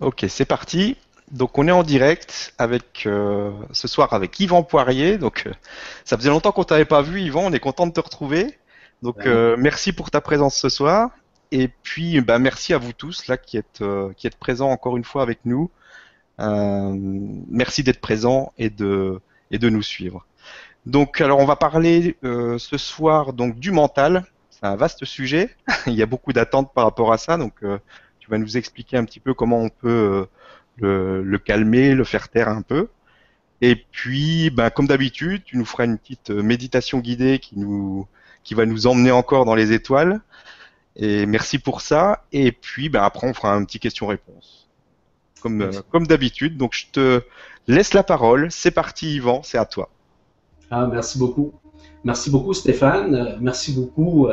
Ok, c'est parti. Donc on est en direct avec euh, ce soir avec Yvan Poirier. Donc euh, ça faisait longtemps qu'on t'avait pas vu, Yvan. On est content de te retrouver. Donc euh, merci pour ta présence ce soir. Et puis bah, merci à vous tous là qui êtes qui êtes présents encore une fois avec nous. merci d'être présents et de et de nous suivre. Donc alors on va parler ce soir donc du mental. C'est un vaste sujet. Il y a beaucoup d'attentes par rapport à ça. Donc vas nous expliquer un petit peu comment on peut le, calmer, le faire taire un peu. Et puis, ben, comme d'habitude, tu nous feras une petite euh, méditation guidée qui nous, qui va nous emmener encore dans les étoiles. Et merci pour ça. Et puis, ben, après, on fera un petit question-réponse. Comme, euh, comme d'habitude. Donc, je te laisse la parole. C'est parti, Yvan. C'est à toi. Ah, merci beaucoup. Merci beaucoup, Stéphane. Euh, merci beaucoup.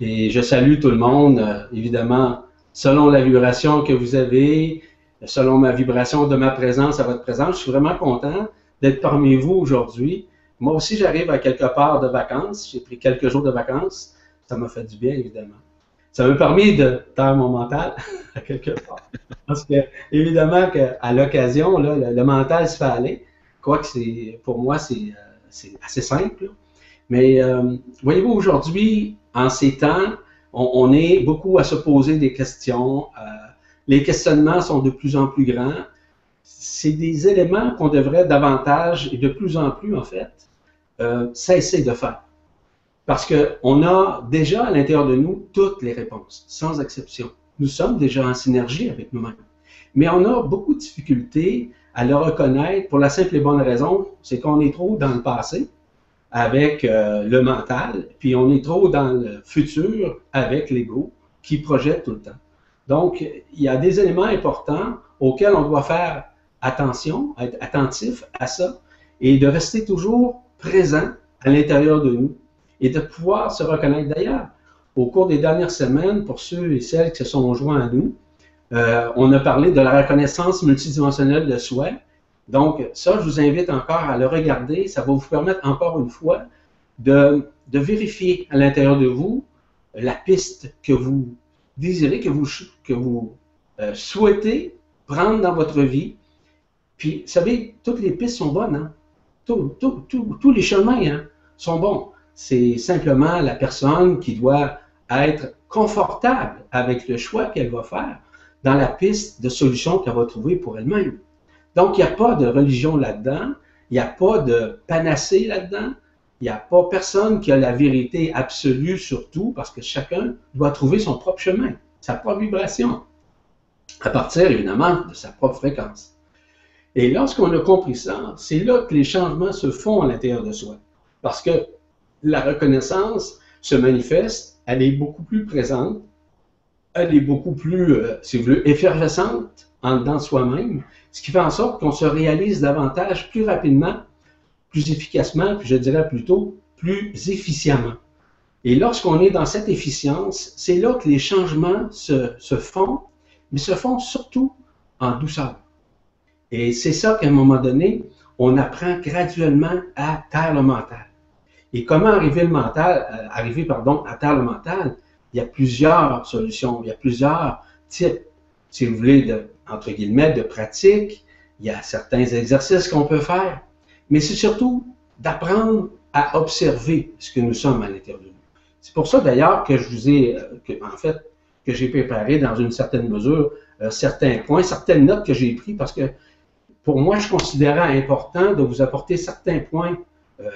Et je salue tout le monde. Évidemment, selon la vibration que vous avez, selon ma vibration de ma présence à votre présence. Je suis vraiment content d'être parmi vous aujourd'hui. Moi aussi, j'arrive à quelque part de vacances. J'ai pris quelques jours de vacances. Ça m'a fait du bien, évidemment. Ça m'a permis de taire mon mental à quelque part. Parce que, évidemment, qu'à l'occasion, le, le, mental se fait aller. Quoique, c'est, pour moi, c'est, euh, assez simple. Mais, euh, voyez-vous, aujourd'hui, en ces temps, on, est beaucoup à se poser des questions, euh, les questionnements sont de plus en plus grands. C'est des éléments qu'on devrait davantage et de plus en plus, en fait, euh, cesser de faire. Parce qu'on a déjà à l'intérieur de nous toutes les réponses, sans exception. Nous sommes déjà en synergie avec nous-mêmes. Mais on a beaucoup de difficultés à le reconnaître pour la simple et bonne raison, c'est qu'on est trop dans le passé avec euh, le mental, puis on est trop dans le futur avec l'ego qui projette tout le temps. Donc, il y a des éléments importants auxquels on doit faire attention, être attentif à ça, et de rester toujours présent à l'intérieur de nous et de pouvoir se reconnaître. D'ailleurs, au cours des dernières semaines, pour ceux et celles qui se sont joints à nous, euh, on a parlé de la reconnaissance multidimensionnelle de soi. Donc, ça, je vous invite encore à le regarder. Ça va vous permettre encore une fois de, vérifier à l'intérieur de vous la piste que vous désirez, que vous, que vous euh, souhaitez prendre dans votre vie. Puis, vous savez, toutes les pistes sont bonnes. Hein? tous les chemins hein, sont bons. C'est simplement la personne qui doit être confortable avec le choix qu'elle va faire dans la piste de solution qu'elle va trouver pour elle-même. Donc, il n'y a pas de religion là-dedans, il n'y a pas de panacée là-dedans, il n'y a pas personne qui a la vérité absolue sur tout parce que chacun doit trouver son propre chemin, sa propre vibration, à partir évidemment de sa propre fréquence. Et lorsqu'on a compris ça, c'est là que les changements se font à l'intérieur de soi. Parce que la reconnaissance se manifeste, elle est beaucoup plus présente, elle est beaucoup plus, euh, si vous voulez, effervescente en dedans de soi-même, ce qui fait en sorte qu'on se réalise davantage plus rapidement plus efficacement, puis je dirais plutôt plus efficiemment. Et lorsqu'on est dans cette efficience, c'est là que les changements se, se, font, mais se font surtout en douceur. Et c'est ça qu'à un moment donné, on apprend graduellement à taire le mental. Et comment arriver, le mental, euh, arriver pardon, à taire le mental? Il y a plusieurs solutions, il y a plusieurs types, si vous voulez, entre guillemets, de pratiques. Il y a certains exercices qu'on peut faire mais c'est surtout d'apprendre à observer ce que nous sommes à l'intérieur de nous. C'est pour ça d'ailleurs que je vous ai, euh, en fait, que j'ai préparé dans une certaine mesure euh, certains points, certaines notes que j'ai prises parce que pour moi, je considérais important de vous apporter certains points, euh,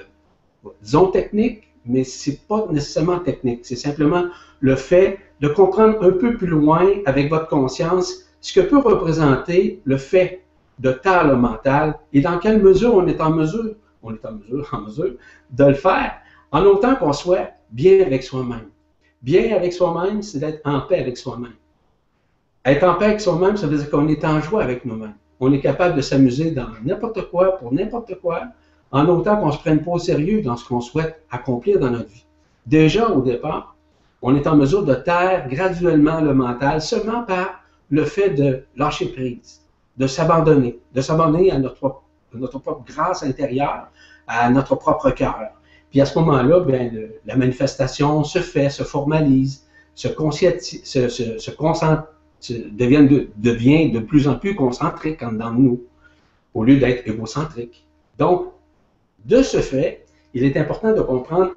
disons techniques, mais c'est pas nécessairement technique. C'est simplement le fait de comprendre un peu plus loin avec votre conscience ce que peut représenter le fait de taire mental et dans quelle mesure on est en mesure, on est en mesure, en mesure de le faire en autant qu'on soit bien avec soi-même. Bien avec soi-même, c'est d'être en paix avec soi-même. Être en paix avec soi-même, ça veut dire qu'on est en joie avec nous-mêmes. On est capable de s'amuser dans n'importe quoi, pour n'importe quoi, en autant qu'on ne se prenne pas au sérieux dans ce qu'on souhaite accomplir dans notre vie. Déjà, au départ, on est en mesure de taire graduellement le mental seulement par le fait de lâcher prise de s'abandonner, de s'abandonner à notre, propre grâce intérieure, à notre propre cœur. Puis à ce moment-là, bien, la manifestation se fait, se formalise, se, se, devient de, plus en plus concentrique en dedans de nous, au lieu d'être égocentrique. Donc, de ce fait, il est important de comprendre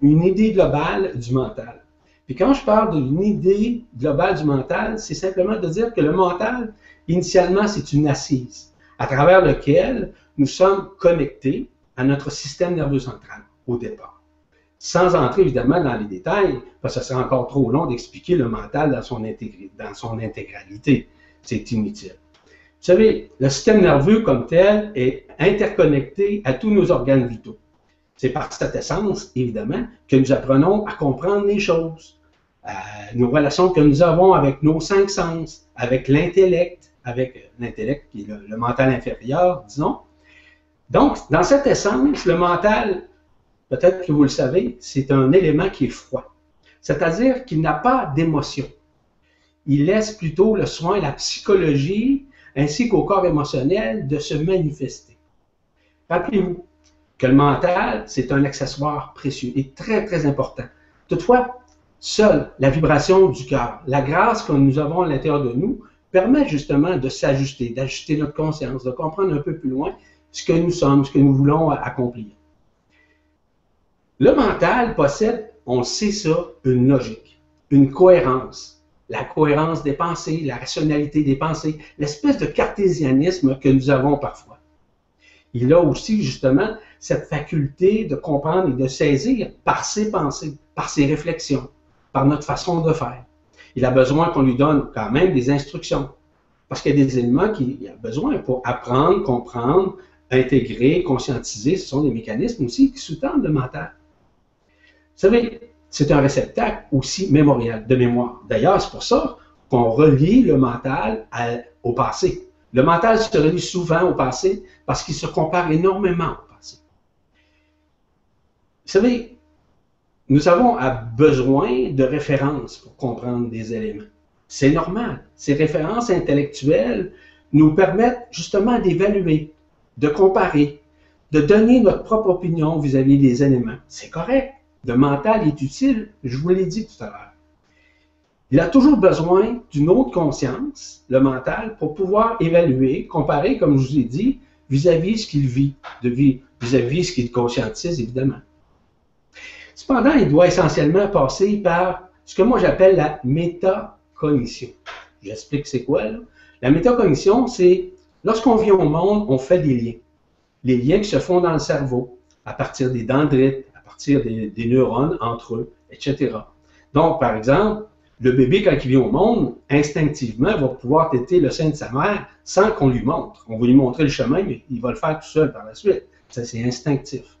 une idée globale du mental. Puis quand je parle d'une idée globale du mental, c'est simplement de dire que le mental, initialement, c'est une assise à travers laquelle nous sommes connectés à notre système nerveux central au départ. Sans entrer évidemment dans les détails, parce que ce serait encore trop long d'expliquer le mental dans son, dans son intégralité. C'est inutile. Vous savez, le système nerveux comme tel est interconnecté à tous nos organes vitaux. C'est par cette essence, évidemment, que nous apprenons à comprendre les choses, nos relations que nous avons avec nos cinq sens, avec l'intellect, avec l'intellect qui est le, mental inférieur, disons. Donc, dans cette essence, le mental, peut-être que vous le savez, c'est un élément qui est froid. C'est-à-dire qu'il n'a pas d'émotion. Il laisse plutôt le soin, la psychologie, ainsi qu'au corps émotionnel de se manifester. Rappelez-vous, que le mental, c'est un accessoire précieux et très, très important. Toutefois, seule la vibration du cœur, la grâce que nous avons à l'intérieur de nous, permet justement de s'ajuster, d'ajuster notre conscience, de comprendre un peu plus loin ce que nous sommes, ce que nous voulons accomplir. Le mental possède, on sait ça, une logique, une cohérence. La cohérence des pensées, la rationalité des pensées, l'espèce de cartésianisme que nous avons parfois. Il a aussi justement cette faculté de comprendre et de saisir par ses pensées, par ses réflexions, par notre façon de faire. Il a besoin qu'on lui donne quand même des instructions. Parce qu'il y a des éléments qu'il a besoin pour apprendre, comprendre, intégrer, conscientiser. Ce sont des mécanismes aussi qui sous-tendent le mental. Vous savez, c'est un réceptacle aussi mémorial, de mémoire. D'ailleurs, c'est pour ça qu'on relie le mental au passé. Le mental se relie souvent au passé parce qu'il se compare énormément vous savez, nous avons besoin de références pour comprendre des éléments. C'est normal. Ces références intellectuelles nous permettent justement d'évaluer, de comparer, de donner notre propre opinion vis-à-vis des éléments. C'est correct. Le mental est utile, je vous l'ai dit tout à l'heure. Il a toujours besoin d'une autre conscience, le mental, pour pouvoir évaluer, comparer, comme je vous ai dit, vis-à-vis ce qu'il vit, vis-à-vis ce qu'il conscientise, évidemment. Cependant, il doit essentiellement passer par ce que moi j'appelle la métacognition. J'explique c'est quoi là. La métacognition, c'est lorsqu'on vient au monde, on fait des liens. Les liens qui se font dans le cerveau, à partir des dendrites, partir des, neurones entre eux, etc. Donc, par exemple, le bébé, quand il vient au monde, instinctivement, va pouvoir têter le sein de sa mère sans qu'on lui montre. On va lui montrer le chemin, mais il va le faire tout seul par la suite. Ça, c'est instinctif.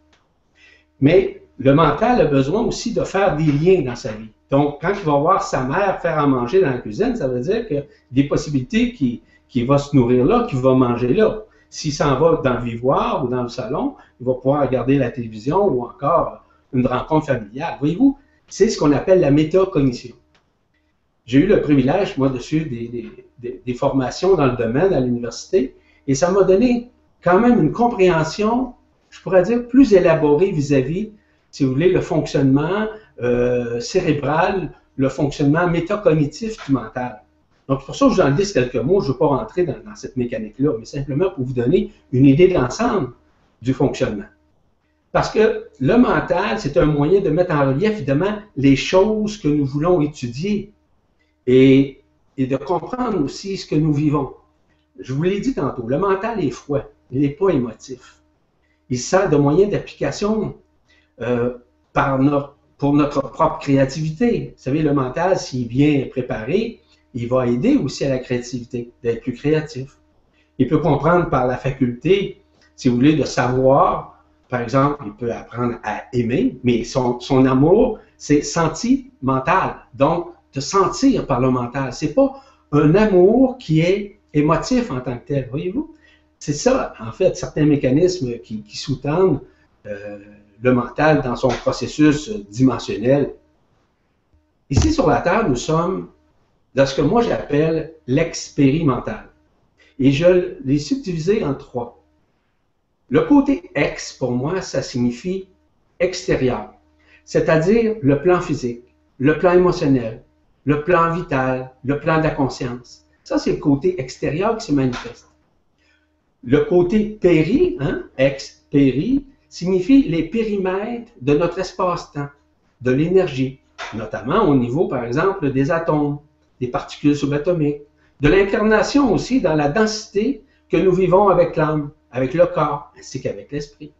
Mais le mental a besoin aussi de faire des liens dans sa vie. Donc, quand il va voir sa mère faire à manger dans la cuisine, ça veut dire qu'il y a des possibilités qu'il va se nourrir là, qu'il va manger là. S'il s'en va dans le vivoire ou dans le salon, il va pouvoir regarder la télévision ou encore une rencontre familiale. Voyez-vous, c'est ce qu'on appelle la métacognition. J'ai eu le privilège, moi, de suivre des, formations dans le domaine à l'université et ça m'a donné quand même une compréhension, je pourrais dire, plus élaborée vis-à-vis si vous voulez, le fonctionnement euh, cérébral, le fonctionnement métacognitif du mental. Donc, pour ça, je vous en dis quelques mots. Je ne veux pas rentrer dans, cette mécanique-là, mais simplement pour vous donner une idée de l'ensemble du fonctionnement. Parce que le mental, c'est un moyen de mettre en relief, évidemment, les choses que nous voulons étudier et, de comprendre aussi ce que nous vivons. Je vous l'ai dit tantôt, le mental est froid, il n'est pas émotif. Il sert de moyen d'application euh, pour notre propre créativité. Vous savez, le mental, s'il est bien préparé, il va aider aussi à la créativité, d'être plus créatif. Il peut comprendre par la faculté, si vous voulez, de savoir. Par exemple, il peut apprendre à aimer, mais son, son amour, c'est sentimental. Donc, de sentir par le mental. C'est pas un amour qui est émotif en tant que tel, voyez-vous? C'est ça, en fait, certains mécanismes qui, sous-tendent euh, le mental dans son processus dimensionnel. Ici sur la Terre, nous sommes dans ce que moi j'appelle l'expérimental. Et je l'ai subdivisé en trois. Le côté ex, pour moi, ça signifie extérieur, c'est-à-dire le plan physique, le plan émotionnel, le plan vital, le plan de la conscience. Ça, c'est le côté extérieur qui se manifeste. Le côté péri, hein, ex-péri, signifie les périmètres de notre espace-temps, de l'énergie, notamment au niveau, par exemple, des atomes, des particules subatomiques, de l'incarnation aussi dans la densité que nous vivons avec l'âme, avec le corps, ainsi qu'avec l'esprit.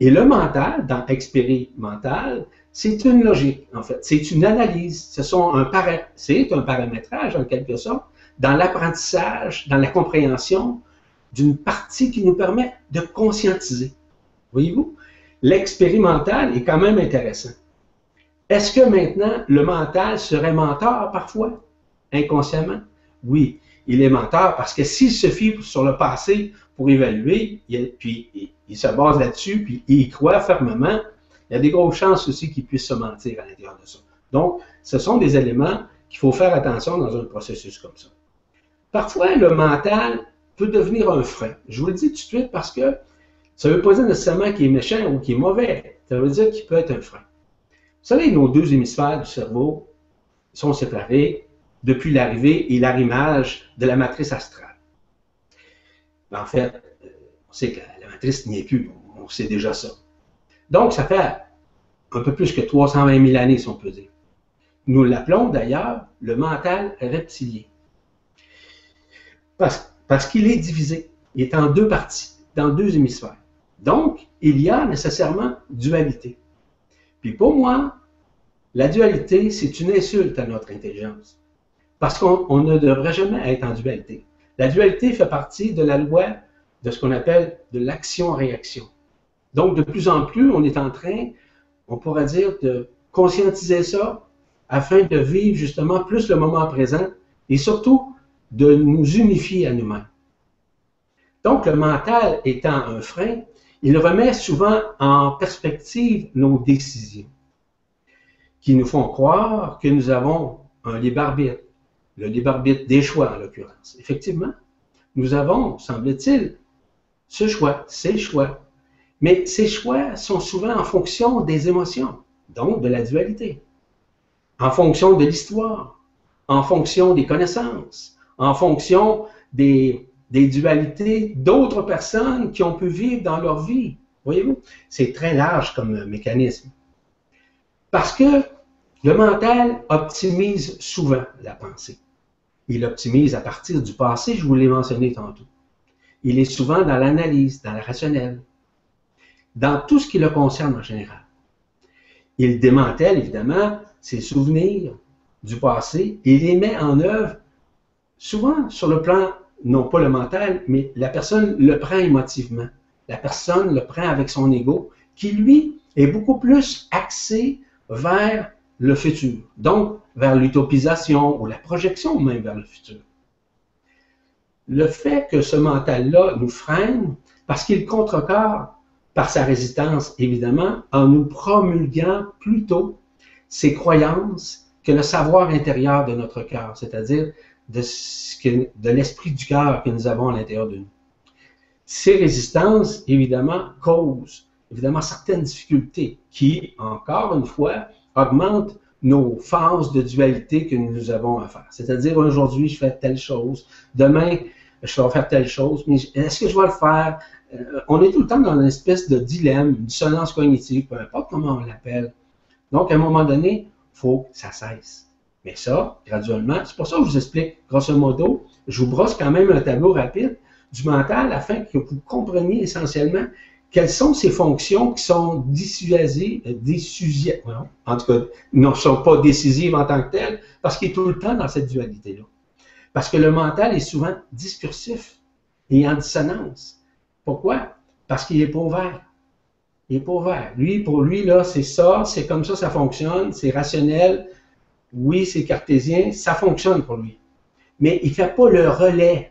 Et le mental, dans expérimental, c'est une logique, en fait. C'est une analyse. Ce sont un c'est un paramétrage, en quelque sorte, dans l'apprentissage, dans la compréhension d'une partie qui nous permet de conscientiser. Voyez-vous? L'expérimental est quand même intéressant. Est-ce que maintenant le mental serait menteur parfois, inconsciemment? Oui, il est menteur parce que s'il se fie sur le passé pour évaluer, puis il, se base là-dessus, puis il croit fermement, il y a des grosses chances aussi qu'il puisse se mentir à l'intérieur de ça. Donc, ce sont des éléments qu'il faut faire attention dans un processus comme ça. Parfois, le mental peut devenir un frein. Je vous le dis tout de suite parce que ça ne veut pas dire nécessairement qu'il est méchant ou qu'il est mauvais. Ça veut dire qu'il peut être un frein. Vous savez, nos deux hémisphères du cerveau sont séparés depuis l'arrivée et l'arrimage de la matrice astrale. En fait, on sait que la matrice n'y est plus, on sait déjà ça. Donc, ça fait un peu plus que 320 000 années, si on peut dire. Nous l'appelons d'ailleurs le mental reptilien. Parce, parce qu'il est divisé. Il est en deux parties, dans deux hémisphères. Donc, il y a nécessairement dualité. Puis pour moi, la dualité, c'est une insulte à notre intelligence. Parce qu'on ne devrait jamais être en dualité. La dualité fait partie de la loi de ce qu'on appelle de l'action-réaction. Donc, de plus en plus, on est en train, on pourrait dire, de conscientiser ça afin de vivre justement plus le moment présent et surtout de nous unifier à nous-mêmes. Donc, le mental étant un frein, il remet souvent en perspective nos décisions, qui nous font croire que nous avons un libre arbitre, le libre arbitre des choix en l'occurrence. Effectivement, nous avons, semble-t-il, ce choix, ces choix. Mais ces choix sont souvent en fonction des émotions, donc de la dualité, en fonction de l'histoire, en fonction des connaissances, en fonction des, des dualités d'autres personnes qui ont pu vivre dans leur vie. Voyez-vous? C'est très large comme mécanisme. Parce que le mental optimise souvent la pensée. Il optimise à partir du passé, je vous l'ai mentionné tantôt. Il est souvent dans l'analyse, dans la rationnelle, dans tout ce qui le concerne en général. Il démantèle évidemment ses souvenirs du passé et les met en œuvre souvent sur le plan non pas le mental, mais la personne le prend émotivement. La personne le prend avec son ego, qui lui est beaucoup plus axé vers le futur, donc vers l'utopisation ou la projection même vers le futur. Le fait que ce mental-là nous freine, parce qu'il contrecarre par sa résistance, évidemment, en nous promulguant plutôt ses croyances que le savoir intérieur de notre cœur, c'est-à-dire de, l'esprit du cœur que nous avons à l'intérieur de nous. Ces résistances, évidemment, causent évidemment certaines difficultés qui, encore une fois, augmentent nos phases de dualité que nous avons à faire. C'est-à-dire, aujourd'hui, je fais telle chose, demain, je vais faire telle chose, mais est-ce que je vais le faire? Euh, on est tout le temps dans une espèce de dilemme, une dissonance cognitive, peu importe comment on l'appelle. Donc, à un moment donné, il faut que ça cesse. Mais ça, graduellement, c'est pour ça que je vous explique, grosso modo, je vous brosse quand même un tableau rapide du mental afin que vous compreniez essentiellement quelles sont ces fonctions qui sont dissuasives, dissuasives, en tout cas, ne sont pas décisives en tant que telles, parce qu'il est tout le temps dans cette dualité-là. Parce que le mental est souvent discursif et en dissonance. Pourquoi? Parce qu'il n'est pas ouvert. Il n'est pas ouvert. Lui, pour lui, là, c'est ça, c'est comme ça, ça fonctionne, c'est rationnel, oui, c'est cartésien, ça fonctionne pour lui. Mais il ne fait pas le relais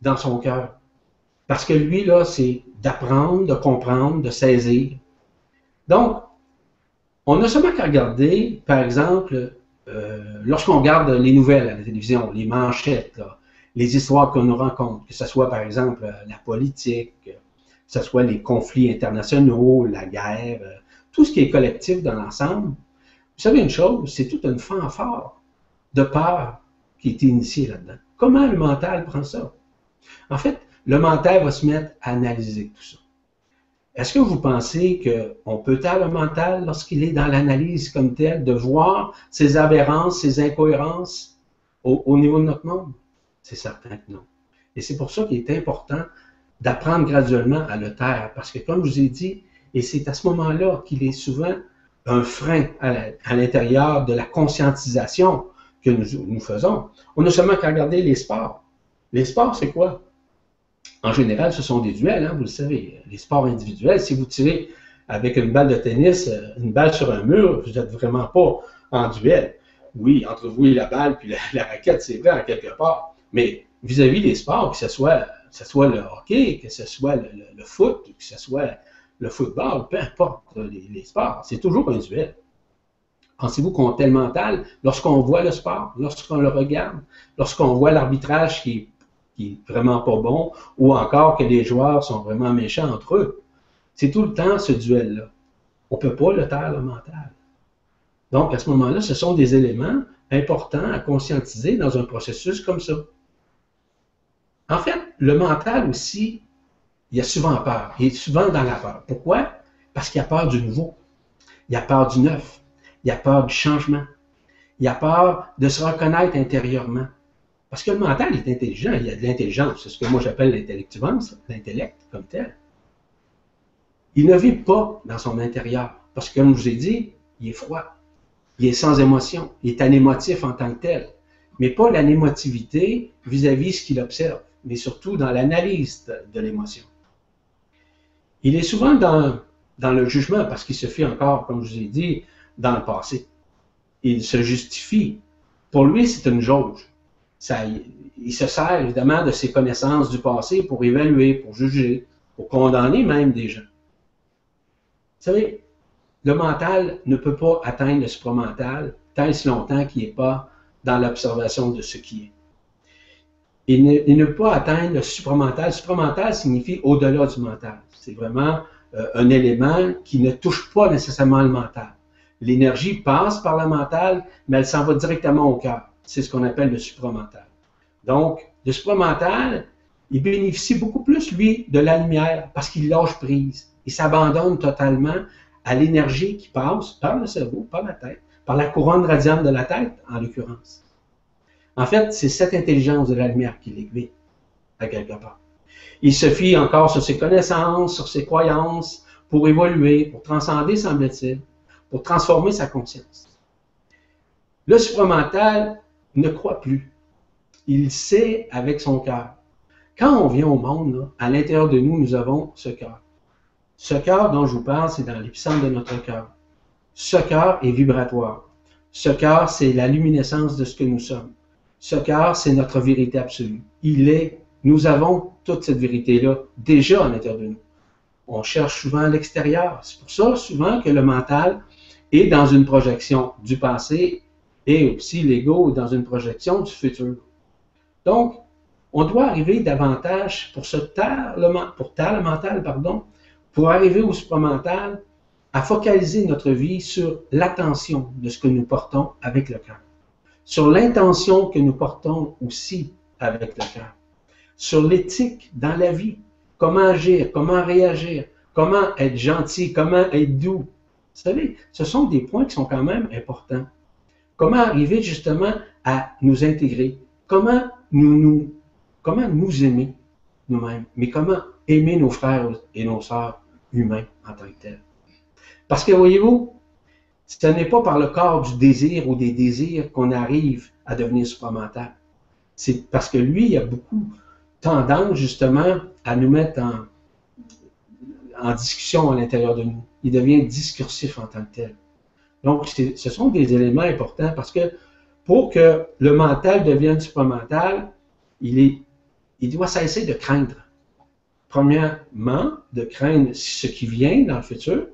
dans son cœur. Parce que lui, là, c'est d'apprendre, de comprendre, de saisir. Donc, on a seulement qu'à regarder, par exemple, euh, lorsqu'on regarde les nouvelles à la télévision, les manchettes, les histoires qu'on nous rencontre, que ce soit par exemple la politique, que ce soit les conflits internationaux, la guerre, tout ce qui est collectif dans l'ensemble, Vous savez une chose, c'est toute une fanfare de peur qui est initiée là-dedans. Comment le mental prend ça? En fait, le mental va se mettre à analyser tout ça. Est-ce que vous pensez qu'on peut taire le mental lorsqu'il est dans l'analyse comme tel, de voir ses aberrances, ses incohérences au, au niveau de notre monde? C'est certain que non. Et c'est pour ça qu'il est important d'apprendre graduellement à le taire. Parce que comme je vous ai dit, et c'est à ce moment-là qu'il est souvent un frein à l'intérieur de la conscientisation que nous, nous faisons. On n'a seulement qu'à regarder les sports. Les sports, c'est quoi? En général, ce sont des duels, hein, vous le savez. Les sports individuels, si vous tirez avec une balle de tennis, euh, une balle sur un mur, vous n'êtes vraiment pas en duel. Oui, entre vous et la balle, puis la, raquette, c'est vrai en quelque part. Mais vis-à-vis des sports, que ce soit, le hockey, que ce soit le, foot, que ce soit le football, peu importe les, sports, c'est toujours un duel. Pensez-vous qu'on est mental lorsqu'on voit le sport, lorsqu'on le regarde, lorsqu'on voit l'arbitrage qui, vraiment pas bon, ou encore que les joueurs sont vraiment méchants entre eux? C'est tout le temps ce duel-là. On ne peut pas le taire, le mental. Donc, à ce moment-là, ce sont des éléments importants à conscientiser dans un processus comme ça. En fait, le mental aussi il a souvent peur. Il est souvent dans la peur. Pourquoi? Parce qu'il a peur du nouveau. Il a peur du neuf. Il a peur du changement. Il a peur de se reconnaître intérieurement. Parce que le mental est intelligent, il y a de l'intelligence. C'est ce que moi j'appelle l'intellectuance, l'intellect comme tel. Il ne vit pas dans son intérieur. Parce que, comme je vous ai dit, il est froid. Il est sans émotion. Il est anémotif en tant que tel. Mais pas l'anémotivité vis-à-vis de ce qu'il observe, mais surtout dans l'analyse de l'émotion. Il est souvent dans, dans le jugement parce qu'il se fait encore, comme je vous ai dit, dans le passé. Il se justifie. Pour lui, c'est une jauge. Il se sert évidemment de ses connaissances du passé pour évaluer, pour juger, pour condamner même des gens. Vous savez, le mental ne peut pas atteindre le supramental tant si longtemps qu'il n'est pas dans l'observation de ce qui est. Il ne, peut pas atteindre le supramental. Supramental signifie au-delà du mental. C'est vraiment euh, un élément qui ne touche pas nécessairement le mental. L'énergie passe par le mental, mais elle s'en va directement au cœur. C'est ce qu'on appelle le supramental. Donc, le supramental, il bénéficie beaucoup plus, lui, de la lumière parce qu'il lâche prise. Il s'abandonne totalement à l'énergie qui passe par le cerveau, par la tête, par la couronne radiante de la tête, en l'occurrence. En fait, c'est cette intelligence de la lumière qui l'aiguille, à quelque part. Il se fie encore sur ses connaissances, sur ses croyances, pour évoluer, pour transcender, semble-t-il, pour transformer sa conscience. Le supramental ne croit plus. Il sait avec son cœur. Quand on vient au monde, à l'intérieur de nous, nous avons ce cœur. Ce cœur dont je vous parle, c'est dans l'épicentre de notre cœur. Ce cœur est vibratoire. Ce cœur, c'est la luminescence de ce que nous sommes. Ce cœur, c'est notre vérité absolue. Il est, nous avons toute cette vérité-là déjà à l'intérieur de nous. On cherche souvent à l'extérieur. C'est pour ça souvent que le mental est dans une projection du passé et aussi l'ego dans une projection du futur. Donc, on doit arriver davantage pour taire le, pour mental, pardon, pour arriver au supramental, à focaliser notre vie sur l'attention de ce que nous portons avec le cœur sur l'intention que nous portons aussi avec le cœur, sur l'éthique dans la vie, comment agir, comment réagir, comment être gentil, comment être doux. Vous savez, ce sont des points qui sont quand même importants. Comment arriver justement à nous intégrer, comment nous, aimer nous-mêmes, mais comment aimer nos frères et nos sœurs humains en tant que tels? Parce que voyez-vous, ce n'est pas par le corps du désir ou des désirs qu'on arrive à devenir supramental. C'est parce que lui, il a beaucoup tendance justement à nous mettre en discussion à l'intérieur de nous. Il devient discursif en tant que tel. Donc, ce sont des éléments importants parce que pour que le mental devienne supramental, il, doit cesser de craindre. Premièrement, de craindre ce qui vient dans le futur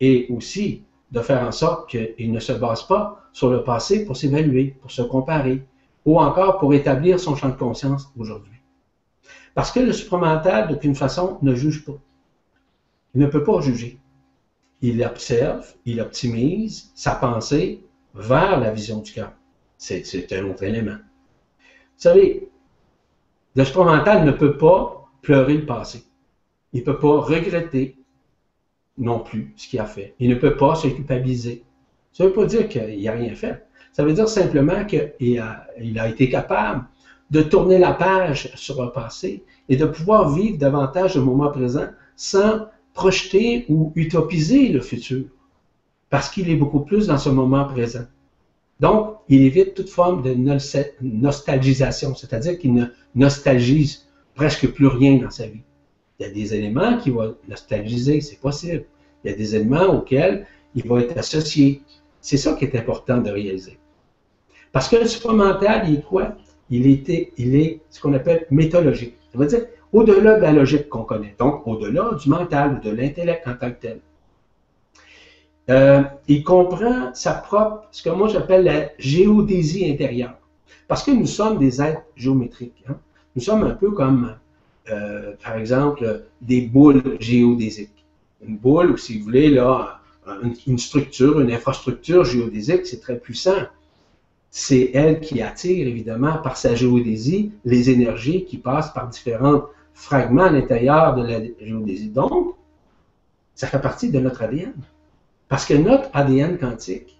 et aussi de faire en sorte qu'il ne se base pas sur le passé pour s'évaluer, pour se comparer, ou encore pour établir son champ de conscience aujourd'hui. Parce que le supramental, d'aucune façon, ne juge pas. Il ne peut pas juger. Il observe, il optimise sa pensée vers la vision du cœur. C'est un autre élément. Vous savez, le supramental ne peut pas pleurer le passé. Il ne peut pas regretter non plus ce qu'il a fait. Il ne peut pas se culpabiliser. Ça ne veut pas dire qu'il n'a rien fait. Ça veut dire simplement qu'il a, il a été capable de tourner la page sur un passé et de pouvoir vivre davantage le moment présent sans projeter ou utopiser le futur, parce qu'il est beaucoup plus dans ce moment présent. Donc, il évite toute forme de nostalgisation, c'est-à-dire qu'il ne nostalgise presque plus rien dans sa vie. Il y a des éléments qu'il va nostalgiser, c'est possible. Il y a des éléments auxquels il va être associé. C'est ça qui est important de réaliser. Parce que le supramental, il est quoi? Il, était, il est ce qu'on appelle méthodologique. Ça veut dire au-delà de la logique qu'on connaît, donc au-delà du mental ou de l'intellect en tant que tel. Euh, il comprend sa propre, ce que moi j'appelle la géodésie intérieure. Parce que nous sommes des êtres géométriques. Hein. Nous sommes un peu comme, euh, par exemple, des boules géodésiques. Une boule, ou si vous voulez, là, une structure, une infrastructure géodésique, c'est très puissant. C'est elle qui attire, évidemment, par sa géodésie, les énergies qui passent par différents fragments à l'intérieur de la géodésie. Donc, ça fait partie de notre ADN. Parce que notre ADN quantique,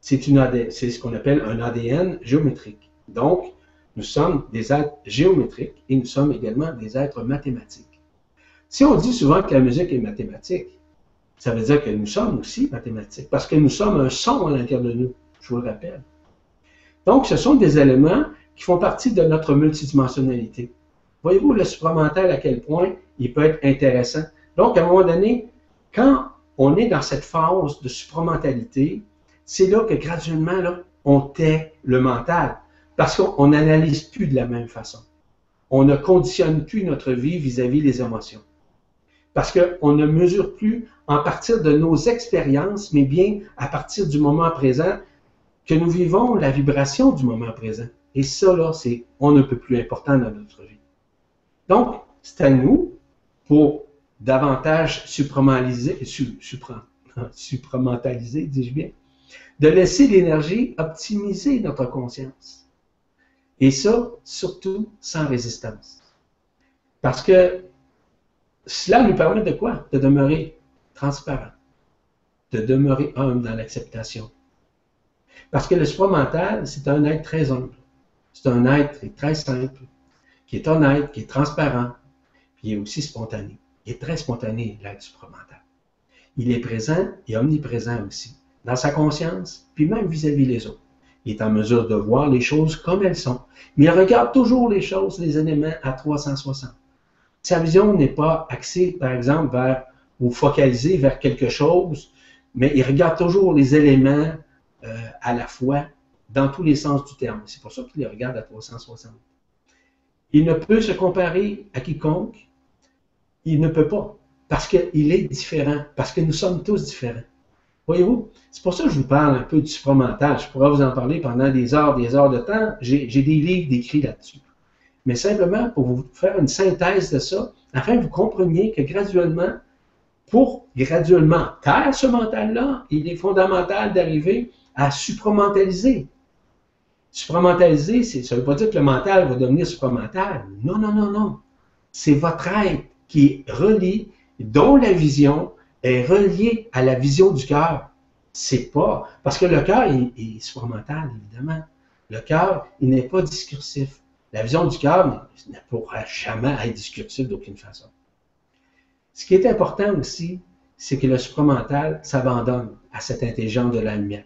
c'est ce qu'on appelle un ADN géométrique. Donc, nous sommes des êtres géométriques et nous sommes également des êtres mathématiques. Si on dit souvent que la musique est mathématique, ça veut dire que nous sommes aussi mathématiques, parce que nous sommes un son à l'intérieur de nous, je vous le rappelle. Donc, ce sont des éléments qui font partie de notre multidimensionnalité. Voyez-vous le supramental à quel point il peut être intéressant? Donc, à un moment donné, quand on est dans cette phase de supramentalité, c'est là que graduellement, là, on tait le mental. Parce qu'on n'analyse plus de la même façon. On ne conditionne plus notre vie vis-à-vis des émotions. Parce qu'on ne mesure plus en partir de nos expériences, mais bien à partir du moment présent que nous vivons la vibration du moment présent. Et ça, là, c'est on ne peut plus important dans notre vie. Donc, c'est à nous, pour davantage supramentaliser, dis-je bien, de laisser l'énergie optimiser notre conscience. Et ça, surtout sans résistance. Parce que cela nous permet de quoi? De demeurer transparent, de demeurer humble dans l'acceptation, parce que le supramental, c'est un être très humble. C'est un être très simple, qui est honnête, qui est transparent, puis il est aussi spontané. Il est très spontané, l'être supramental. Il est présent et omniprésent aussi, dans sa conscience, puis même vis-à-vis les autres. Il est en mesure de voir les choses comme elles sont, mais il regarde toujours les choses, les éléments à 360. Sa vision n'est pas axée, par exemple, vers ou focalisée vers quelque chose, mais il regarde toujours les éléments euh, à la fois dans tous les sens du terme. C'est pour ça qu'il les regarde à 360. Il ne peut se comparer à quiconque. Il ne peut pas. Parce qu'il est différent. Parce que nous sommes tous différents. Voyez-vous? C'est pour ça que je vous parle un peu du supramental. Je pourrais vous en parler pendant des heures, des heures de temps. J'ai des livres décrits là-dessus. Mais simplement pour vous faire une synthèse de ça, afin que vous compreniez que graduellement, pour graduellement taire ce mental-là, il est fondamental d'arriver à supramentaliser. Supramentaliser, ça ne veut pas dire que le mental va devenir supramental. Non, non, non, non. C'est votre être qui est relié, dont la vision est reliée à la vision du cœur. C'est pas. Parce que le cœur est, est supramental, évidemment. Le cœur, il n'est pas discursif. La vision du cœur ne pourra jamais être discursive d'aucune façon. Ce qui est important aussi, c'est que le supramental s'abandonne à cette intelligence de la lumière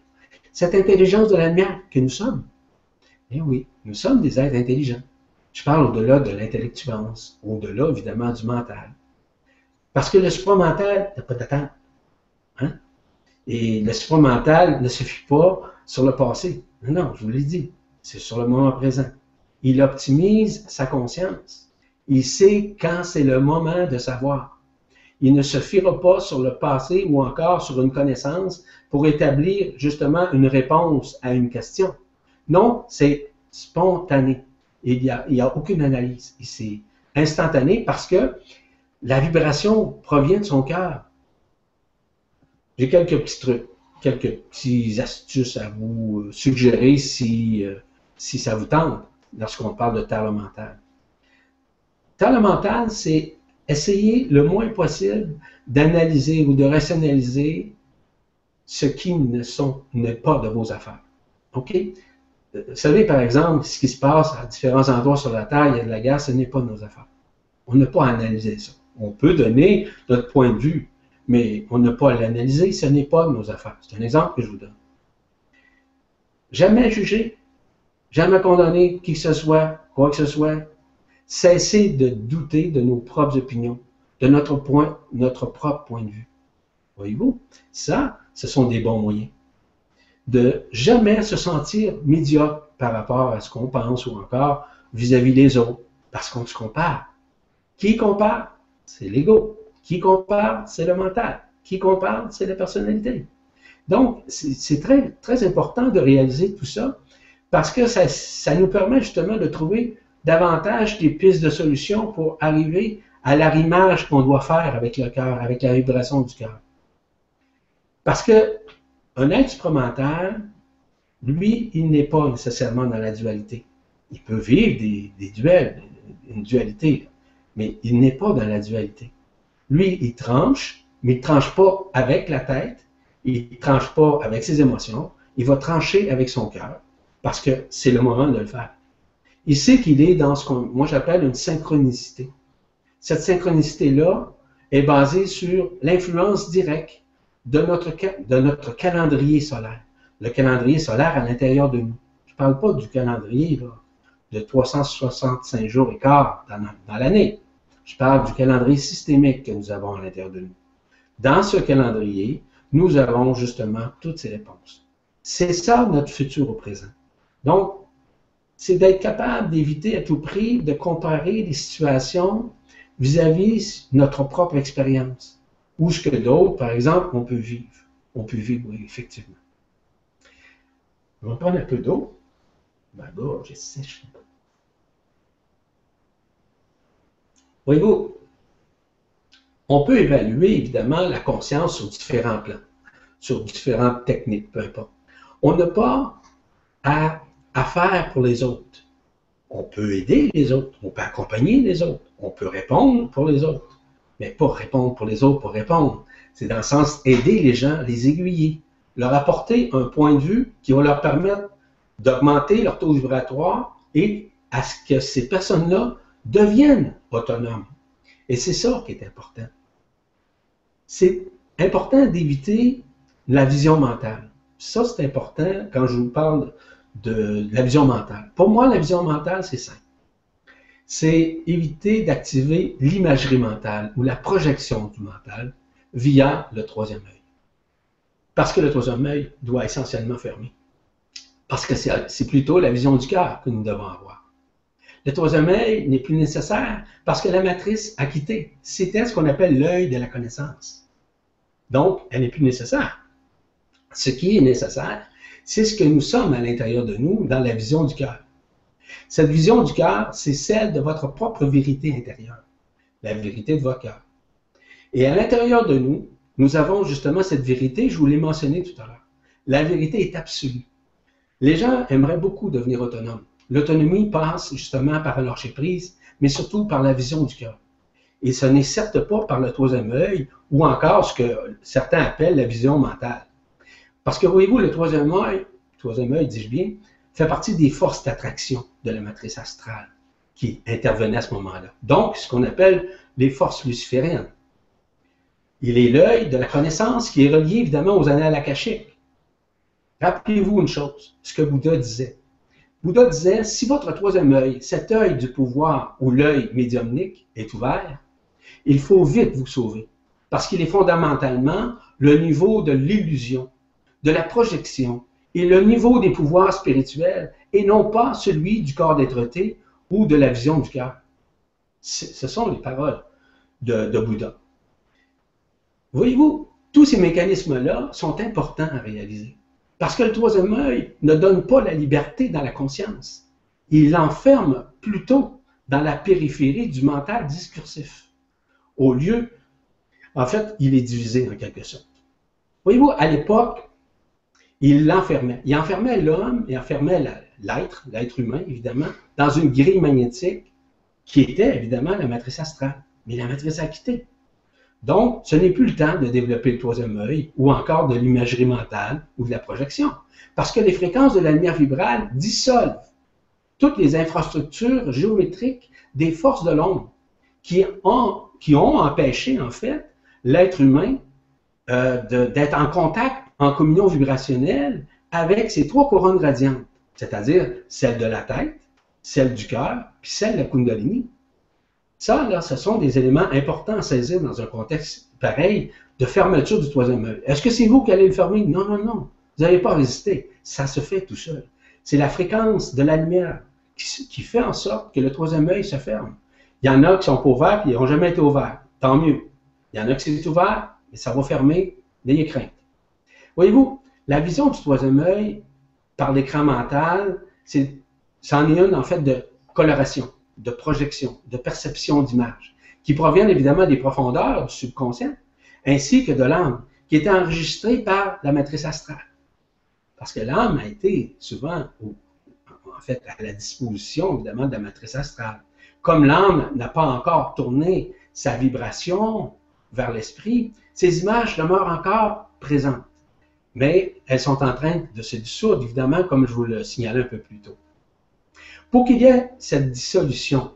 cette intelligence de la lumière que nous sommes. Eh oui, nous sommes des êtres intelligents. Je parle au-delà de l'intellectuance, au-delà évidemment du mental. Parce que le supramental n'a pas d'attente. Hein? Et le supramental ne se fie pas sur le passé. Non, non, je vous l'ai dit, c'est sur le moment présent. Il optimise sa conscience. Il sait quand c'est le moment de savoir. Il ne se fiera pas sur le passé ou encore sur une connaissance pour établir justement une réponse à une question. Non, c'est spontané. Il n'y a, a, aucune analyse. C'est instantané parce que la vibration provient de son cœur. j'ai quelques petits trucs, quelques petites astuces à vous suggérer si, si ça vous tente lorsqu'on parle de talent mental. Mental, c'est essayer le moins possible d'analyser ou de rationaliser ce qui ne sont n'est pas de vos affaires. OK? Vous savez, par exemple, ce qui se passe à différents endroits sur la Terre, il y a de la guerre, ce n'est pas nos affaires. On n'a pas à analyser ça. On peut donner notre point de vue, mais on n'a pas à l'analyser, ce n'est pas nos affaires. C'est un exemple que je vous donne. Jamais juger, jamais condamner qui que ce soit, quoi que ce soit. Cessez de douter de nos propres opinions, de notre, point, notre propre point de vue. Voyez-vous, ça, ce sont des bons moyens. De jamais se sentir médiocre par rapport à ce qu'on pense ou encore vis-à-vis des autres, parce qu'on se compare. Qui compare? C'est l'ego. Qui compare? C'est le mental. Qui compare? C'est la personnalité. Donc, c'est très, important de réaliser tout ça parce que ça, ça nous permet justement de trouver davantage des pistes de solutions pour arriver à l'arrimage qu'on doit faire avec le cœur, avec la vibration du cœur. Parce que un être supramental, lui, il n'est pas nécessairement dans la dualité. Il peut vivre des, des duels, une dualité, mais il n'est pas dans la dualité. Lui, il tranche, mais il ne tranche pas avec la tête, il ne tranche pas avec ses émotions, il va trancher avec son cœur, parce que c'est le moment de le faire. Il sait qu'il est dans ce que moi j'appelle une synchronicité. Cette synchronicité-là est basée sur l'influence directe de notre, calendrier solaire. Le calendrier solaire à l'intérieur de nous. Je ne parle pas du calendrier de 365 jours et quart dans, dans l'année. Je parle du calendrier systémique que nous avons à l'intérieur de nous. Dans ce calendrier, nous avons justement toutes ces réponses. C'est ça notre futur au présent. Donc, c'est d'être capable d'éviter à tout prix de comparer les situations vis-à-vis de notre propre expérience ou ce que d'autres, par exemple, on peut vivre. On peut vivre, oui, effectivement. On va prendre un peu d'eau. Ma gorge est sèche. Voyez-vous, on peut évaluer évidemment la conscience sur différents plans, sur différentes techniques, peu importe. On n'a pas à, à faire pour les autres. On peut aider les autres, on peut accompagner les autres, on peut répondre pour les autres, mais pas répondre pour les autres pour répondre. C'est dans le sens aider les gens, les aiguiller, leur apporter un point de vue qui va leur permettre d'augmenter leur taux vibratoire et à ce que ces personnes-là deviennent autonomes. Et c'est ça qui est important. C'est important d'éviter la vision mentale. Ça, c'est important quand je vous parle de la vision mentale. Pour moi, la vision mentale, c'est simple. C'est éviter d'activer l'imagerie mentale ou la projection du mental via le troisième œil. Parce que le troisième œil doit essentiellement fermer. Parce que c'est plutôt la vision du cœur que nous devons avoir. Le troisième œil n'est plus nécessaire parce que la matrice a quitté. C'était ce qu'on appelle l'œil de la connaissance. Donc, elle n'est plus nécessaire. Ce qui est nécessaire, c'est ce que nous sommes à l'intérieur de nous dans la vision du cœur. Cette vision du cœur, c'est celle de votre propre vérité intérieure, la vérité de votre cœur. Et à l'intérieur de nous, nous avons justement cette vérité, je vous l'ai mentionné tout à l'heure. La vérité est absolue. Les gens aimeraient beaucoup devenir autonomes. L'autonomie passe justement par lâcher prise, mais surtout par la vision du cœur. Et ce n'est certes pas par le troisième œil ou encore ce que certains appellent la vision mentale. Parce que voyez-vous, le troisième œil, troisième œil, dis-je bien, fait partie des forces d'attraction de la matrice astrale qui intervenaient à ce moment-là. Donc, ce qu'on appelle les forces lucifériennes. Il est l'œil de la connaissance qui est relié évidemment aux annales akashiques. Rappelez-vous une chose, ce que Bouddha disait. Bouddha disait, si votre troisième œil, cet œil du pouvoir ou l'œil médiumnique est ouvert, il faut vite vous sauver, parce qu'il est fondamentalement le niveau de l'illusion, de la projection et le niveau des pouvoirs spirituels, et non pas celui du corps dêtre ou de la vision du cœur. Ce sont les paroles de, de Bouddha. Voyez-vous, tous ces mécanismes-là sont importants à réaliser. Parce que le troisième œil ne donne pas la liberté dans la conscience. Il l'enferme plutôt dans la périphérie du mental discursif. Au lieu, en fait, il est divisé en quelque sorte. Voyez-vous, à l'époque, il l'enfermait. Il enfermait l'homme, il enfermait l'être, l'être humain, évidemment, dans une grille magnétique qui était évidemment la matrice astrale. Mais la matrice a quitté. Donc, ce n'est plus le temps de développer le troisième œil ou encore de l'imagerie mentale ou de la projection. Parce que les fréquences de la lumière vibrale dissolvent toutes les infrastructures géométriques des forces de l'ombre qui ont, empêché, en fait, l'être humain euh, d'être en contact, en communion vibrationnelle avec ces trois couronnes radiantes, c'est-à-dire celle de la tête, celle du cœur, puis celle de la Kundalini. Ça, là, ce sont des éléments importants à saisir dans un contexte pareil de fermeture du troisième œil. Est-ce que c'est vous qui allez le fermer? Non, non, non. Vous n'avez pas résisté. Ça se fait tout seul. C'est la fréquence de la lumière qui, fait en sorte que le troisième œil se ferme. Il y en a qui sont pas ouverts et ils n'ont jamais été ouverts. Tant mieux. Il y en a qui sont ouverts, mais ça va fermer. N'ayez crainte. Voyez-vous, la vision du troisième œil par l'écran mental, c'est, c'en est une en fait de coloration de projection, de perception d'image, qui proviennent évidemment des profondeurs du subconscient, ainsi que de l'âme, qui est enregistrée par la matrice astrale. Parce que l'âme a été souvent, en fait, à la disposition évidemment de la matrice astrale. Comme l'âme n'a pas encore tourné sa vibration vers l'esprit, ces images demeurent encore présentes. Mais elles sont en train de se dissoudre, évidemment, comme je vous le signalais un peu plus tôt. Pour qu'il y ait cette dissolution,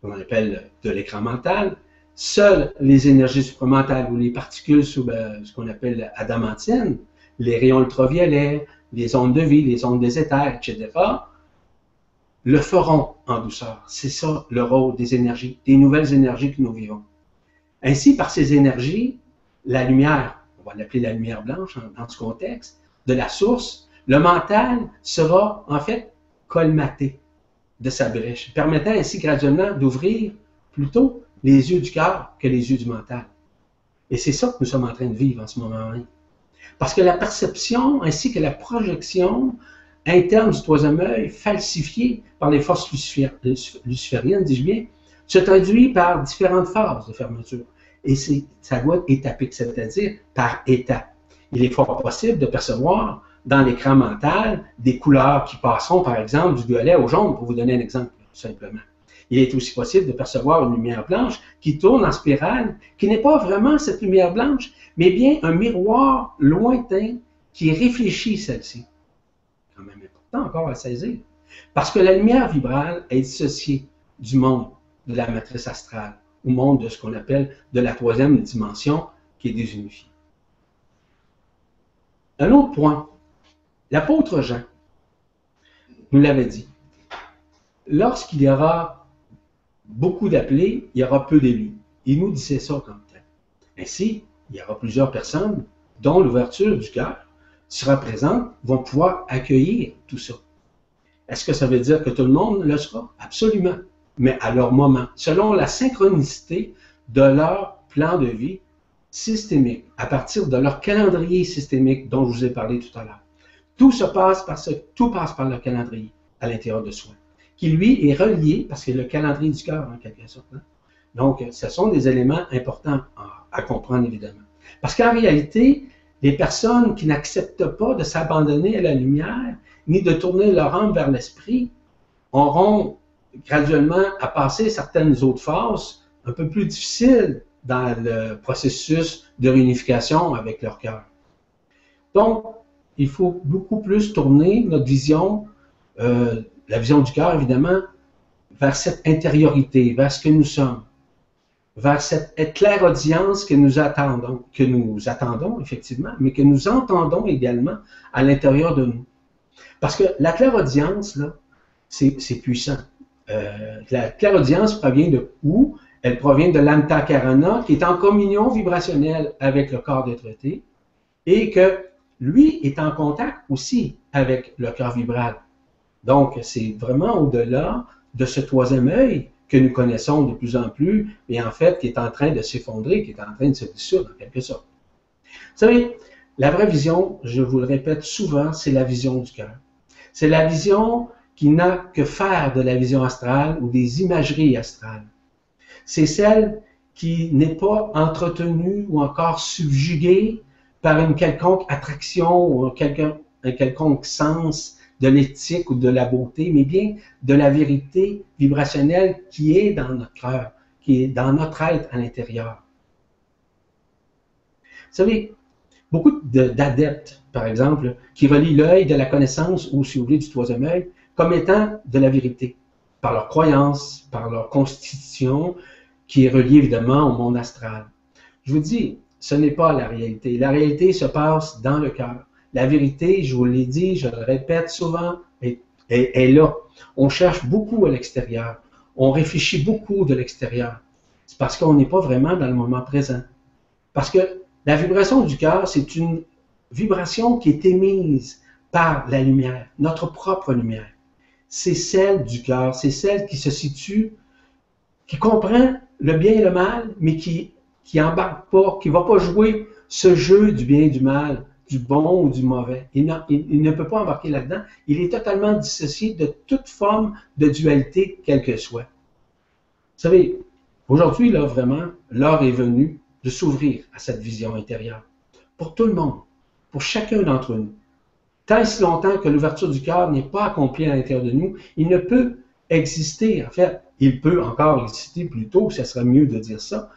qu'on appelle de l'écran mental, seules les énergies supramentales ou les particules sous euh, ce qu'on appelle adamantine, les rayons ultraviolets, les ondes de vie, les ondes des éthers, etc., le feront en douceur. C'est ça le rôle des énergies, des nouvelles énergies que nous vivons. Ainsi, par ces énergies, la lumière, on va l'appeler la lumière blanche dans ce contexte, de la source, le mental sera en fait colmaté de sa brèche, permettant ainsi graduellement d'ouvrir plutôt les yeux du cœur que les yeux du mental. Et c'est ça que nous sommes en train de vivre en ce moment Parce que la perception ainsi que la projection interne du troisième œil, falsifiée par les forces lucifériennes, dis-je bien, se traduit par différentes phases de fermeture. Et ça doit être étapique, c'est-à-dire par étapes. Il est fort possible de percevoir dans l'écran mental des couleurs qui passeront, par exemple, du violet au jaune, pour vous donner un exemple, simplement. Il est aussi possible de percevoir une lumière blanche qui tourne en spirale, qui n'est pas vraiment cette lumière blanche, mais bien un miroir lointain qui réfléchit celle-ci. Quand même important encore à saisir. Parce que la lumière vibrale est dissociée du monde de la matrice astrale, au monde de ce qu'on appelle de la troisième dimension qui est désunifiée. Un autre point L'apôtre Jean nous l'avait dit. Lorsqu'il y aura beaucoup d'appelés, il y aura peu d'élus. Il nous disait ça comme tel. Ainsi, il y aura plusieurs personnes dont l'ouverture du cœur sera présente, vont pouvoir accueillir tout ça. Est-ce que ça veut dire que tout le monde le sera? Absolument. Mais à leur moment, selon la synchronicité de leur plan de vie systémique, à partir de leur calendrier systémique dont je vous ai parlé tout à l'heure. Tout se passe par ce, tout passe par le calendrier à l'intérieur de soi, qui lui est relié, parce que le calendrier du cœur, en quelque sorte. Hein. Donc, ce sont des éléments importants à, comprendre, évidemment. Parce qu'en réalité, les personnes qui n'acceptent pas de s'abandonner à la lumière, ni de tourner leur âme vers l'esprit, auront graduellement à passer certaines autres phases un peu plus difficiles dans le processus de réunification avec leur cœur. Donc, il faut beaucoup plus tourner notre vision, euh, la vision du cœur évidemment, vers cette intériorité, vers ce que nous sommes, vers cette claire audience que nous attendons, que nous attendons effectivement, mais que nous entendons également à l'intérieur de nous. Parce que la claire audience, là, c'est puissant. Euh, la claire audience provient de où? Elle provient de l'antakarana, qui est en communion vibrationnelle avec le corps d'être et que lui est en contact aussi avec le cœur vibral. Donc, c'est vraiment au-delà de ce troisième œil que nous connaissons de plus en plus, et en fait qui est en train de s'effondrer, qui est en train de se dissoudre en quelque sorte. Vous savez, la vraie vision, je vous le répète souvent, c'est la vision du cœur. C'est la vision qui n'a que faire de la vision astrale ou des imageries astrales. C'est celle qui n'est pas entretenue ou encore subjuguée par une quelconque attraction ou un, quelconque sens de l'éthique ou de la beauté, mais bien de la vérité vibrationnelle qui est dans notre cœur, qui est dans notre être à l'intérieur. Vous savez, beaucoup d'adeptes, par exemple, qui relient l'œil de la connaissance, ou si vous voulez, du troisième œil, comme étant de la vérité, par leur croyance, par leur constitution, qui est reliée évidemment au monde astral. Je vous dis, ce n'est pas la réalité. La réalité se passe dans le cœur. La vérité, je vous l'ai dit, je le répète souvent, est, est là. On cherche beaucoup à l'extérieur. On réfléchit beaucoup de l'extérieur. C'est parce qu'on n'est pas vraiment dans le moment présent. Parce que la vibration du cœur, c'est une vibration qui est émise par la lumière, notre propre lumière. C'est celle du cœur, c'est celle qui se situe, qui comprend le bien et le mal, mais qui qui embarque pas, qui va pas jouer ce jeu du bien et du mal, du bon ou du mauvais. Il, ne peut pas embarquer là-dedans. Il est totalement dissocié de toute forme de dualité, quelle que soit. Vous savez, aujourd'hui, là, vraiment, l'heure est venue de s'ouvrir à cette vision intérieure. Pour tout le monde, pour chacun d'entre nous. Tant et si longtemps que l'ouverture du cœur n'est pas accomplie à l'intérieur de nous, il ne peut exister. En fait, il peut encore exister plutôt, ce serait mieux de dire ça,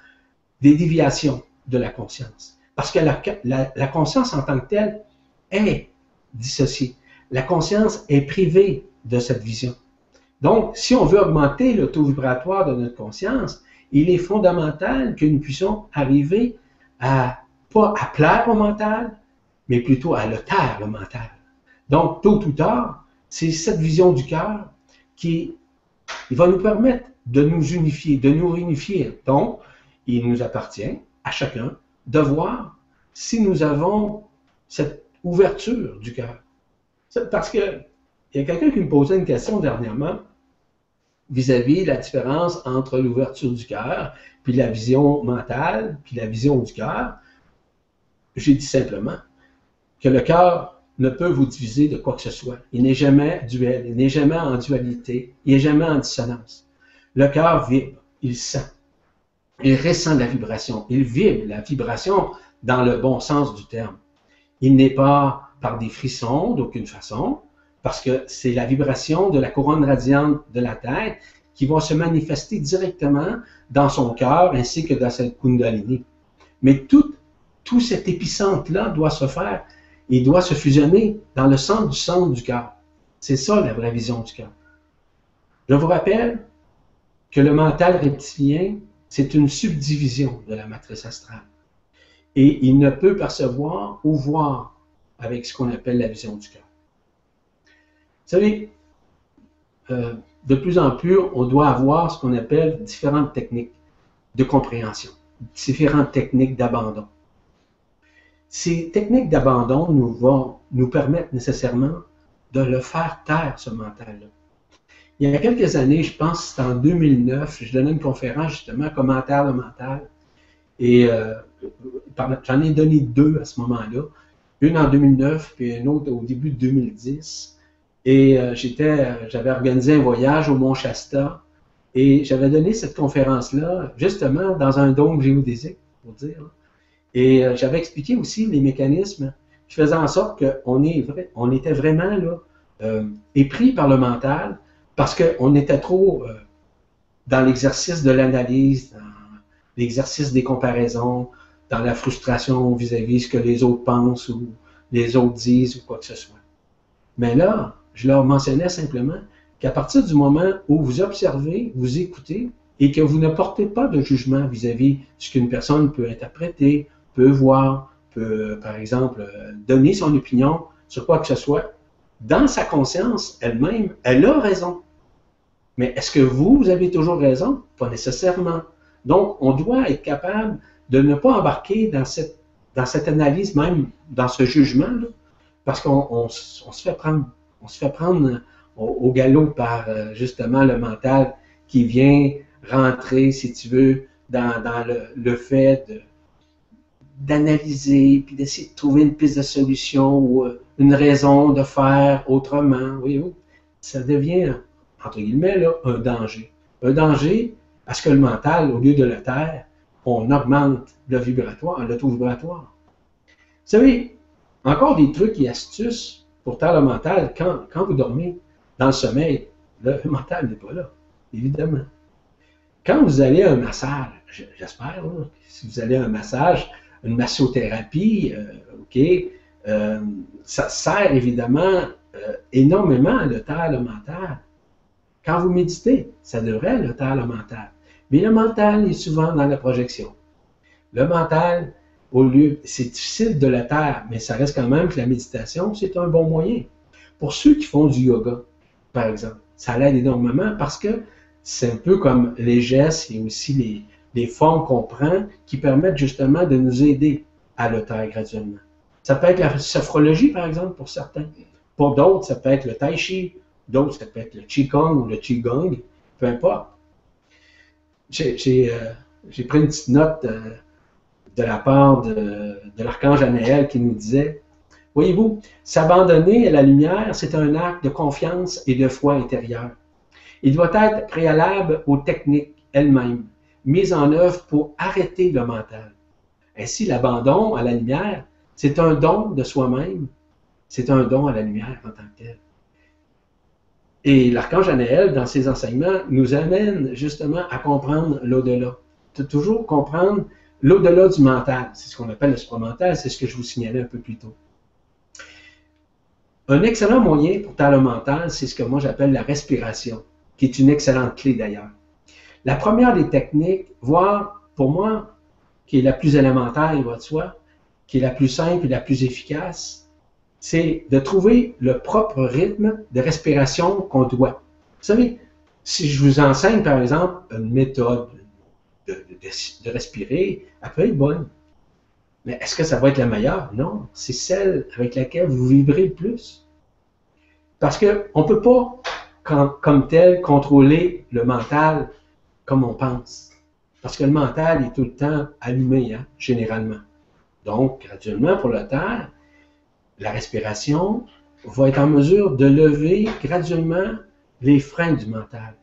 des déviations de la conscience. Parce que la, conscience en tant que telle est dissociée. La conscience est privée de cette vision. Donc, si on veut augmenter le taux vibratoire de notre conscience, il est fondamental que nous puissions arriver à, pas à plaire au mental, mais plutôt à le taire, le mental. Donc, tôt ou tard, c'est cette vision du cœur qui va nous permettre de nous unifier, de nous réunifier. Donc, il nous appartient à chacun de voir si nous avons cette ouverture du cœur. Parce que il y a quelqu'un qui me posait une question dernièrement vis-à-vis de la différence entre l'ouverture du cœur, puis la vision mentale, puis la vision du cœur. J'ai dit simplement que le cœur ne peut vous diviser de quoi que ce soit. Il n'est jamais duel, il n'est jamais en dualité, il n'est jamais en dissonance. Le cœur vibre, il sent. Il ressent la vibration. Il vibre la vibration dans le bon sens du terme. Il n'est pas par des frissons d'aucune façon, parce que c'est la vibration de la couronne radiante de la tête qui va se manifester directement dans son cœur ainsi que dans cette kundalini. Mais tout, tout cet épicentre-là doit se faire, il doit se fusionner dans le centre du centre du cœur. C'est ça la vraie vision du cœur. Je vous rappelle que le mental reptilien c'est une subdivision de la matrice astrale. Et il ne peut percevoir ou voir avec ce qu'on appelle la vision du cœur. Vous savez, euh, de plus en plus, on doit avoir ce qu'on appelle différentes techniques de compréhension, différentes techniques d'abandon. Ces techniques d'abandon nous vont nous permettre nécessairement de le faire taire, ce mental-là. Il y a quelques années, je pense que c'était en 2009, je donnais une conférence justement, commentaire de mental. Et euh, j'en ai donné deux à ce moment-là. Une en 2009, puis une autre au début de 2010. Et euh, j'étais, j'avais organisé un voyage au Mont Shasta. Et j'avais donné cette conférence-là, justement, dans un dôme géodésique, pour dire. Et euh, j'avais expliqué aussi les mécanismes qui faisaient en sorte qu'on on était vraiment là, épris par le mental, parce qu'on était trop euh, dans l'exercice de l'analyse, dans l'exercice des comparaisons, dans la frustration vis-à-vis de ce que les autres pensent ou les autres disent ou quoi que ce soit. Mais là, je leur mentionnais simplement qu'à partir du moment où vous observez, vous écoutez et que vous ne portez pas de jugement vis-à-vis de ce qu'une personne peut interpréter, peut voir, peut, par exemple, donner son opinion sur quoi que ce soit, dans sa conscience elle-même, elle a raison. Mais est-ce que vous, avez toujours raison? Pas nécessairement. Donc, on doit être capable de ne pas embarquer dans cette, dans cette analyse, même dans ce jugement, parce qu'on se fait prendre, on se fait prendre au, galop par euh, justement le mental qui vient rentrer, si tu veux, dans, dans le, fait d'analyser, puis d'essayer de trouver une piste de solution ou euh, une raison de faire autrement. Oui, ça devient entre guillemets, là, un danger. Un danger parce que le mental, au lieu de le taire, on augmente le vibratoire, le taux vibratoire. savez, encore des trucs et astuces pour taire le mental quand, quand vous dormez dans le sommeil. Le mental n'est pas là, évidemment. Quand vous allez à un massage, j'espère, si vous allez à un massage, une massothérapie, euh, OK, euh, ça sert évidemment euh, énormément le taire le mental. Quand vous méditez, ça devrait le taire le mental. Mais le mental est souvent dans la projection. Le mental, au lieu, c'est difficile de le taire, mais ça reste quand même que la méditation, c'est un bon moyen. Pour ceux qui font du yoga, par exemple, ça l'aide énormément parce que c'est un peu comme les gestes et aussi les, les formes qu'on prend qui permettent justement de nous aider à le taire graduellement. Ça peut être la sophrologie, par exemple, pour certains. Pour d'autres, ça peut être le tai chi. D'autres, ça peut être le qigong ou le qigong. Peu importe. J'ai euh, pris une petite note euh, de la part de, de l'archange Anaël qui nous disait Voyez-vous, s'abandonner à la lumière, c'est un acte de confiance et de foi intérieure. Il doit être préalable aux techniques elles-mêmes, mises en œuvre pour arrêter le mental. Ainsi, l'abandon à la lumière, c'est un don de soi-même, c'est un don à la lumière en tant que tel. Et l'archange Anaël, dans ses enseignements, nous amène justement à comprendre l'au-delà. De toujours comprendre l'au-delà du mental. C'est ce qu'on appelle le supramental, c'est ce que je vous signalais un peu plus tôt. Un excellent moyen pour taire le mental, c'est ce que moi j'appelle la respiration, qui est une excellente clé d'ailleurs. La première des techniques, voire pour moi, qui est la plus élémentaire, il va de soi, qui est la plus simple et la plus efficace, c'est de trouver le propre rythme de respiration qu'on doit. Vous savez, si je vous enseigne, par exemple, une méthode de, respirer, elle peut être bonne. Mais est-ce que ça va être la meilleure? Non, c'est celle avec laquelle vous vibrez le plus. Parce qu'on ne peut pas, comme tel, contrôler le mental comme on pense. Parce que le mental est tout le temps allumé, hein, généralement. Donc, graduellement, pour le terre, la respiration va être en mesure de lever graduellement les freins du mental.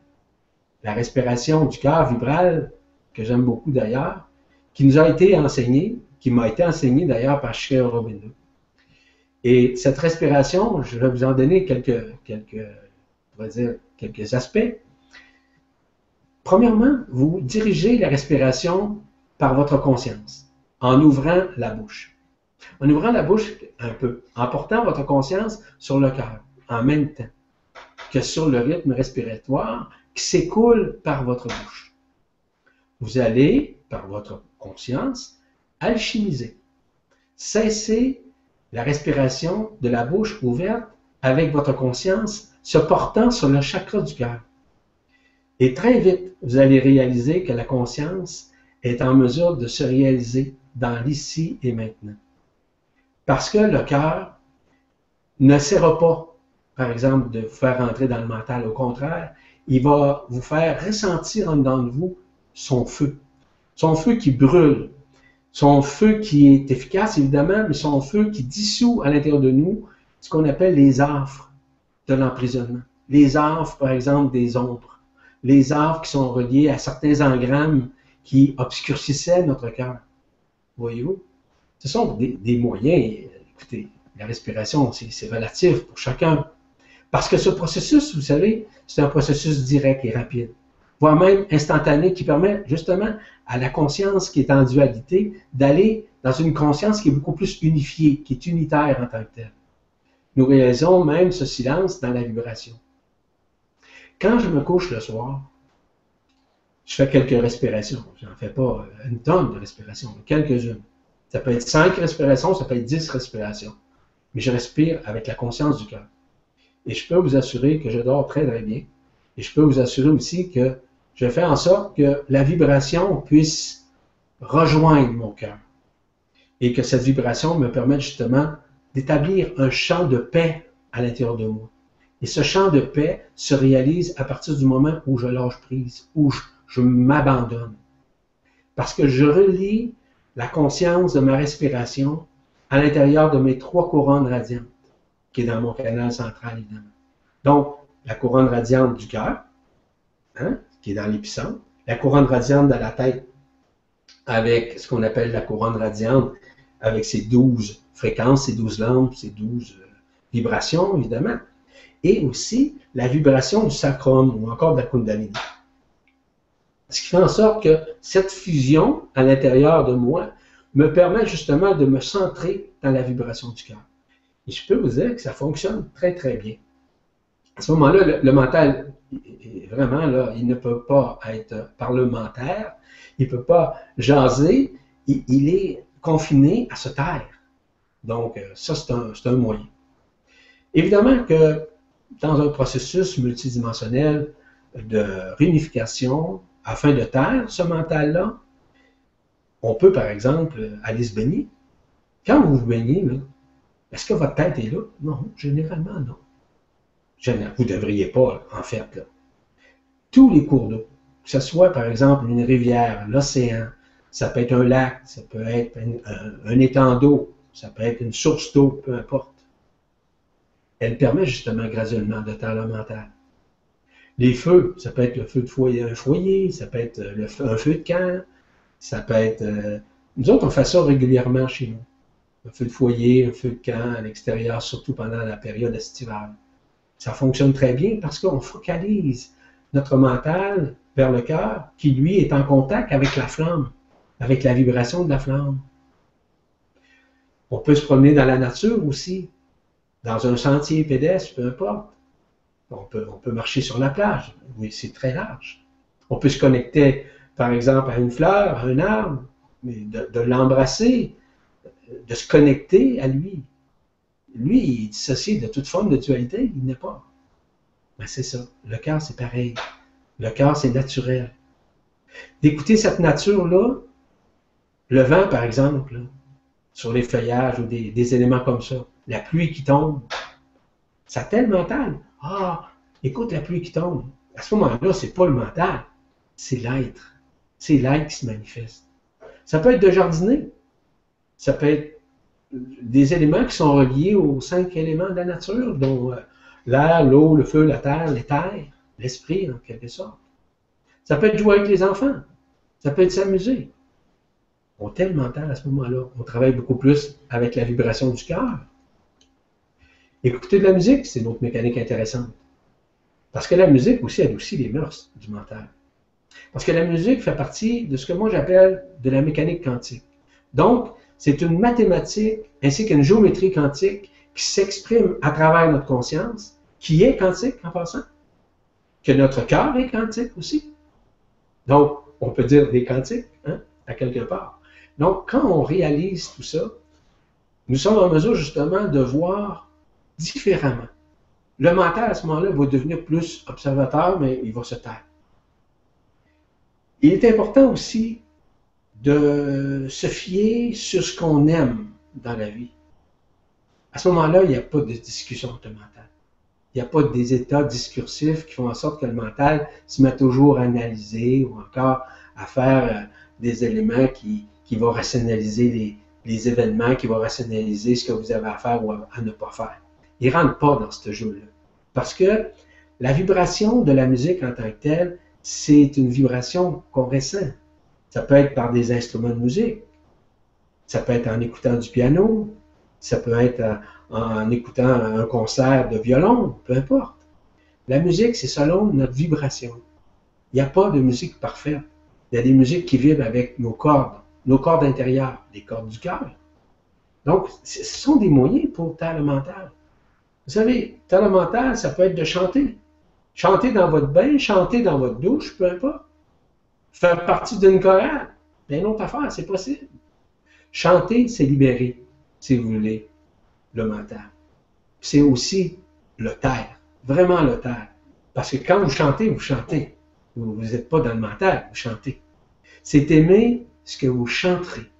La respiration du cœur vibral, que j'aime beaucoup d'ailleurs, qui nous a été enseignée, qui m'a été enseignée d'ailleurs par Sri Aurobindo. Et cette respiration, je vais vous en donner quelques aspects. Premièrement, vous dirigez la respiration par votre conscience, en ouvrant la bouche. En ouvrant la bouche un peu, en portant votre conscience sur le cœur, en même temps que sur le rythme respiratoire qui s'écoule par votre bouche. Vous allez, par votre conscience, alchimiser. Cessez la respiration de la bouche ouverte avec votre conscience se portant sur le chakra du cœur. Et très vite, vous allez réaliser que la conscience est en mesure de se réaliser dans l'ici et maintenant. Parce que le cœur ne sert pas, par exemple, de vous faire entrer dans le mental. Au contraire, il va vous faire ressentir en dedans de vous son feu. Son feu qui brûle. Son feu qui est efficace, évidemment, mais son feu qui dissout à l'intérieur de nous ce qu'on appelle les affres de l'emprisonnement. Les affres, par exemple, des ombres les arbres qui sont reliés à certains engrammes qui obscurcissaient notre cœur. Voyez-vous? Ce sont des, moyens. Écoutez, la respiration, c'est relatif pour chacun. Parce que ce processus, vous savez, c'est un processus direct et rapide, voire même instantané, qui permet justement à la conscience qui est en dualité d'aller dans une conscience qui est beaucoup plus unifiée, qui est unitaire en tant que telle. Nous réalisons même ce silence dans la vibration. Quand je me couche le soir, je fais quelques respirations. Je n'en fais pas une tonne de respirations, mais quelques-unes. Ça peut être cinq respirations, ça peut être dix respirations. Mais je respire avec la conscience du cœur. Et je peux vous assurer que je dors très très bien. Et je peux vous assurer aussi que je fais en sorte que la vibration puisse rejoindre mon cœur. Et que cette vibration me permette justement d'établir un champ de paix à l'intérieur de moi. Et ce champ de paix se réalise à partir du moment où je lâche prise, où je, m'abandonne. Parce que je relie la conscience de ma respiration à l'intérieur de mes trois couronnes radiantes, qui est dans mon canal central, évidemment. Donc, la couronne radiante du cœur, hein, qui est dans l'épicentre, la couronne radiante de la tête, avec ce qu'on appelle la couronne radiante, avec ses douze fréquence, c'est 12 lampes, c'est 12 euh, vibrations, évidemment. Et aussi la vibration du sacrum ou encore de la kundalini. Ce qui fait en sorte que cette fusion à l'intérieur de moi me permet justement de me centrer dans la vibration du cœur. Et je peux vous dire que ça fonctionne très, très bien. À ce moment-là, le, mental, vraiment, là, il ne peut pas être parlementaire, il ne peut pas jaser, il, est confiné à se taire. Donc, euh, ça, c'est un, un, moyen. Évidemment que dans un processus multidimensionnel de réunification, afin de taire ce mental-là, on peut, par exemple, aller se baigner. Quand vous vous baignez, est-ce que votre tête est là? Non, généralement, non. Vous ne devriez pas, en fait. Là. Tous les cours d'eau, que ce soit, par exemple, une rivière, l'océan, ça peut être un lac, ça peut être un, étang d'eau, ça peut être une source d'eau, peu importe. Elle permet justement graduellement de le mental. Les feux, ça peut être le feu de foyer, un foyer, ça peut être le un feu de camp, ça peut être... Euh, nous autres, on fait ça régulièrement chez nous. Un feu de foyer, un feu de camp à l'extérieur, surtout pendant la période estivale. Ça fonctionne très bien parce qu'on focalise notre mental vers le cœur qui, lui, est en contact avec la flamme, avec la vibration de la flamme. On peut se promener dans la nature aussi, dans un sentier pédestre, peu importe. On peut, marcher sur la plage. Oui, c'est très large. On peut se connecter, par exemple, à une fleur, à un arbre, mais de, l'embrasser, de se connecter à lui. Lui, il est dissocié de toute forme de dualité, il n'est pas. Mais c'est ça. Le cœur, c'est pareil. Le cœur, c'est naturel. D'écouter cette nature-là, le vent, par exemple, sur les feuillages ou des, éléments comme ça, la pluie qui tombe, ça tel mental. Ah, écoute la pluie qui tombe. À ce moment-là, c'est pas le mental, c'est l'être. C'est l'être qui se manifeste. Ça peut être de jardiner. Ça peut être des éléments qui sont reliés aux cinq éléments de la nature, dont euh, l'air, l'eau, le feu, la terre, les terres, l'esprit, en quelque sorte. Ça peut être jouer avec les enfants. Ça peut être s'amuser. On le mental à ce moment-là. On travaille beaucoup plus avec la vibration du cœur. Écouter de la musique, c'est une autre mécanique intéressante. Parce que la musique aussi adoucit les mœurs du mental. Parce que la musique fait partie de ce que moi j'appelle de la mécanique quantique. Donc, c'est une mathématique ainsi qu'une géométrie quantique qui s'exprime à travers notre conscience, qui est quantique en passant, que notre cœur est quantique aussi. Donc, on peut dire des quantiques, hein, à quelque part. Donc, quand on réalise tout ça, nous sommes en mesure justement de voir différemment. Le mental, à ce moment-là, va devenir plus observateur, mais il va se taire. Il est important aussi de se fier sur ce qu'on aime dans la vie. À ce moment-là, il n'y a pas de discussion le mental. Il n'y a pas des états discursifs qui font en sorte que le mental se met toujours à analyser ou encore à faire euh, des éléments qui, vont rationaliser les événements, qui vont rationaliser ce que vous avez à faire ou à ne pas faire. Il ne rentre pas dans ce jeu-là. Parce que la vibration de la musique en tant que telle, c'est une vibration qu'on ressent. Ça peut être par des instruments de musique, ça peut être en écoutant du piano, ça peut être en, écoutant un concert de violon, peu importe. La musique, c'est selon notre vibration. Il n'y a pas de musique parfaite. Il y a des musiques qui vibrent avec nos cordes, nos cordes intérieures, les cordes du cœur. Donc, ce sont des moyens pour taire le mental. Vous savez, talent mental, ça peut être de chanter. Chanter dans votre bain, chanter dans votre douche, peu importe. Faire partie d'une chorale, bien une autre affaire, c'est possible. Chanter, c'est libérer, si vous voulez, le mental. C'est aussi le taire, vraiment le taire. Parce que quand vous chantez, vous chantez. Vous n'êtes pas dans le mental, vous chantez. C'est aimer ce que vous chanterez,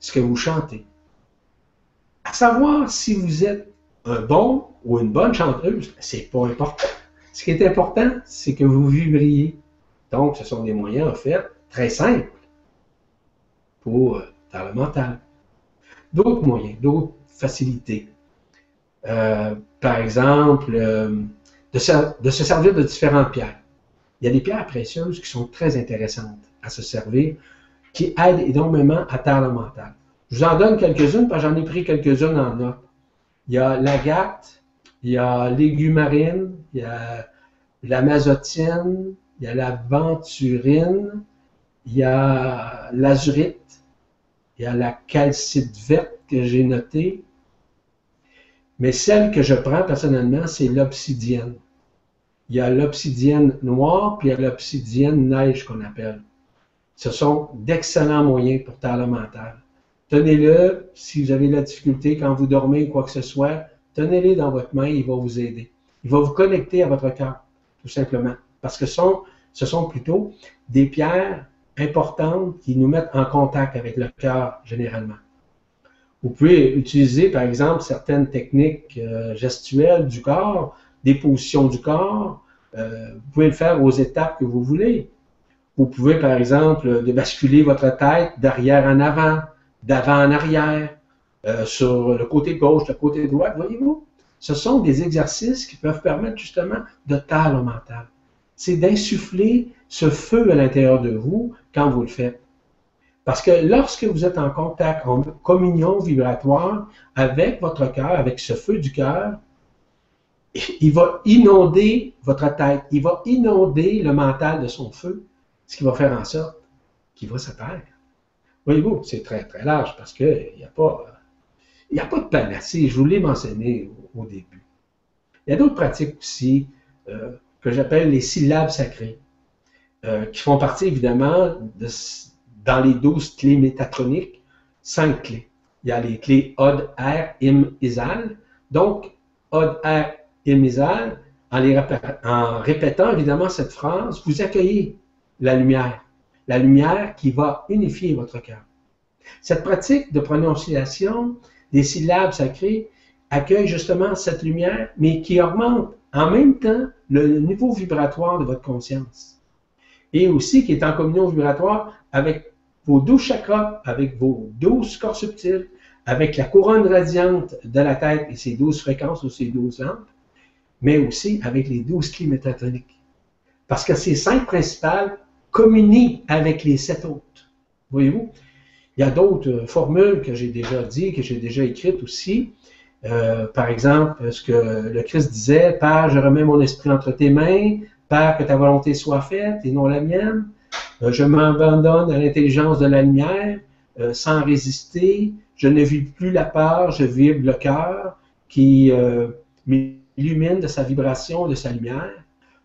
ce que vous chantez. À savoir si vous êtes un bon ou une bonne chanteuse, c'est pas important. Ce qui est important, c'est que vous vibriez. Donc, ce sont des moyens, en fait, très simples pour euh, faire le mental. D'autres moyens, d'autres facilités. Euh, par exemple, euh, de, se, de se servir de différentes pierres. Il y a des pierres précieuses qui sont très intéressantes à se servir, qui aident énormément à taire le mental. Je vous en donne quelques-unes, parce que j'en ai pris quelques-unes en note. Il y a l'agate, il y a l'égumarine, il y a la mazotine, il y a la venturine, il y a l'azurite, il y a la calcite verte que j'ai notée. Mais celle que je prends personnellement, c'est l'obsidienne. Il y a l'obsidienne noire, puis il y a l'obsidienne neige qu'on appelle. Ce sont d'excellents moyens pour le mental. Tenez-le, si vous avez la difficulté quand vous dormez ou quoi que ce soit, tenez-le dans votre main, il va vous aider. Il va vous connecter à votre cœur, tout simplement. Parce que ce sont plutôt des pierres importantes qui nous mettent en contact avec le cœur généralement. Vous pouvez utiliser, par exemple, certaines techniques euh, gestuelles du corps, des positions du corps. Euh, vous pouvez le faire aux étapes que vous voulez. Vous pouvez, par exemple, basculer votre tête d'arrière en avant, d'avant en arrière, euh, sur le côté gauche, le côté droit, voyez-vous? Ce sont des exercices qui peuvent permettre justement de taire le mental. C'est d'insuffler ce feu à l'intérieur de vous quand vous le faites. Parce que lorsque vous êtes en contact, en communion vibratoire avec votre cœur, avec ce feu du cœur, il va inonder votre tête, il va inonder le mental de son feu, ce qui va faire en sorte qu'il va se. Voyez-vous, c'est très, très large parce qu'il n'y a, pas, a pas de panacée. Je vous l'ai mentionné au, début. Il y a d'autres pratiques aussi euh, que j'appelle les syllabes sacrées, euh, qui font partie évidemment de, dans les douze clés métatroniques, cinq clés. Il y a les clés Od, R, Im, Isal. Donc, Od, R, Im, Isal, en répétant évidemment cette phrase, vous accueillez la lumière la lumière qui va unifier votre cœur. Cette pratique de prononciation des syllabes sacrées accueille justement cette lumière, mais qui augmente en même temps le niveau vibratoire de votre conscience. Et aussi qui est en communion vibratoire avec vos douze chakras, avec vos douze corps subtils, avec la couronne radiante de la tête et ses douze fréquences ou ses douze lampes, mais aussi avec les douze clés métatoniques. Parce que ces cinq principales communie avec les sept autres. Voyez-vous? Il y a d'autres euh, formules que j'ai déjà dit, que j'ai déjà écrites aussi. Euh, par exemple, ce que le Christ disait, Père, je remets mon esprit entre tes mains, Père, que ta volonté soit faite et non la mienne. Euh, je m'abandonne à l'intelligence de la lumière sans résister. Je ne vis plus la peur, je vibre le cœur qui m'illumine de sa vibration, de sa lumière.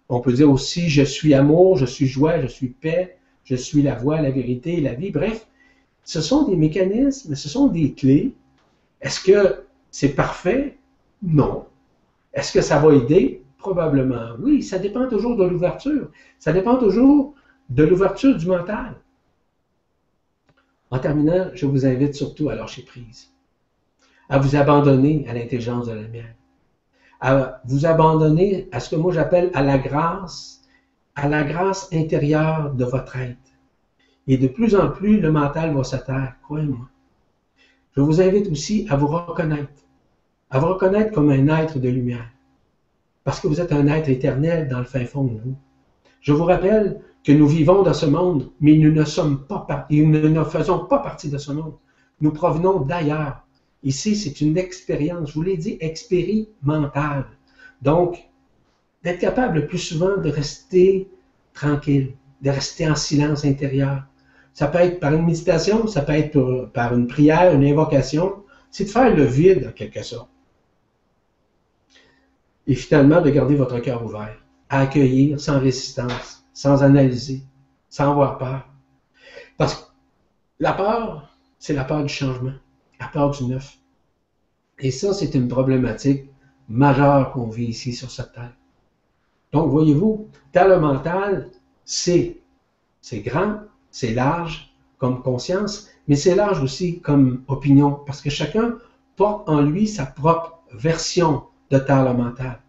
On peut dire aussi je suis amour, je suis joie, je suis paix, je suis la voie, la vérité, la vie. Bref, ce sont des mécanismes, ce sont des clés. Est-ce que c'est parfait? Non. Est-ce que ça va aider? Probablement oui. Ça dépend toujours de l'ouverture. Ça dépend toujours de l'ouverture du mental. En terminant, je vous invite surtout à lâcher prise, à vous abandonner à l'intelligence de la lumière à vous abandonner à ce que moi j'appelle à la grâce, à la grâce intérieure de votre être. Et de plus en plus, le mental va se croyez-moi. Je vous invite aussi à vous reconnaître, à vous reconnaître comme un être de lumière, parce que vous êtes un être éternel dans le fin fond de vous. Je vous rappelle que nous vivons dans ce monde, mais nous ne sommes pas nous ne faisons pas partie de ce monde. Nous provenons d'ailleurs. Ici, c'est une expérience, je vous l'ai dit, expérimentale. Donc, d'être capable le plus souvent de rester tranquille, de rester en silence intérieur. Ça peut être par une méditation, ça peut être par une prière, une invocation. C'est de faire le vide, en quelque sorte. Et finalement, de garder votre cœur ouvert, à accueillir sans résistance, sans analyser, sans avoir peur. Parce que la peur, c'est la peur du changement à part du neuf. Et ça, c'est une problématique majeure qu'on vit ici sur cette terre. Donc, voyez-vous, le mental, c'est, c'est grand, c'est large comme conscience, mais c'est large aussi comme opinion, parce que chacun porte en lui sa propre version de le mental.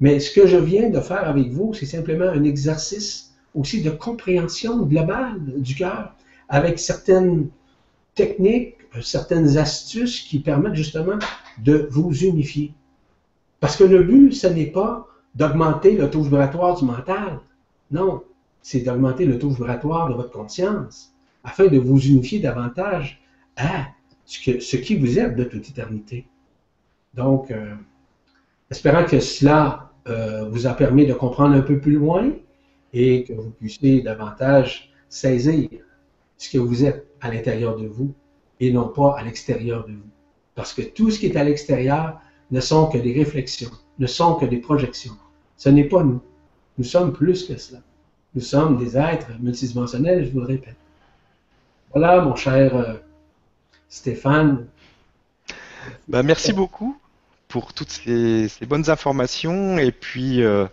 Mais ce que je viens de faire avec vous, c'est simplement un exercice aussi de compréhension globale du cœur, avec certaines techniques, certaines astuces qui permettent justement de vous unifier. Parce que le but, ce n'est pas d'augmenter le taux vibratoire du mental. Non, c'est d'augmenter le taux vibratoire de votre conscience afin de vous unifier davantage à ce, qui vous êtes de toute éternité. Donc, euh, espérant que cela euh, vous a permis de comprendre un peu plus loin et que vous puissiez davantage saisir ce que vous êtes à l'intérieur de vous et non pas à l'extérieur de vous. Parce que tout ce qui est à l'extérieur ne sont que des réflexions, ne sont que des projections. Ce n'est pas nous. Nous sommes plus que cela. Nous sommes des êtres multidimensionnels, je vous le répète. Voilà, mon cher euh, Stéphane. Bah, merci beaucoup pour toutes ces, bonnes informations et puis euh,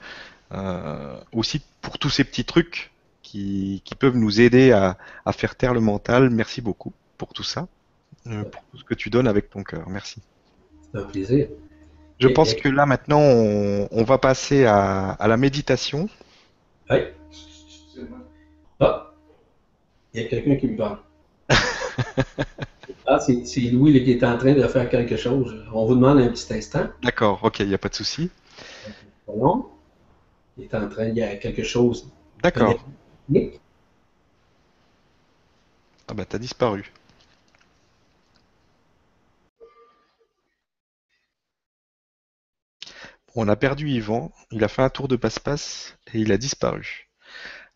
euh, aussi pour tous ces petits trucs qui, peuvent nous aider à, faire taire le mental. Merci beaucoup pour tout ça, pour tout ce que tu donnes avec ton cœur. Merci. C'est un plaisir. Je pense que là maintenant on, va passer à, la méditation. Oui. Ah, il y a quelqu'un qui me parle. ah, c'est Louis qui est en train de faire quelque chose. On vous demande un petit instant. D'accord, ok, il n'y a pas de souci. Non. Il est en train, il y a quelque chose. D'accord. Ah bah t'as disparu. On a perdu Yvan, il a fait un tour de passe-passe et il a disparu.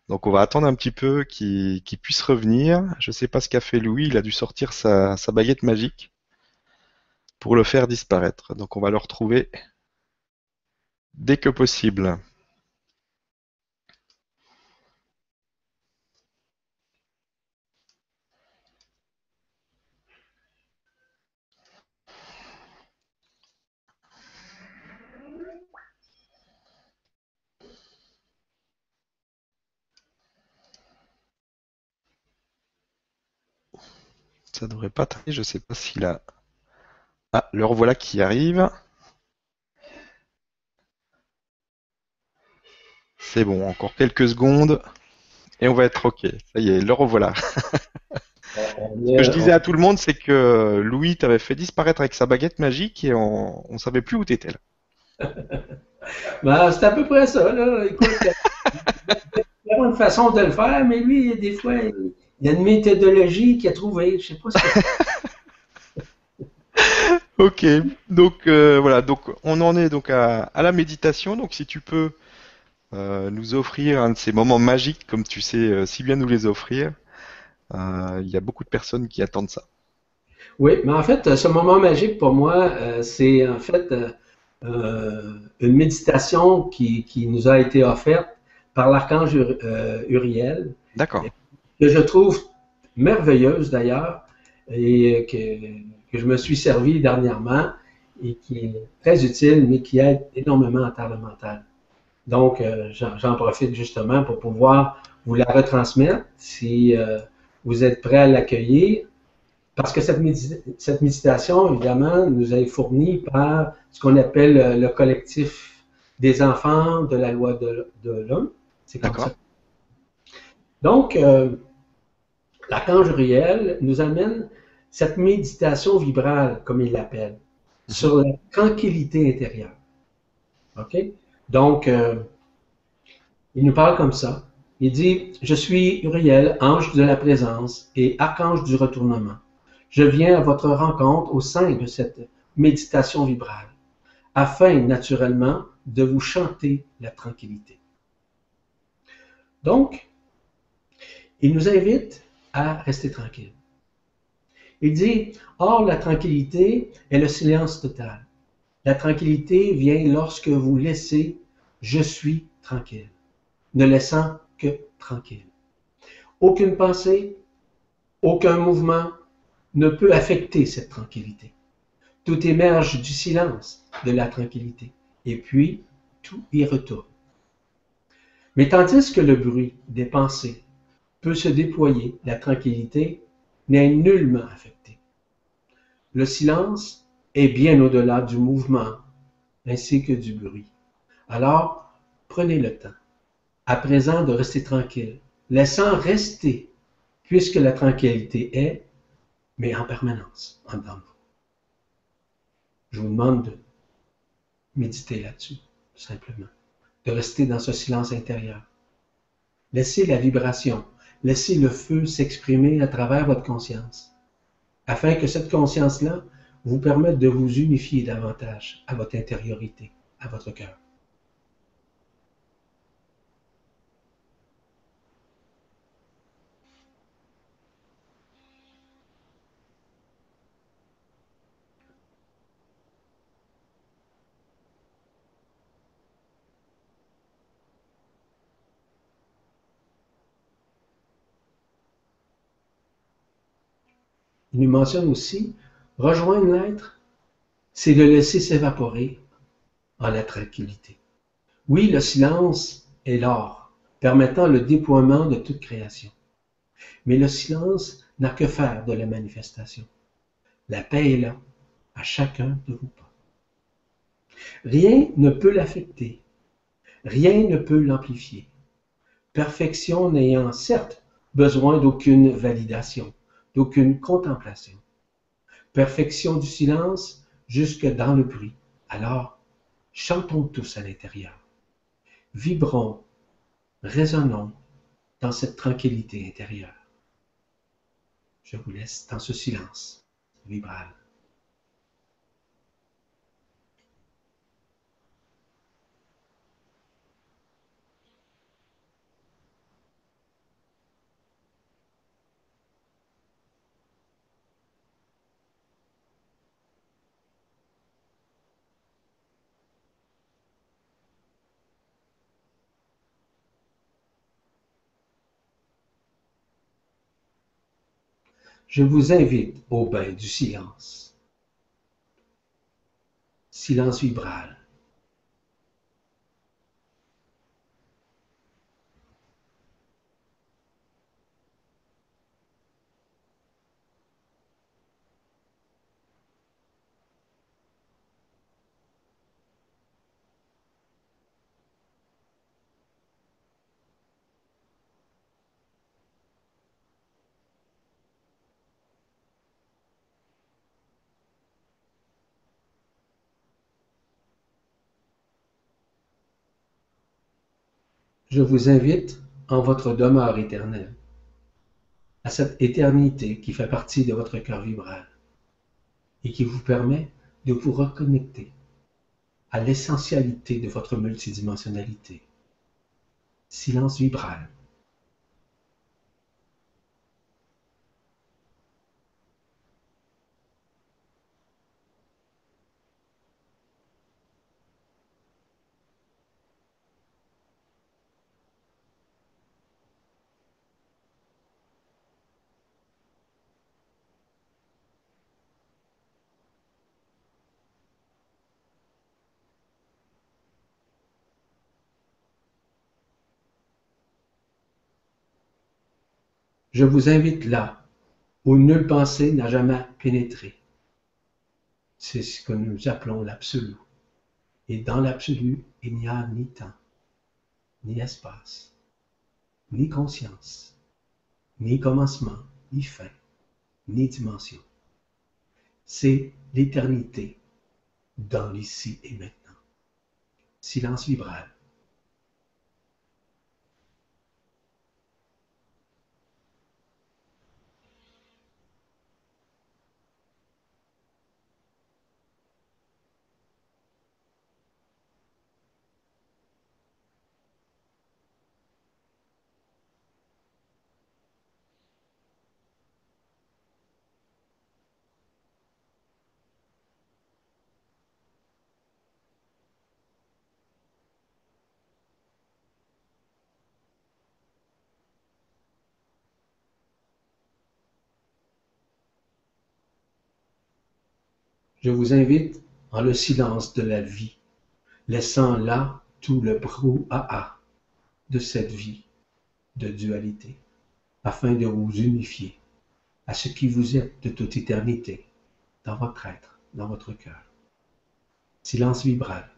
Donc on va attendre un petit peu qu'il puisse revenir. Je ne sais pas ce qu'a fait Louis, il a dû sortir sa, sa baguette magique pour le faire disparaître. Donc on va le retrouver dès que possible. Ça devrait pas tarder, je sais pas s'il a... Ah, le revoilà qui arrive. C'est bon, encore quelques secondes et on va être OK. Ça y est, le revoilà. Ce que je disais à tout le monde, c'est que Louis t'avait fait disparaître avec sa baguette magique et on, ne savait plus où t'étais là. ben, c'est à peu près ça. Il y a une façon de le faire, mais lui, des fois, y a une méthodologie qu'il a trouvée. Je sais pas ce Ok, donc euh, voilà, donc on en est donc à, la méditation. Donc si tu peux euh, nous offrir un de ces moments magiques, comme tu sais euh, si bien nous les offrir, il y a beaucoup de personnes qui attendent ça. Oui, mais en fait, ce moment magique pour moi, c'est en fait une méditation qui, qui, nous a été offerte par l'archange Uriel. D'accord que je trouve merveilleuse d'ailleurs et que, je me suis servi dernièrement et qui est très utile, mais qui aide énormément en termes mental. Donc, euh, j'en profite justement pour pouvoir vous la retransmettre si euh, vous êtes prêt à l'accueillir. Parce que cette, cette, méditation, évidemment, nous est fournie par ce qu'on appelle le collectif des enfants de la loi de, l'homme. C'est comme ça. Donc, euh, L'archange Uriel nous amène cette méditation vibrale, comme il l'appelle, mhm. sur la tranquillité intérieure. OK? Donc, euh, il nous parle comme ça. Il dit, je suis Uriel, ange de la présence et archange du retournement. Je viens à votre rencontre au sein de cette méditation vibrale, afin naturellement de vous chanter la tranquillité. Donc, il nous invite à rester tranquille. Il dit, Or, la tranquillité est le silence total. La tranquillité vient lorsque vous laissez je suis tranquille, ne laissant que tranquille. Aucune pensée, aucun mouvement ne peut affecter cette tranquillité. Tout émerge du silence, de la tranquillité, et puis tout y retourne. Mais tandis que le bruit des pensées, peut se déployer, la tranquillité n'est nullement affectée. Le silence est bien au-delà du mouvement ainsi que du bruit. Alors, prenez le temps, à présent, de rester tranquille, laissant rester, puisque la tranquillité est, mais en permanence, en dedans vous. Je vous demande de méditer là-dessus, simplement, de rester dans ce silence intérieur. Laissez la vibration, Laissez le feu s'exprimer à travers votre conscience. afin que cette conscience-là vous permette de vous unifier davantage à votre intériorité, à votre cœur. Nous mentionne aussi, rejoindre l'être, c'est le laisser s'évaporer en la tranquillité. Oui, le silence est l'or, permettant le déploiement de toute création. Mais le silence n'a que faire de la manifestation. La paix est là, à chacun de vos pas. Rien ne peut l'affecter, rien ne peut l'amplifier. Perfection n'ayant certes besoin d'aucune validation, d'aucune contemplation. Perfection du silence jusque dans le bruit. Alors, chantons tous à l'intérieur. Vibrons, résonnons dans cette tranquillité intérieure. Je vous laisse dans ce silence vibral. Je vous invite au bain du silence. Silence vibral. Je vous invite en votre demeure éternelle, à cette éternité qui fait partie de votre cœur vibral et qui vous permet de vous reconnecter à l'essentialité de votre multidimensionnalité. Silence vibral. Je vous invite là, où nulle pensée n'a jamais pénétré. C'est ce que nous appelons l'absolu. Et dans l'absolu, il n'y a ni temps, ni espace, ni conscience, ni commencement, ni fin, ni dimension. C'est l'éternité dans l'ici et maintenant. Silence vibral. Je vous invite en le silence de la vie, laissant là tout le brouhaha de cette vie de dualité, afin de vous unifier à ce qui vous êtes de toute éternité, dans votre être, dans votre cœur. Silence vibral.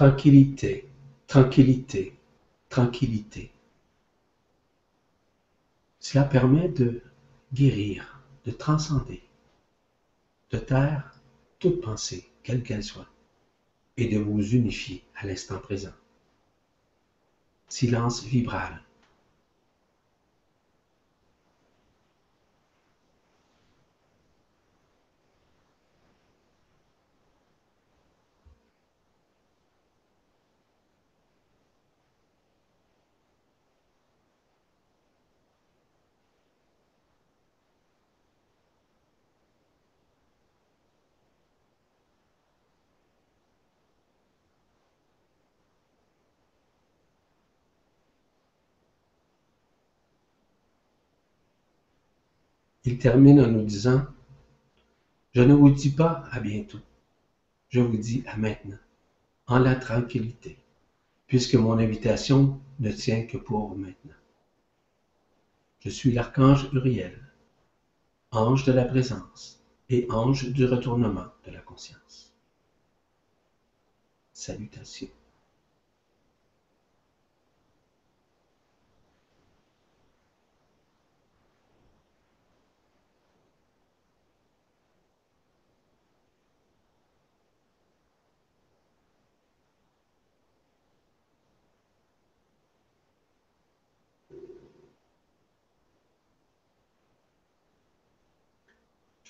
Tranquillité, tranquillité, tranquillité. Cela permet de guérir, de transcender, de taire toute pensée, quelle qu'elle soit, et de vous unifier à l'instant présent. Silence vibral. Il termine en nous disant Je ne vous dis pas à bientôt, je vous dis à maintenant, en la tranquillité, puisque mon invitation ne tient que pour maintenant. Je suis l'archange Uriel, ange de la présence et ange du retournement de la conscience. Salutations.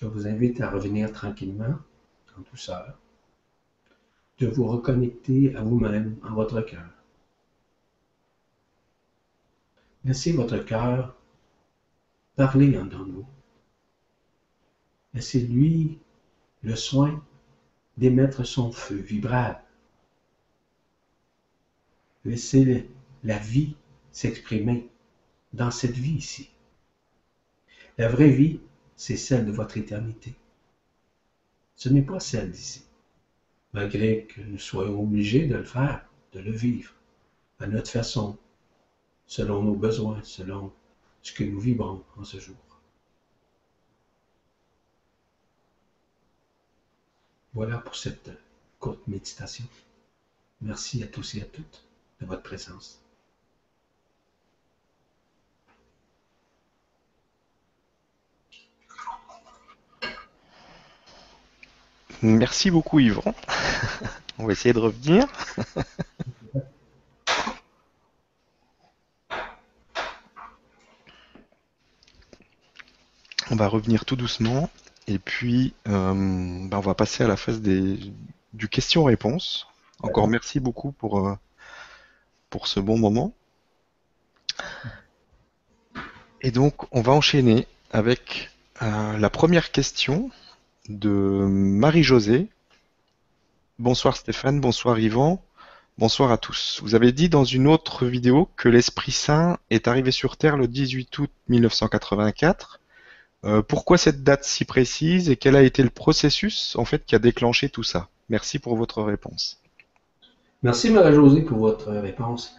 Je vous invite à revenir tranquillement, en douceur, de vous reconnecter à vous-même, en votre cœur. Laissez votre cœur parler en dedans vous. Laissez-lui le soin d'émettre son feu vibral. Laissez la vie s'exprimer dans cette vie ici. La vraie vie, c'est celle de votre éternité. Ce n'est pas celle d'ici, malgré que nous soyons obligés de le faire, de le vivre, à notre façon, selon nos besoins, selon ce que nous vibrons en ce jour. Voilà pour cette courte méditation. Merci à tous et à toutes de votre présence. Merci beaucoup Yvon. On va essayer de revenir. on va revenir tout doucement et puis euh, ben, on va passer à la phase des, du question-réponse. Encore merci beaucoup pour, euh, pour ce bon moment. Et donc on va enchaîner avec euh, la première question de Marie-Josée. Bonsoir Stéphane, bonsoir Yvan, bonsoir à tous. Vous avez dit dans une autre vidéo que l'Esprit Saint est arrivé sur Terre le 18 août 1984. Euh, pourquoi cette date si précise et quel a été le processus en fait qui a déclenché tout ça? Merci pour votre réponse. Merci Marie-Josée pour votre réponse.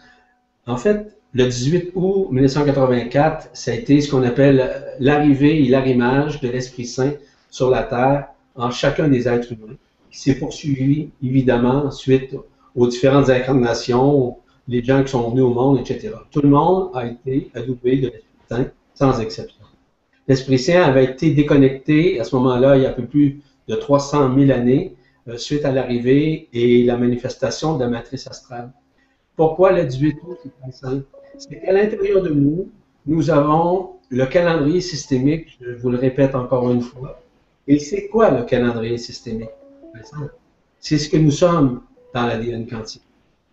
En fait, le 18 août 1984, ça a été ce qu'on appelle l'arrivée et l'arrimage de l'Esprit Saint sur la terre en chacun des êtres humains, qui s'est poursuivi évidemment suite aux différentes incarnations, les gens qui sont venus au monde, etc. Tout le monde a été adoubé de l'Esprit Saint, sans exception. L'Esprit Saint avait été déconnecté à ce moment-là, il y a un peu plus de 300 000 années, euh, suite à l'arrivée et la manifestation de la matrice astrale. Pourquoi le 18 août, c'est qu'à l'intérieur de nous, nous avons le calendrier systémique, je vous le répète encore une fois, et c'est quoi le calendrier systémique? C'est ce que nous sommes dans l'ADN quantique.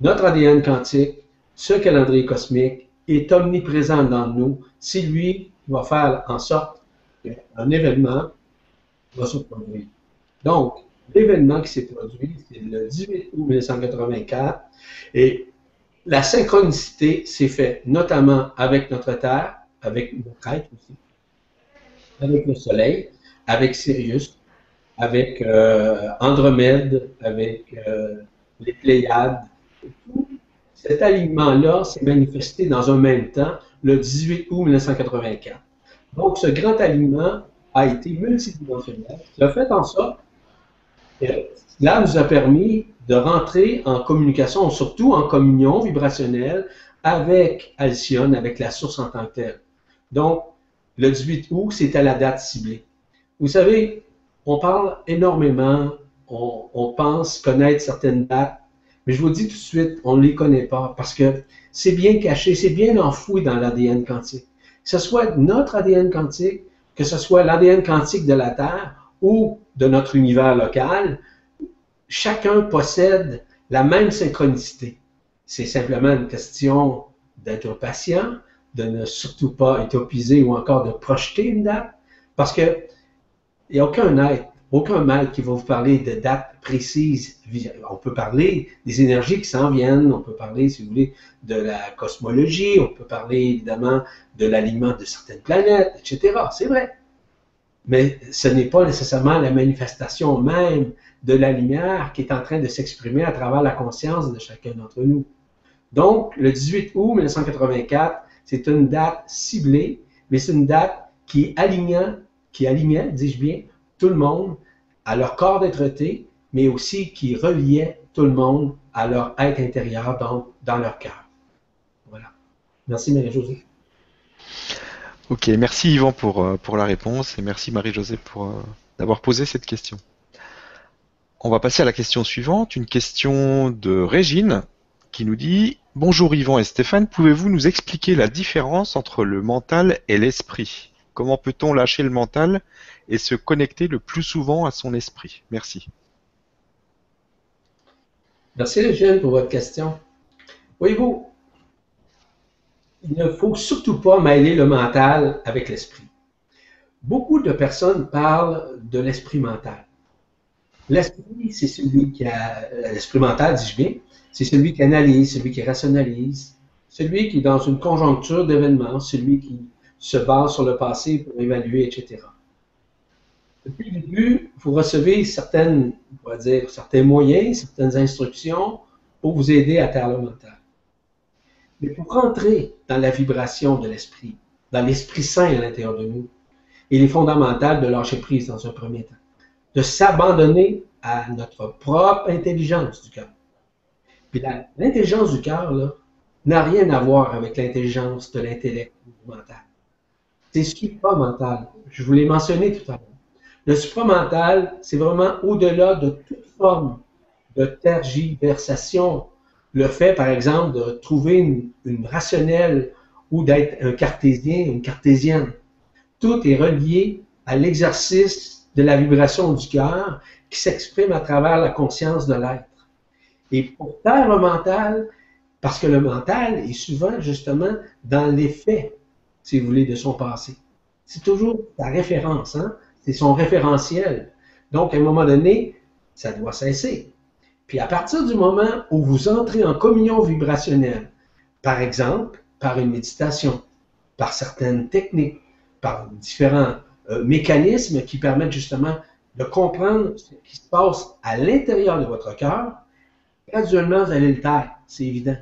Notre ADN quantique, ce calendrier cosmique, est omniprésent dans nous. Si lui va faire en sorte qu'un événement va se produire. Donc, l'événement qui s'est produit, c'est le 18 août 1984, et la synchronicité s'est faite notamment avec notre Terre, avec notre être aussi, avec le Soleil, avec Sirius, avec euh, Andromède, avec euh, les Pléiades. Tout cet alignement-là s'est manifesté dans un même temps le 18 août 1984. Donc, ce grand alignement a été multidimensionnel. A fait en sorte que cela nous a permis de rentrer en communication, surtout en communion vibrationnelle avec Alcyone, avec la source en tant que telle. Donc, le 18 août, c'était la date ciblée. Vous savez, on parle énormément, on, pense connaître certaines dates, mais je vous dis tout de suite, on ne les connaît pas parce que c'est bien caché, c'est bien enfoui dans l'ADN quantique. Que ce soit notre ADN quantique, que ce soit l'ADN quantique de la Terre ou de notre univers local, chacun possède la même synchronicité. C'est simplement une question d'être patient, de ne surtout pas utopiser ou encore de projeter une date, parce que il n'y a aucun être, aucun mal qui va vous parler de dates précises. On peut parler des énergies qui s'en viennent, on peut parler, si vous voulez, de la cosmologie, on peut parler évidemment de l'alignement de certaines planètes, etc. C'est vrai. Mais ce n'est pas nécessairement la manifestation même de la lumière qui est en train de s'exprimer à travers la conscience de chacun d'entre nous. Donc, le 18 août 1984, c'est une date ciblée, mais c'est une date qui alignait, qui alignait, dis-je bien, tout le monde à leur corps d'être-té, mais aussi qui reliait tout le monde à leur être intérieur, donc dans leur cœur. Voilà. Merci Marie-Josée. Ok, merci Yvan pour, euh, la réponse et merci Marie-Josée pour euh, d'avoir posé cette question. On va passer à la question suivante, une question de Régine qui nous dit Bonjour Yvan et Stéphane, pouvez-vous nous expliquer la différence entre le mental et l'esprit? Comment peut-on lâcher le mental et se connecter le plus souvent à son esprit? Merci. Merci Régine pour votre question. Voyez-vous, il ne faut surtout pas mêler le mental avec l'esprit. Beaucoup de personnes parlent de l'esprit mental. L'esprit, c'est celui qui a. L'esprit mental, dis-je bien, c'est celui qui analyse, celui qui rationalise, celui qui est dans une conjoncture d'événements, celui qui se base sur le passé pour évaluer, etc. Depuis le début, vous recevez certaines, on va dire, certains moyens, certaines instructions pour vous aider à taire le mental. Mais pour rentrer dans la vibration de l'esprit, dans l'Esprit Saint à l'intérieur de nous, il est fondamental de lâcher prise dans un premier temps, de s'abandonner à notre propre intelligence du cœur. Puis l'intelligence du cœur n'a rien à voir avec l'intelligence de l'intellect mental. C'est supramental. Je vous l'ai mentionné tout à l'heure. Le supramental, c'est vraiment au-delà de toute forme de tergiversation. Le fait, par exemple, de trouver une, rationnelle ou d'être un cartésien, une cartésienne. Tout est relié à l'exercice de la vibration du cœur qui s'exprime à travers la conscience de l'être. Et pour taire le mental, parce que le mental est souvent justement dans l'effet, si vous voulez, de son passé. C'est toujours la référence, hein? c'est son référentiel. Donc, à un moment donné, ça doit cesser. Puis à partir du moment où vous entrez en communion vibrationnelle, par exemple, par une méditation, par certaines techniques, par différents euh, mécanismes qui permettent justement de comprendre ce qui se passe à l'intérieur de votre cœur, Graduellement, vous allez le taire, c'est évident.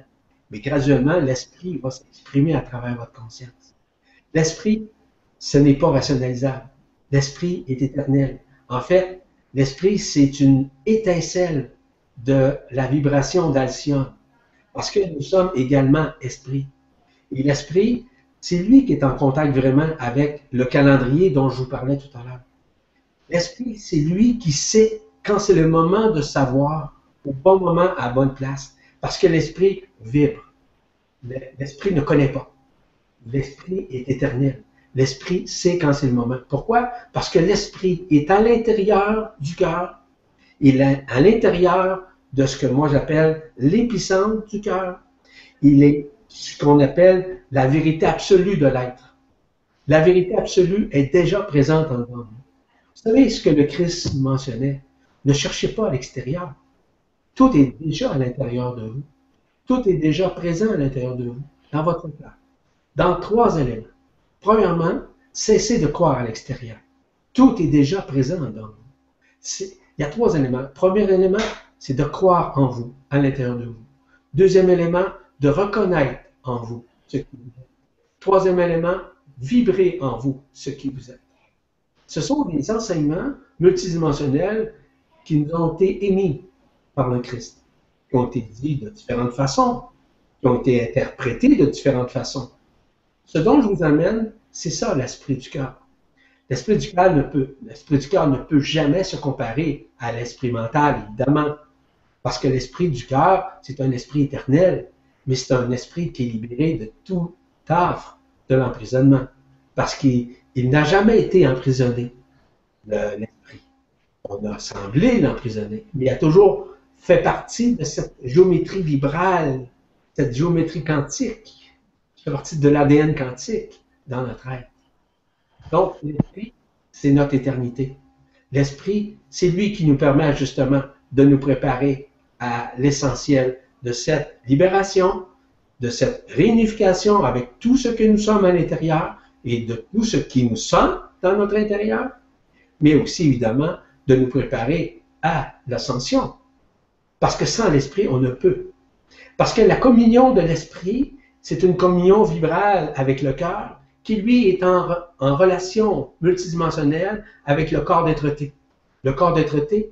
Mais graduellement, l'esprit va s'exprimer à travers votre conscience. L'esprit, ce n'est pas rationalisable. L'esprit est éternel. En fait, l'esprit, c'est une étincelle de la vibration d'Alcyone. Parce que nous sommes également esprit. Et l'esprit, c'est lui qui est en contact vraiment avec le calendrier dont je vous parlais tout à l'heure. L'esprit, c'est lui qui sait quand c'est le moment de savoir au bon moment, à la bonne place. Parce que l'esprit vibre. L'esprit ne connaît pas. L'esprit est éternel. L'esprit sait quand c'est le moment. Pourquoi? Parce que l'esprit est à l'intérieur du cœur. Il est à l'intérieur de ce que moi j'appelle l'épicentre du cœur. Il est ce qu'on appelle la vérité absolue de l'être. La vérité absolue est déjà présente en nous. Vous savez ce que le Christ mentionnait? Ne cherchez pas à l'extérieur. Tout est déjà à l'intérieur de vous. Tout est déjà présent à l'intérieur de vous, dans votre cœur. Dans trois éléments. Premièrement, cessez de croire à l'extérieur. Tout est déjà présent dans vous. Il y a trois éléments. Premier élément, c'est de croire en vous, à l'intérieur de vous. Deuxième élément, de reconnaître en vous ce qui vous êtes. Troisième élément, vibrer en vous ce qui vous êtes. Ce sont des enseignements multidimensionnels qui nous ont été émis par le Christ, qui ont été dit de différentes façons, qui ont été interprétés de différentes façons. Ce dont je vous amène, c'est ça l'esprit du cœur. L'esprit du cœur ne peut, l'esprit du cœur ne peut jamais se comparer à l'esprit mental, évidemment, parce que l'esprit du cœur, c'est un esprit éternel, mais c'est un esprit qui est libéré de tout affre de l'emprisonnement, parce qu'il n'a jamais été emprisonné, l'esprit. On a semblé l'emprisonner, mais il a toujours fait partie de cette géométrie vibrale, cette géométrie quantique, partie de l'ADN quantique dans notre être. Donc, l'esprit, c'est notre éternité. L'esprit, c'est lui qui nous permet justement de nous préparer à l'essentiel de cette libération, de cette réunification avec tout ce que nous sommes à l'intérieur et de tout ce qui nous sommes dans notre intérieur, mais aussi évidemment de nous préparer à l'ascension. Parce que sans l'esprit, on ne peut. Parce que la communion de l'esprit, c'est une communion vibrale avec le cœur qui, lui, est en, relation multidimensionnelle avec le corps d'être-té. Le corps d'être-té,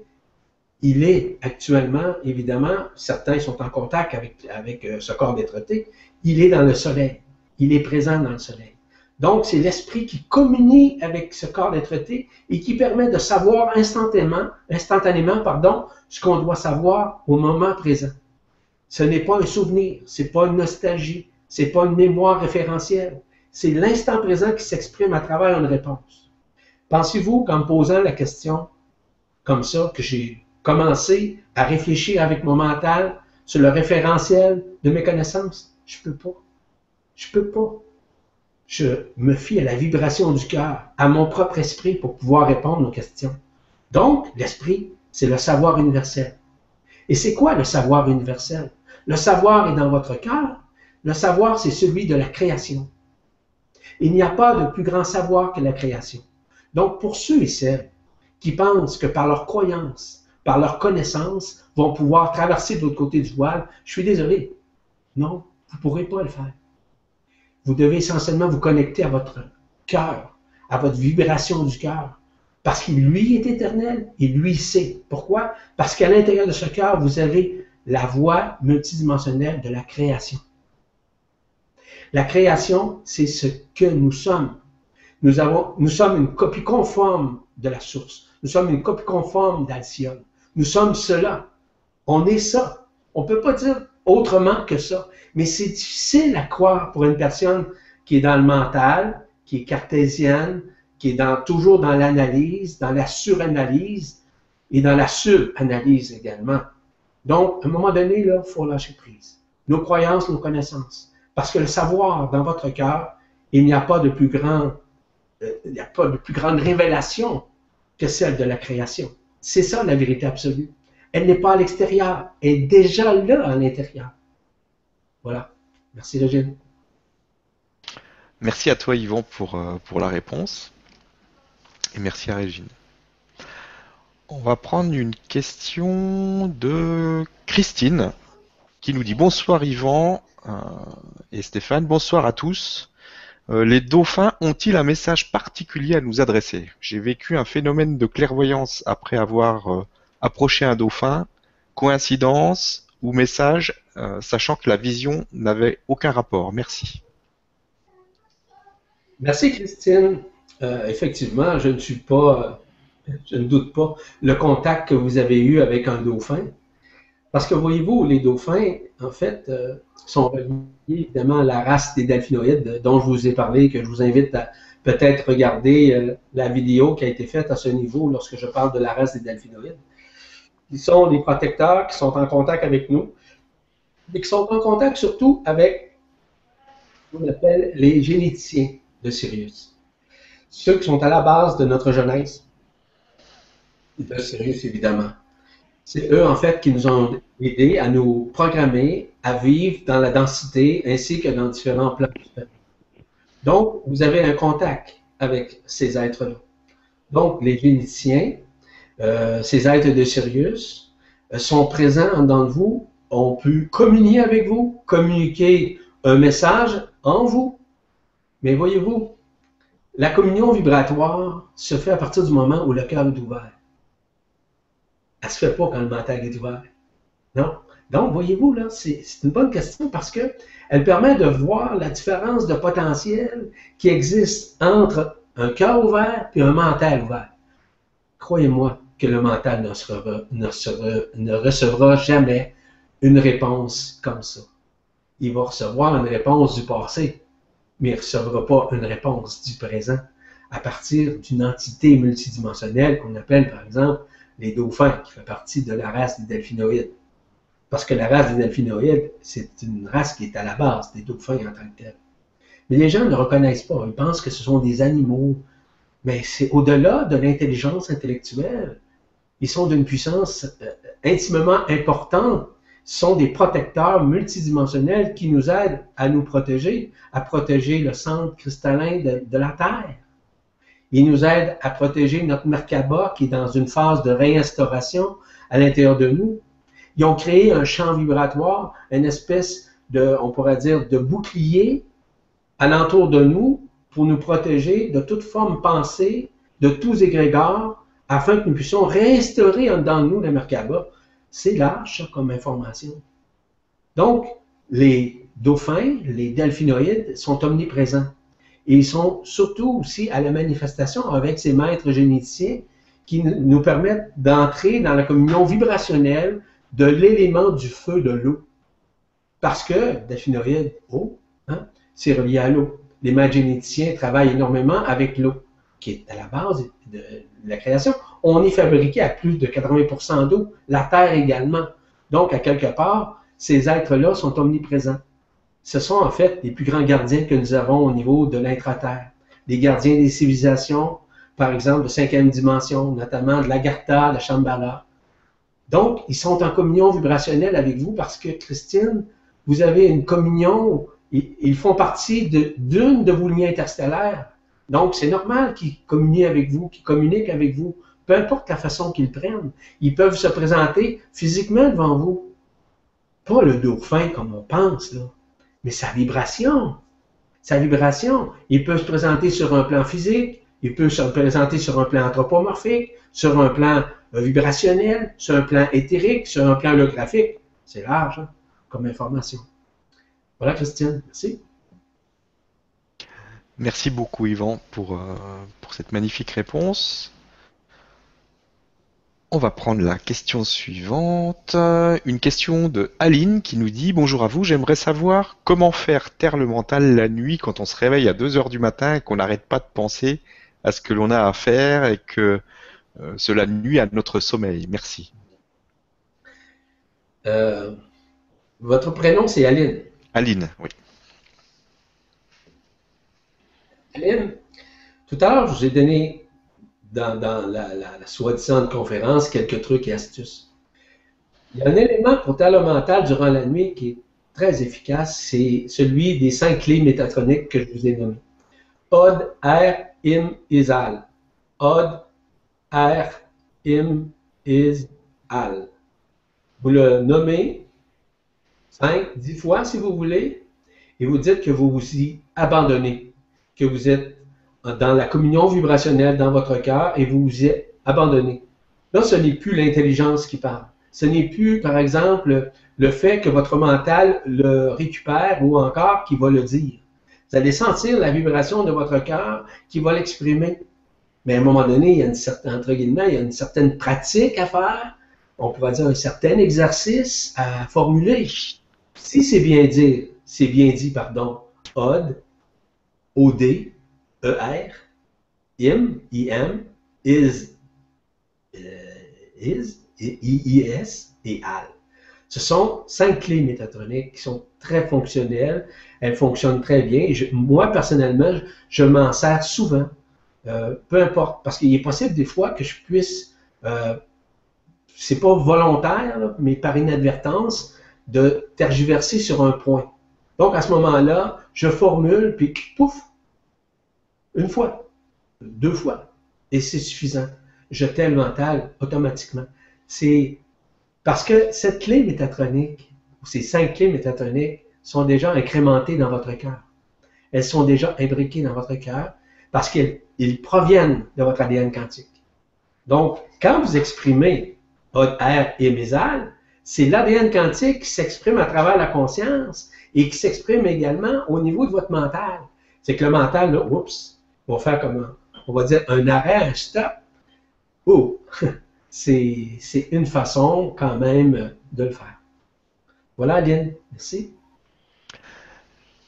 il est actuellement, évidemment, certains sont en contact avec, avec euh, ce corps d'être-té, il est dans le soleil. Il est présent dans le soleil. Donc, c'est l'esprit qui communie avec ce corps d'être-té et qui permet de savoir instantanément, instantanément pardon, ce qu'on doit savoir au moment présent. Ce n'est pas un souvenir, c'est pas une nostalgie, c'est pas une mémoire référentielle. C'est l'instant présent qui s'exprime à travers une réponse. Pensez-vous qu'en me posant la question comme ça, que j'ai commencer à réfléchir avec mon mental sur le référentiel de mes connaissances? Je peux pas. Je peux pas. Je me fie à la vibration du cœur, à mon propre esprit pour pouvoir répondre aux questions. Donc, l'esprit, c'est le savoir universel. Et c'est quoi le savoir universel? Le savoir est dans votre cœur. Le savoir, c'est celui de la création. Il n'y a pas de plus grand savoir que la création. Donc, pour ceux et celles qui pensent que par leur croyance, par leur connaissance, vont pouvoir traverser de l'autre côté du voile. Je suis désolé. Non, vous ne pourrez pas le faire. Vous devez essentiellement vous connecter à votre cœur, à votre vibration du cœur. Parce qu'il, lui, est éternel et lui sait. Pourquoi? Parce qu'à l'intérieur de ce cœur, vous avez la voix multidimensionnelle de la création. La création, c'est ce que nous sommes. Nous, sommes une copie conforme de la source. Nous sommes une copie conforme d'Alcyone. Nous sommes cela. On est ça. On ne peut pas dire autrement que ça. Mais c'est difficile à croire pour une personne qui est dans le mental, qui est cartésienne, qui est toujours dans l'analyse, dans la suranalyse et dans la subanalyse également. Donc, à un moment donné, il faut lâcher prise. Nos croyances, nos connaissances. Parce que le savoir dans votre cœur, il n'y a pas de plus grand, euh, il n'y a pas de plus grande révélation que celle de la création. C'est ça la vérité absolue. Elle n'est pas à l'extérieur, elle est déjà là à l'intérieur. Voilà. Merci Régine. Merci à toi Yvon pour, euh, la réponse. Et merci à Régine. On va prendre une question de Christine qui nous dit bonsoir Yvan et Stéphane, bonsoir à tous. Euh, les dauphins ont-ils un message particulier à nous adresser? J'ai vécu un phénomène de clairvoyance après avoir euh, approché un dauphin. Coïncidence ou message, euh, sachant que la vision n'avait aucun rapport. Merci. Merci Christine. effectivement, je ne doute pas, le contact que vous avez eu avec un dauphin. Parce que voyez-vous, les dauphins, en fait, sont reliés évidemment à la race des delphinoïdes dont je vous ai parlé, que je vous invite à peut-être regarder euh, la vidéo qui a été faite à ce niveau lorsque je parle de la race des delphinoïdes. Ils sont des protecteurs qui sont en contact avec nous et qui sont en contact surtout avec ce qu'on appelle les généticiens de Sirius. Ceux qui sont à la base de notre jeunesse, de Sirius évidemment. C'est eux, en fait, qui nous ont aidés à nous programmer à vivre dans la densité ainsi que dans différents plans. Donc, vous avez un contact avec ces êtres-là. Donc, les Vénitiens, euh, ces êtres de Sirius, euh, sont présents dans vous, ont pu communier avec vous, communiquer un message en vous. Mais voyez-vous, la communion vibratoire se fait à partir du moment où le cœur est ouvert. Elle se fait pas quand le mental est ouvert. Non. Donc, voyez-vous, là, c'est une bonne question parce que elle permet de voir la différence de potentiel qui existe entre un cœur ouvert et un mental ouvert. Croyez-moi que le mental ne, ne recevra jamais une réponse comme ça. Il va recevoir une réponse du passé, mais il ne recevra pas une réponse du présent à partir d'une entité multidimensionnelle qu'on appelle par exemple les dauphins, qui fait partie de la race des delphinoïdes. Parce que la race des delphinoïdes, c'est une race qui est à la base des dauphins en tant que telle. Mais les gens ne le reconnaissent pas. Ils pensent que ce sont des animaux. Mais c'est au-delà de l'intelligence intellectuelle. Ils sont d'une puissance euh, intimement importante. Ce sont des protecteurs multidimensionnels qui nous aident à nous protéger, à protéger le centre cristallin de la Terre. Ils nous aident à protéger notre Merkaba qui est dans une phase de réinstauration à l'intérieur de nous. Ils ont créé un champ vibratoire, une espèce de, on pourrait dire, de bouclier alentour de nous pour nous protéger de toute forme pensée, de tous égrégores, afin que nous puissions réinstaurer en dedans de nous la Merkaba. C'est large, comme information. Donc, les dauphins, les delphinoïdes sont omniprésents. Et ils sont surtout aussi à la manifestation avec ces maîtres généticiens qui nous permettent d'entrer dans la communion vibrationnelle de l'élément du feu de l'eau. Parce que delphinoïde, eau, hein, c'est relié à l'eau. Les maîtres généticiens travaillent énormément avec l'eau, qui est à la base de la création. On est fabriqué à plus de 80% d'eau, la Terre également. Donc, à quelque part, ces êtres-là sont omniprésents. Ce sont en fait les plus grands gardiens que nous avons au niveau de l'intra-terre. Les gardiens des civilisations, par exemple, de cinquième dimension, notamment de l'Agartha, de Shambhala, donc, ils sont en communion vibrationnelle avec vous parce que, Christine, vous avez une communion, ils font partie d'une de, vos lignes interstellaires. Donc, c'est normal qu'ils communient avec vous, qu'ils communiquent avec vous, peu importe la façon qu'ils prennent. Ils peuvent se présenter physiquement devant vous. Pas le dauphin comme on pense, là, mais sa vibration. Sa vibration. Il peut se présenter sur un plan physique, il peut se présenter sur un plan anthropomorphique, sur un plan euh, vibrationnel, sur un plan éthérique, sur un plan holographique. C'est large hein, comme information. Voilà, Christiane. Merci. Merci beaucoup, Yvan, pour, euh, pour cette magnifique réponse. On va prendre la question suivante. Une question de Aline qui nous dit Bonjour à vous, j'aimerais savoir comment faire taire le mental la nuit quand on se réveille à 2 heures du matin et qu'on n'arrête pas de penser à ce que l'on a à faire et que euh, cela nuit à notre sommeil. Merci. Euh, votre prénom, c'est Aline. Aline, oui. Aline, tout à l'heure, je vous ai donné dans, la, soi-disant conférence quelques trucs et astuces. Il y a un élément pour le mental durant la nuit qui est très efficace, c'est celui des cinq clés métatroniques que je vous ai nommées. Od, R, Im, Isal. Od, R, Im, Is, Al. Vous le nommez 5, 10 fois si vous voulez, et vous dites que vous vous y abandonnez, que vous êtes dans la communion vibrationnelle dans votre cœur et vous vous y êtes abandonné. Là, ce n'est plus l'intelligence qui parle. Ce n'est plus, par exemple, le fait que votre mental le récupère ou encore qu'il va le dire. Vous allez sentir la vibration de votre cœur qui va l'exprimer. Mais à un moment donné, il y a une certaine, entre guillemets, il y a une certaine pratique à faire. On pourrait dire un certain exercice à formuler. Si c'est bien dit, c'est bien dit, pardon, OD, OD, ER, IM, IM, is, euh, is, IIS et AL. Ce sont cinq clés métatroniques qui sont très fonctionnelles. Elles fonctionnent très bien. moi, personnellement, je m'en sers souvent euh, peu importe, parce qu'il est possible des fois que je puisse, euh, c'est pas volontaire, mais par inadvertance, de tergiverser sur un point. Donc à ce moment-là, je formule, puis pouf, une fois, deux fois, et c'est suffisant. Je tais le mental automatiquement. C'est parce que cette clé métatronique, ou ces cinq clés métatroniques, sont déjà incrémentées dans votre cœur. Elles sont déjà imbriquées dans votre cœur parce qu'ils proviennent de votre ADN quantique. Donc, quand vous exprimez votre R et mésal, c'est l'ADN quantique qui s'exprime à travers la conscience et qui s'exprime également au niveau de votre mental. C'est que le mental, là, oups, va faire comment? On va dire un arrêt, un stop. C'est une façon quand même de le faire. Voilà, Aline. Merci.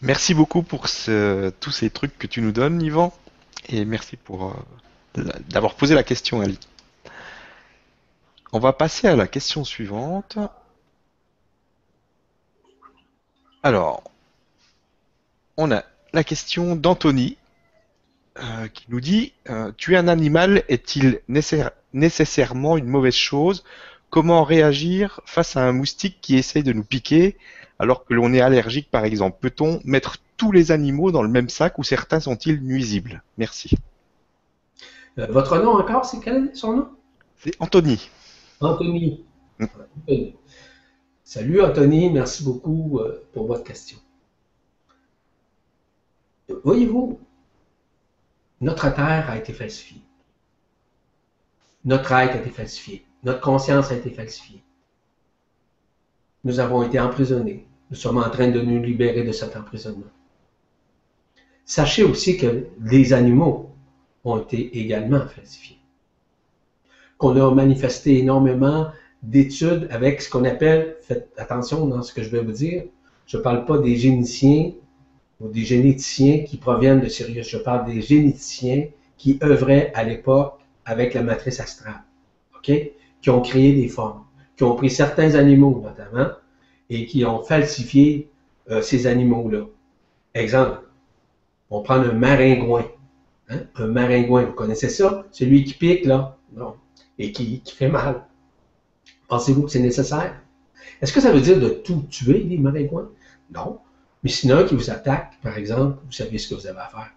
Merci beaucoup pour tous ces trucs que tu nous donnes, Yvan. Et merci pour euh, d'avoir posé la question, Ali. On va passer à la question suivante. Alors, on a la question d'Anthony euh, qui nous dit euh, Tuer un animal est-il nécessairement une mauvaise chose? Comment réagir face à un moustique qui essaye de nous piquer alors que l'on est allergique par exemple? Peut-on mettre tous les animaux dans le même sac ou certains sont-ils nuisibles? Merci. Euh, votre nom encore, c'est quel son nom? C'est Anthony. Anthony. Mm. Salut Anthony, merci beaucoup pour votre question. Voyez-vous, notre terre a été falsifiée. Notre être a été falsifié. Notre conscience a été falsifiée. Nous avons été emprisonnés. Nous sommes en train de nous libérer de cet emprisonnement. Sachez aussi que les animaux ont été également falsifiés. Qu'on a manifesté énormément d'études avec ce qu'on appelle, faites attention dans ce que je vais vous dire, je ne parle pas des géniciens ou des généticiens qui proviennent de Sirius. Je parle des généticiens qui œuvraient à l'époque avec la matrice astrale, OK? Qui ont créé des formes, qui ont pris certains animaux notamment et qui ont falsifié euh, ces animaux-là. Exemple, on prend un maringouin. Hein? Un maringouin, vous connaissez ça? Celui qui pique, là, non, et qui fait mal. Pensez-vous que c'est nécessaire? Est-ce que ça veut dire de tout tuer, les maringouins? Non. Mais sinon, qui vous attaque, par exemple, vous savez ce que vous avez à faire.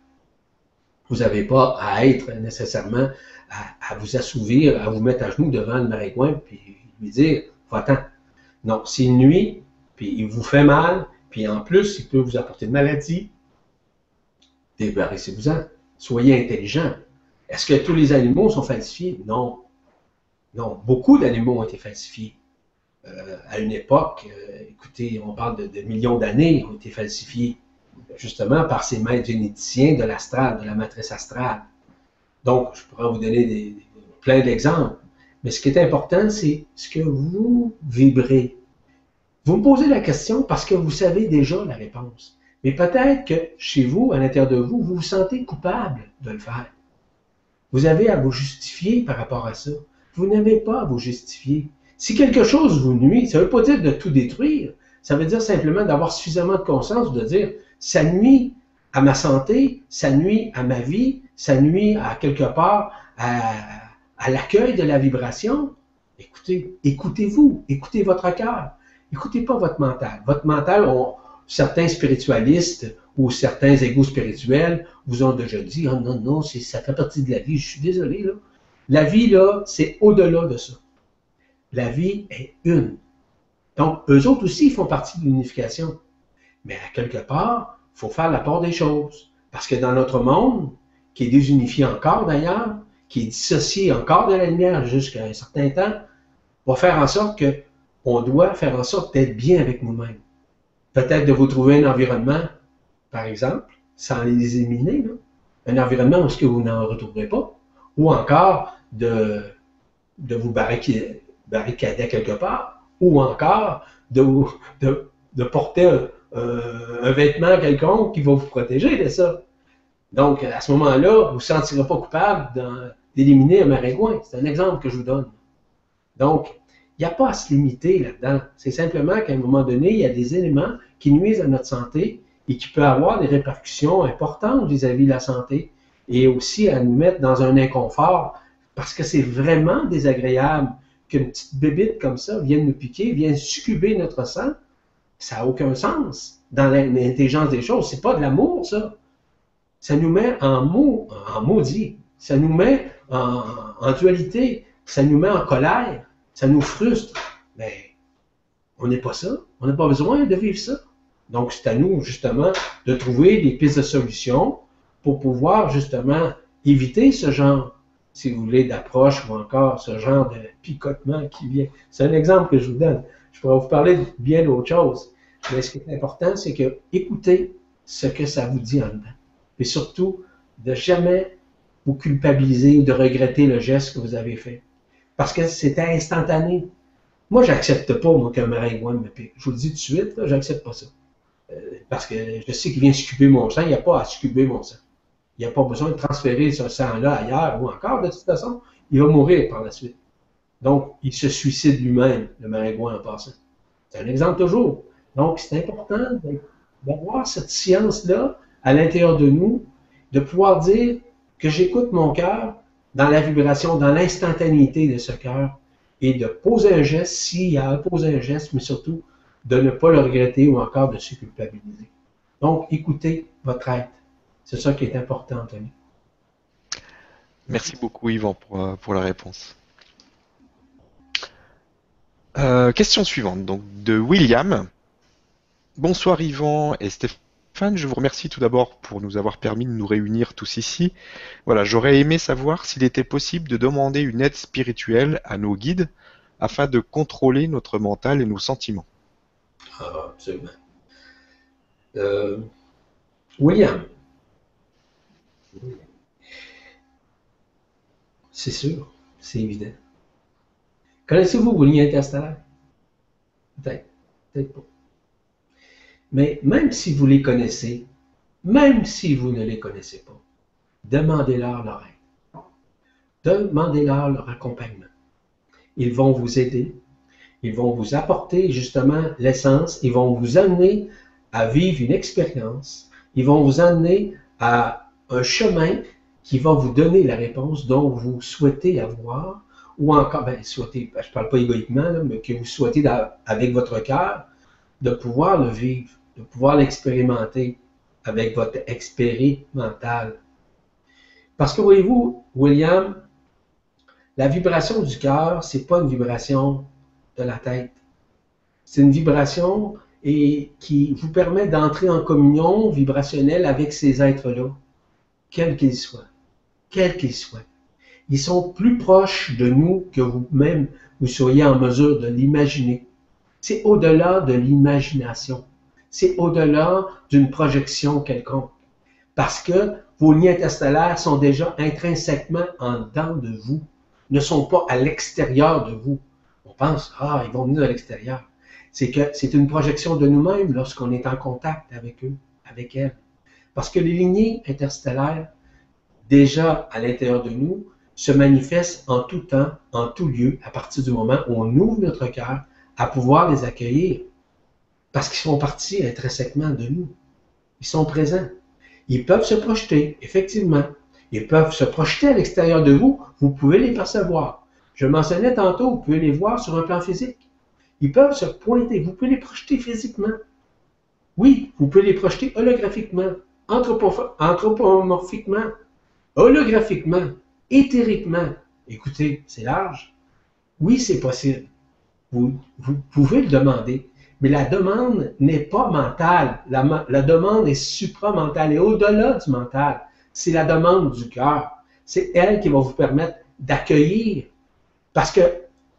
Vous n'avez pas à être nécessairement à, vous assouvir, à vous mettre à genoux devant le maringouin, puis lui dire, va-t'en. Non, s'il nuit, puis il vous fait mal, puis en plus, il peut vous apporter de maladie, débarrassez-vous-en. Soyez intelligent. Est-ce que tous les animaux sont falsifiés? Non. Non, beaucoup d'animaux ont été falsifiés. Euh, à une époque, euh, écoutez, on parle de, millions d'années, ont été falsifiés justement par ces maîtres généticiens de l'astral, de la matrice astrale. Donc, je pourrais vous donner plein d'exemples. Mais ce qui est important, c'est ce que vous vibrez. Vous me posez la question parce que vous savez déjà la réponse. Mais peut-être que chez vous, à l'intérieur de vous, vous vous sentez coupable de le faire. Vous avez à vous justifier par rapport à ça. Vous n'avez pas à vous justifier. Si quelque chose vous nuit, ça ne veut pas dire de tout détruire. Ça veut dire simplement d'avoir suffisamment de conscience de dire ça nuit à ma santé, ça nuit à ma vie, ça nuit à quelque part à, l'accueil de la vibration. Écoutez, écoutez-vous, écoutez votre cœur, écoutez pas votre mental. Votre mental, certains spiritualistes ou certains égaux spirituels vous ont déjà dit, oh non, non, ça fait partie de la vie, je suis désolé, là. La vie, là, c'est au-delà de ça la vie est une. Donc, eux autres aussi font partie de l'unification. Mais à quelque part, il faut faire la part des choses. Parce que dans notre monde, qui est désunifié encore d'ailleurs, qui est dissocié encore de la lumière jusqu'à un certain temps, va faire en sorte que on doit faire en sorte d'être bien avec nous-mêmes. Peut-être de vous trouver un environnement, par exemple, sans les éliminer, un environnement où vous n'en retrouverez pas, ou encore de, de vous barricader, barricader quelque part, ou encore de, de, de porter un, vêtement quelconque qui va vous protéger de ça. Donc, à ce moment-là, vous ne vous sentirez pas coupable d'éliminer un maringouin. C'est un exemple que je vous donne. Donc, il n'y a pas à se limiter là-dedans. C'est simplement qu'à un moment donné, il y a des éléments qui nuisent à notre santé et qui peuvent avoir des répercussions importantes vis-à-vis -vis de la santé et aussi à nous mettre dans un inconfort parce que c'est vraiment désagréable qu'une petite bébite comme ça vienne nous piquer, vienne succuber notre sang, ça n'a aucun sens dans l'intelligence des choses. C'est pas de l'amour, ça. Ça nous met en, mot, en maudit. Ça nous met en, dualité. Ça nous met en colère. Ça nous frustre. Mais on n'est pas ça. On n'a pas besoin de vivre ça. Donc, c'est à nous, justement, de trouver des pistes de solutions pour pouvoir, justement, éviter ce genre si vous voulez, d'approche ou encore ce genre de picotement qui vient. C'est un exemple que je vous donne. Je pourrais vous parler de bien d'autres choses. Mais ce qui est important, c'est que écoutez ce que ça vous dit en dedans. Et surtout, de jamais vous culpabiliser ou de regretter le geste que vous avez fait. Parce que c'était instantané. Moi, j'accepte pas, moi, qu'un maringouin me pique. Je vous le dis tout de suite, j'accepte pas ça. Euh, parce que je sais qu'il vient scuber mon sang, il n'y a pas à scuber mon sang. Il n'y a pas besoin de transférer ce sang-là ailleurs ou encore, de toute façon, il va mourir par la suite. Donc, il se suicide lui-même, le maringouin en passant. C'est un exemple toujours. Donc, c'est important d'avoir cette science-là à l'intérieur de nous, de pouvoir dire que j'écoute mon cœur dans la vibration, dans l'instantanéité de ce cœur, et de poser un geste s'il y a à poser un geste, mais surtout de ne pas le regretter ou encore de se culpabiliser. Donc, écoutez votre être. C'est ça qui est important, Anthony. Merci beaucoup, Yvan, pour, euh, pour la réponse. Euh, question suivante, donc de William. Bonsoir Yvan et Stéphane, je vous remercie tout d'abord pour nous avoir permis de nous réunir tous ici. Voilà, j'aurais aimé savoir s'il était possible de demander une aide spirituelle à nos guides afin de contrôler notre mental et nos sentiments. Ah, absolument. Euh, William. C'est sûr, c'est évident. Connaissez-vous vos lignes interstellaires? Peut-être, peut-être pas. Mais même si vous les connaissez, même si vous ne les connaissez pas, demandez-leur leur aide. Demandez-leur leur accompagnement. Ils vont vous aider. Ils vont vous apporter justement l'essence. Ils vont vous amener à vivre une expérience. Ils vont vous amener à un chemin qui va vous donner la réponse dont vous souhaitez avoir, ou encore, ben, souhaitez, ben, je ne parle pas égoïquement, mais que vous souhaitez avec votre cœur, de pouvoir le vivre de pouvoir l'expérimenter avec votre expérimental. Parce que voyez-vous, William, la vibration du cœur, c'est pas une vibration de la tête. C'est une vibration et qui vous permet d'entrer en communion vibrationnelle avec ces êtres-là, quels qu'ils soient, quels qu'ils soient. Ils sont plus proches de nous que vous-même vous soyez en mesure de l'imaginer. C'est au-delà de l'imagination c'est au-delà d'une projection quelconque. Parce que vos liens interstellaires sont déjà intrinsèquement en dedans de vous, ne sont pas à l'extérieur de vous. On pense, ah, ils vont venir de l'extérieur. C'est que c'est une projection de nous-mêmes lorsqu'on est en contact avec eux, avec elles. Parce que les lignées interstellaires, déjà à l'intérieur de nous, se manifestent en tout temps, en tout lieu, à partir du moment où on ouvre notre cœur à pouvoir les accueillir parce qu'ils font partie intrinsèquement de nous. Ils sont présents. Ils peuvent se projeter, effectivement. Ils peuvent se projeter à l'extérieur de vous. Vous pouvez les percevoir. Je mentionnais tantôt, vous pouvez les voir sur un plan physique. Ils peuvent se pointer. Vous pouvez les projeter physiquement. Oui, vous pouvez les projeter holographiquement, anthropomorphiquement, holographiquement, éthériquement. Écoutez, c'est large. Oui, c'est possible. Vous, pouvez le demander. Mais la demande n'est pas mentale. La, demande est supramentale et au-delà du mental. C'est la demande du cœur. C'est elle qui va vous permettre d'accueillir. Parce que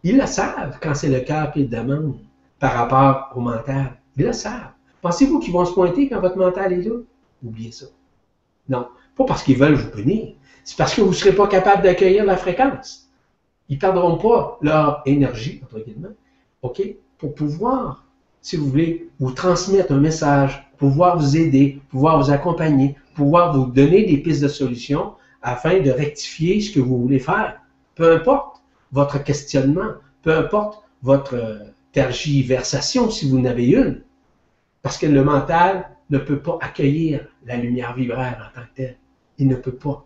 ils le savent quand c'est le cœur qui le demande par rapport au mental. Ils le savent. Pensez-vous qu'ils vont se pointer quand votre mental est là? Oubliez ça. Non. Pas parce qu'ils veulent vous punir. C'est parce que vous ne serez pas capable d'accueillir la fréquence. Ils ne perdront pas leur énergie, entre guillemets, OK, pour pouvoir si vous voulez, vous transmettre un message, pouvoir vous aider, pouvoir vous accompagner, pouvoir vous donner des pistes de solutions afin de rectifier ce que vous voulez faire. Peu importe votre questionnement, peu importe votre euh, tergiversation si vous n'avez une. Parce que le mental ne peut pas accueillir la lumière vibraire en tant que telle. Il ne peut pas.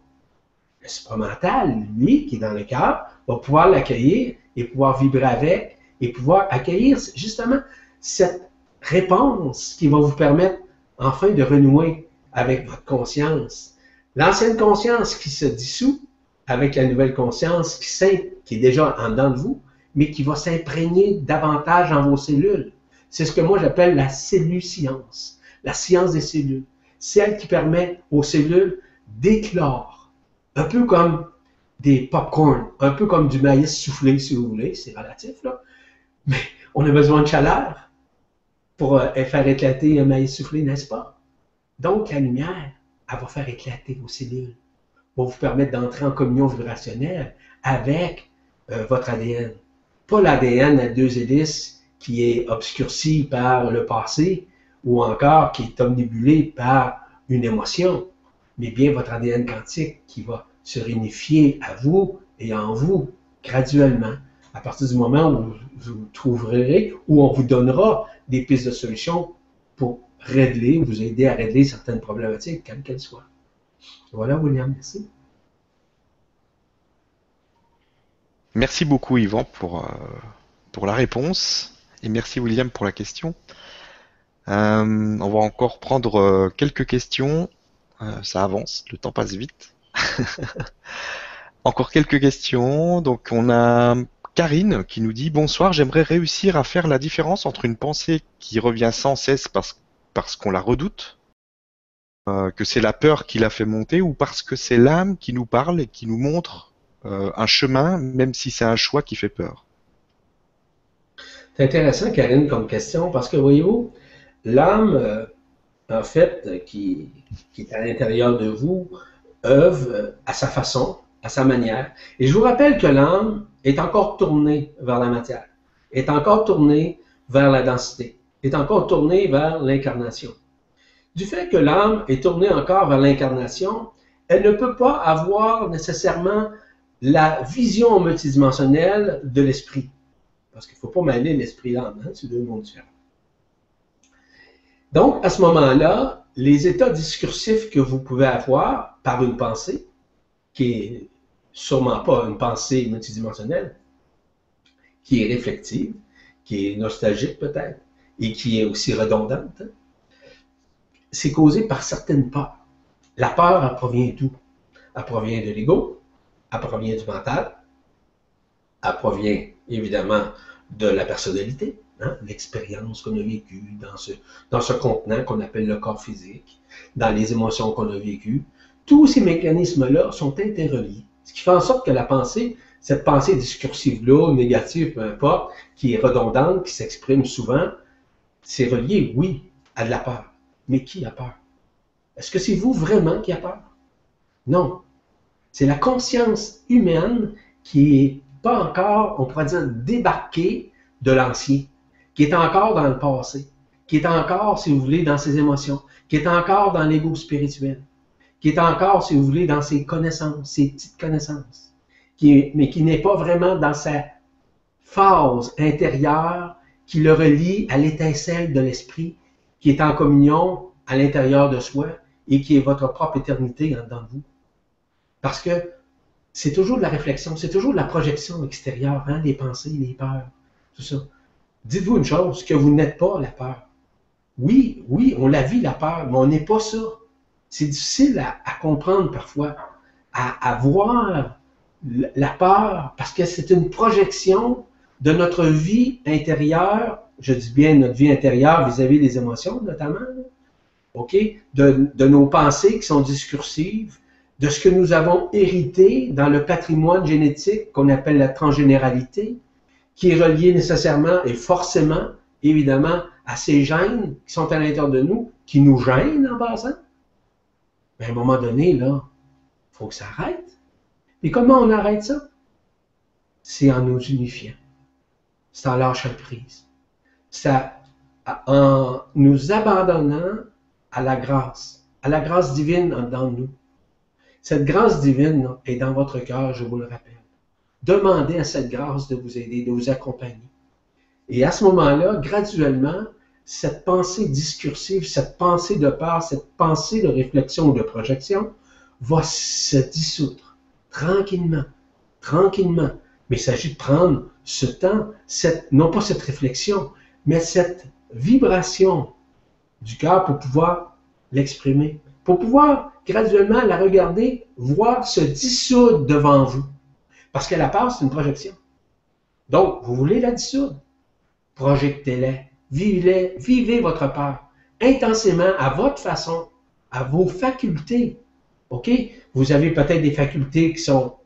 Le supramental, lui, qui est dans le cœur, va pouvoir l'accueillir et pouvoir vibrer avec et pouvoir accueillir justement cette réponse qui va vous permettre enfin de renouer avec votre conscience. L'ancienne conscience qui se dissout avec la nouvelle conscience qui, qui est déjà en dedans de vous, mais qui va s'imprégner davantage dans vos cellules. C'est ce que moi j'appelle la science, la science des cellules. Celle qui permet aux cellules d'éclore. Un peu comme des pop-corn, un peu comme du maïs soufflé, si vous voulez, c'est relatif, là. Mais on a besoin de chaleur pour euh, faire éclater un maïs soufflé, n'est-ce pas? Donc, la lumière, elle va faire éclater vos cellules, va vous permettre d'entrer en communion vibrationnelle avec euh, votre ADN. Pas l'ADN à deux hélices qui est obscurci par le passé ou encore qui est omnibulé par une émotion, mais bien votre ADN quantique qui va se réunifier à vous et en vous graduellement à partir du moment où vous trouverez, où on vous donnera des pistes de solutions pour régler, vous aider à régler certaines problématiques, quelles qu'elles soient. Voilà, William, merci. Merci beaucoup, Yvan, pour, euh, pour la réponse. Et merci, William, pour la question. Euh, on va encore prendre euh, quelques questions. ça avance, le temps passe vite. encore quelques questions. Donc, on a Karine qui nous dit Bonsoir, j'aimerais réussir à faire la différence entre une pensée qui revient sans cesse parce parce qu'on la redoute, euh, que c'est la peur qui la fait monter, ou parce que c'est l'âme qui nous parle et qui nous montre euh, un chemin, même si c'est un choix qui fait peur. C'est intéressant, Karine, comme question, parce que voyez-vous, l'âme, euh, en fait, qui, est à l'intérieur de vous, œuvre à sa façon, à sa manière. Et je vous rappelle que l'âme est encore tournée vers la matière, est encore tournée vers la densité est encore tournée vers l'incarnation. Du fait que l'âme est tournée encore vers l'incarnation, elle ne peut pas avoir nécessairement la vision multidimensionnelle de l'esprit. Parce qu'il ne faut pas mêler l'esprit et l'âme, hein, c'est deux mondes différents. Donc, à ce moment-là, les états discursifs que vous pouvez avoir par une pensée, qui est sûrement pas une pensée multidimensionnelle, qui est réflective, qui est nostalgique peut-être, et qui est aussi redondante, c'est causé par certaines peurs. La peur, elle provient d'où? Elle provient de l'ego, elle provient du mental, elle provient évidemment de la personnalité, hein, l'expérience qu'on a vécue dans ce, dans ce contenant qu'on appelle le corps physique, dans les émotions qu'on a vécues. Tous ces mécanismes-là sont interreliés, ce qui fait en sorte que la pensée, cette pensée discursive-là, négative, peu importe, qui est redondante, qui s'exprime souvent, c'est relié, oui, à de la peur. Mais qui a peur? Est-ce que c'est vous vraiment qui a peur? Non. C'est la conscience humaine qui n'est pas encore, on pourrait dire, débarquée de l'ancien, qui est encore dans le passé, qui est encore, si vous voulez, dans ses émotions, qui est encore dans l'ego spirituel, qui est encore, si vous voulez, dans ses connaissances, ses petites connaissances, mais qui n'est pas vraiment dans sa phase intérieure qui le relie à l'étincelle de l'esprit qui est en communion à l'intérieur de soi et qui est votre propre éternité dans vous. Parce que c'est toujours de la réflexion, c'est toujours de la projection extérieure, hein, pensées, les peurs, tout ça. Dites-vous une chose, que vous n'êtes pas la peur. Oui, oui, on la vit la peur, mais on n'est pas ça. C'est difficile à, comprendre parfois, à, voir la peur, parce que c'est une projection de notre vie intérieure, je dis bien notre vie intérieure vis-à-vis des émotions notamment, OK? De, nos pensées qui sont discursives, de ce que nous avons hérité dans le patrimoine génétique qu'on appelle la transgénéralité, qui est relié nécessairement et forcément, évidemment, à ces gènes qui sont à l'intérieur de nous, qui nous gênent en passant. Mais à un moment donné, là, il faut que ça arrête. Et comment on arrête ça? C'est en nous unifiant c'est en lâchant prise. C'est en nous abandonnant à la grâce, à la grâce divine dans nous. Cette grâce divine est dans votre cœur, je vous le rappelle. Demandez à cette grâce de vous aider, de vous accompagner. Et à ce moment-là, graduellement, cette pensée discursive, cette pensée de peur, cette pensée de réflexion ou de projection va se dissoudre tranquillement, tranquillement. Mais il s'agit de prendre ce temps, non pas cette réflexion, mais cette vibration du cœur pour pouvoir l'exprimer, pour pouvoir graduellement la regarder, voir se dissoudre devant vous. Parce que la peur, c'est une projection. Donc, vous voulez la dissoudre? Projectez-la. Vivez, vivez votre peur intensément, à votre façon, à vos facultés. OK? Vous avez peut-être des facultés qui sont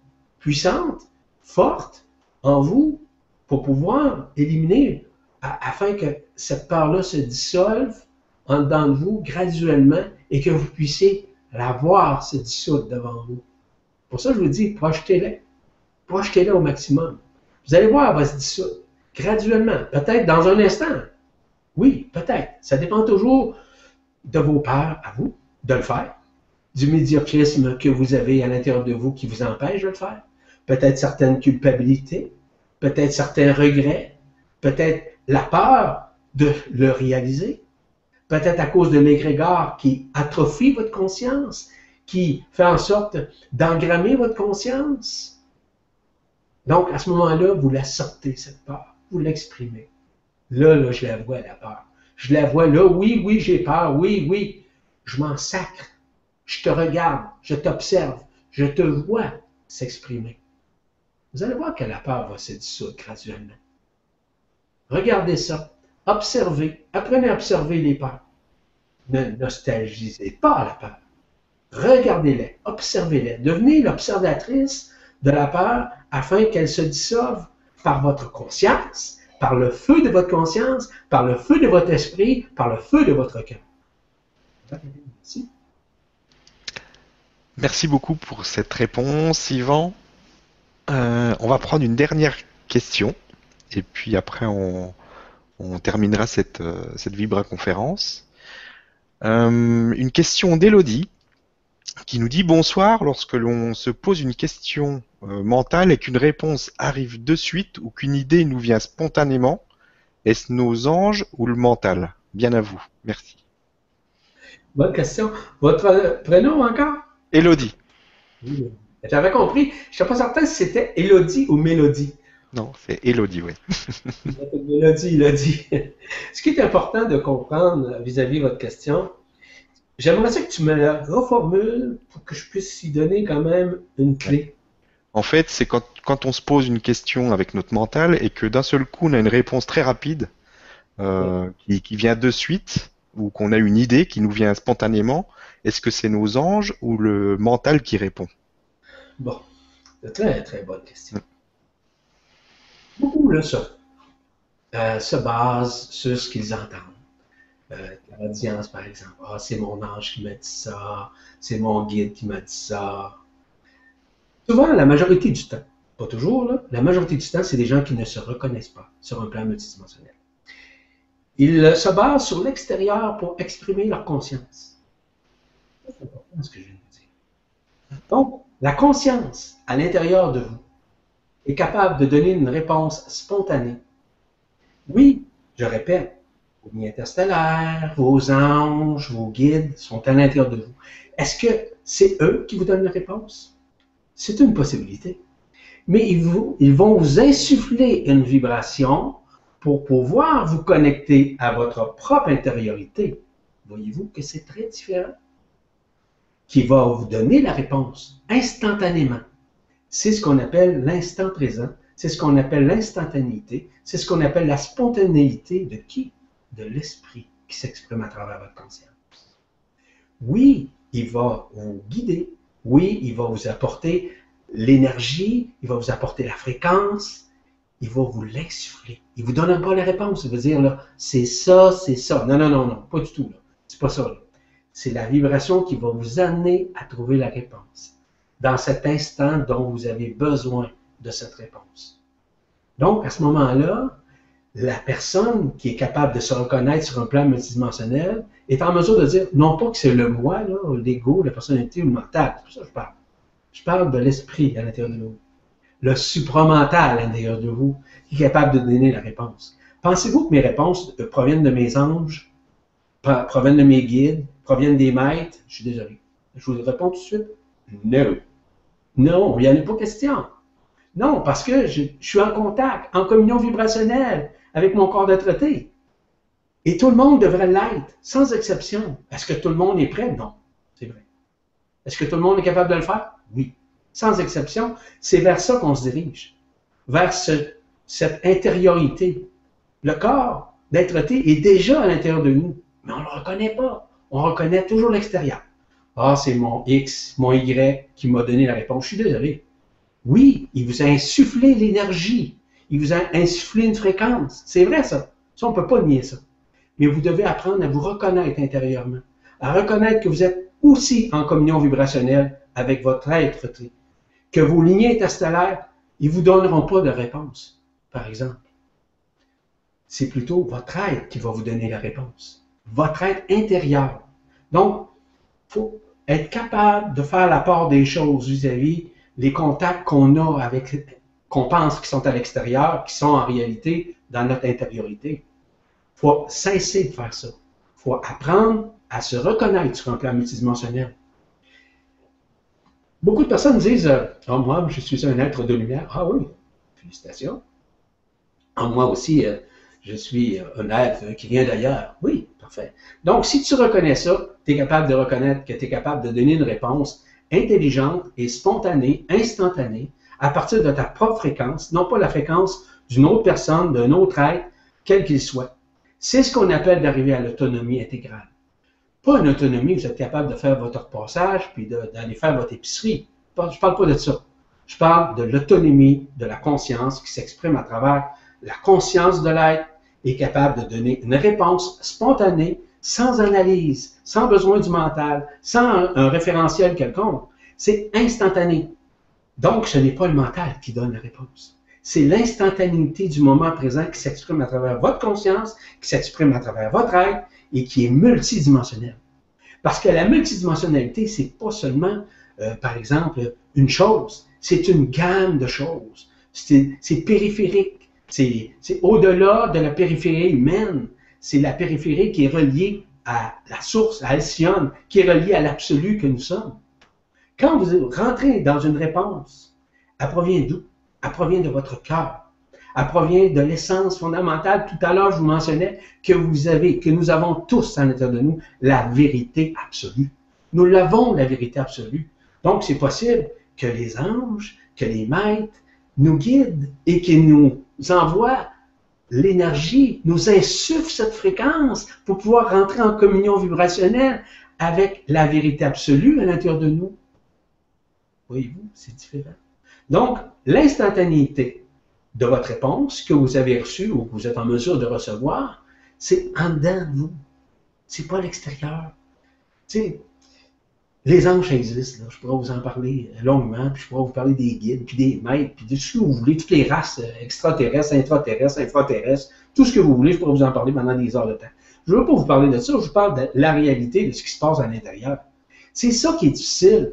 puissante, forte en vous pour pouvoir éliminer afin que cette peur-là se dissolve en dedans de vous graduellement et que vous puissiez la voir se dissoudre devant vous. Pour ça, je vous dis, projetez-la. Projetez-la au maximum. Vous allez voir, elle va se dissoudre graduellement. Peut-être dans un instant. Oui, peut-être. Ça dépend toujours de vos peurs à vous de le faire, du médiocrisme que vous avez à l'intérieur de vous qui vous empêche de le faire, peut-être certaines culpabilités, peut-être certains regrets, peut-être la peur de le réaliser, peut-être à cause de l'égrégore qui atrophie votre conscience, qui fait en sorte d'engrammer votre conscience. Donc, à ce moment-là, vous la sortez, cette peur, vous l'exprimez. Là, là, je la vois, la peur. Je la vois là, oui, oui, j'ai peur, oui, oui. Je m'en sacre. Je te regarde, je t'observe, je te vois s'exprimer. Vous allez voir que la peur va se dissoudre graduellement. Regardez ça. Observez. Apprenez à observer les peurs. Ne nostalgisez pas la peur. Regardez-les, observez-les. Devenez l'observatrice de la peur afin qu'elle se dissolve par votre conscience, par le feu de votre conscience, par le feu de votre esprit, par le feu de votre cœur. Merci. Merci beaucoup pour cette réponse, Yvan. Euh, on va prendre une dernière question et puis après on, terminera cette, euh, cette Vibra conférence. Euh, une question d'Elodie qui nous dit bonsoir lorsque l'on se pose une question mentale et qu'une réponse arrive de suite ou qu'une idée nous vient spontanément, est-ce nos anges ou le mental? Bien à vous. Merci. Bonne question. Votre prénom encore? Elodie. J'avais compris. Je ne suis pas certain si c'était Elodie ou Mélodie. Non, c'est Elodie, oui. Mélodie, Elodie. Ce qui est important de comprendre vis-à-vis de votre question, j'aimerais que tu me la reformules pour que je puisse y donner quand même une clé. En fait, c'est quand, quand, on se pose une question avec notre mental et que d'un seul coup, on a une réponse très rapide euh, qui, qui, vient de suite ou qu'on a une idée qui nous vient spontanément, est-ce que c'est nos anges ou le mental qui répond? Bon, c'est très très bonne question. Beaucoup là, ça, euh, se basent sur ce qu'ils entendent. Euh, l'audience, par exemple, ah, c'est mon ange qui m'a dit ça, c'est mon guide qui m'a dit ça. Souvent, la majorité du temps, pas toujours, la majorité du temps, c'est des gens qui ne se reconnaissent pas sur un plan multidimensionnel. Ils se basent sur l'extérieur pour exprimer leur conscience. C'est important ce que je viens de dire. Donc, la conscience à l'intérieur de vous est capable de donner une réponse spontanée. Oui, je répète, vos lignes interstellaires, vos anges, vos guides sont à l'intérieur de vous. Est-ce que c'est eux qui vous donnent la réponse? C'est une possibilité. Mais ils, vont vous insuffler une vibration pour pouvoir vous connecter à votre propre intériorité, voyez-vous que c'est très différent, qui va vous donner la réponse instantanément. C'est ce qu'on appelle l'instant présent, c'est ce qu'on appelle l'instantanéité, c'est ce qu'on appelle la spontanéité de qui? De l'esprit qui s'exprime à travers votre conscience. Oui, il va vous guider, oui, il va vous apporter l'énergie, il va vous apporter la fréquence, il va vous l'insuffler. Il vous donne pas la réponse. Il va dire, là, c'est ça, c'est ça. Non, non, non, non, pas du tout. C'est pas ça. C'est la vibration qui va vous amener à trouver la réponse dans cet instant dont vous avez besoin de cette réponse. Donc, à ce moment-là, la personne qui est capable de se reconnaître sur un plan multidimensionnel est en mesure de dire, non pas que c'est le moi, l'ego, la personnalité ou le mental, c'est pour ça que je parle. Je parle de l'esprit à l'intérieur de nous le supramental à l'intérieur de vous qui est capable de donner la réponse. Pensez-vous que mes réponses euh, proviennent de mes anges, proviennent de mes guides, proviennent des maîtres? Je suis désolé. Je vous réponds tout de suite. Non. Non, il n'y en a pas question. Non, parce que je, suis en contact, en communion vibrationnelle avec mon corps de traité. Et tout le monde devrait l'être, sans exception. Est-ce que tout le monde est prêt? Non, c'est vrai. Est-ce que tout le monde est capable de le faire? Oui sans exception, c'est vers ça qu'on se dirige, vers cette intériorité. Le corps d'être est déjà à l'intérieur de nous, mais on ne le reconnaît pas. On reconnaît toujours l'extérieur. Ah, c'est mon X, mon Y qui m'a donné la réponse. Je suis désolé. Oui, il vous a insufflé l'énergie. Il vous a insufflé une fréquence. C'est vrai ça. Ça, on ne peut pas nier ça. Mais vous devez apprendre à vous reconnaître intérieurement, à reconnaître que vous êtes aussi en communion vibrationnelle avec votre être, que vos lignées interstellaires, ils ne vous donneront pas de réponse, par exemple. C'est plutôt votre être qui va vous donner la réponse. Votre être intérieur. Donc, il faut être capable de faire la part des choses vis-à-vis les contacts qu'on a avec, qu'on pense qu'ils sont à l'extérieur, qui sont en réalité dans notre intériorité. Il faut cesser de faire ça. Il faut apprendre à se reconnaître sur un plan multidimensionnel. Beaucoup de personnes disent oh, moi, je suis un être de lumière. Ah oui, félicitations. Ah, moi aussi, euh, je suis un être qui vient d'ailleurs. Oui, parfait. Donc, si tu reconnais ça, tu es capable de reconnaître que tu es capable de donner une réponse intelligente et spontanée, instantanée, à partir de ta propre fréquence, non pas la fréquence d'une autre personne, d'un autre être, quel qu'il soit. C'est ce qu'on appelle d'arriver à l'autonomie intégrale. Pas une autonomie où vous êtes capable de faire votre repassage puis d'aller faire votre épicerie. Je ne parle pas de ça. Je parle de l'autonomie de la conscience qui s'exprime à travers la conscience de l'être est capable de donner une réponse spontanée, sans analyse, sans besoin du mental, sans un, référentiel quelconque. C'est instantané. Donc, ce n'est pas le mental qui donne la réponse. C'est l'instantanéité du moment présent qui s'exprime à travers votre conscience, qui s'exprime à travers votre être et qui est multidimensionnelle. Parce que la multidimensionnalité, c'est pas seulement, euh, par exemple, une chose, c'est une gamme de choses. C'est périphérique. C'est au-delà de la périphérie humaine. C'est la périphérie qui est reliée à la source, à Alcyone, qui est reliée à l'absolu que nous sommes. Quand vous rentrez dans une réponse, elle provient d'où? Elle provient de votre cœur. Elle provient de l'essence fondamentale. Tout à l'heure, je vous mentionnais que vous avez, que nous avons tous à l'intérieur de nous la vérité absolue. Nous l'avons, la vérité absolue. Donc, c'est possible que les anges, que les maîtres nous guident et qu'ils nous envoie l'énergie, nous insuffle cette fréquence pour pouvoir rentrer en communion vibrationnelle avec la vérité absolue à l'intérieur de nous. Voyez-vous, c'est différent. Donc, l'instantanéité de votre réponse que vous avez reçue ou que vous êtes en mesure de recevoir, c'est en dedans de vous. C'est pas à l'extérieur. Tu sais, les anges existent, je pourrais vous en parler longuement, puis je pourrais vous parler des guides, puis des maîtres, puis de ce que vous voulez, toutes les races euh, extraterrestres, intraterrestres, infraterrestres, tout ce que vous voulez, je pourrais vous en parler pendant des heures de temps. Je ne veux pas vous parler de ça, je vous parle de la réalité de ce qui se passe à l'intérieur. C'est ça qui est difficile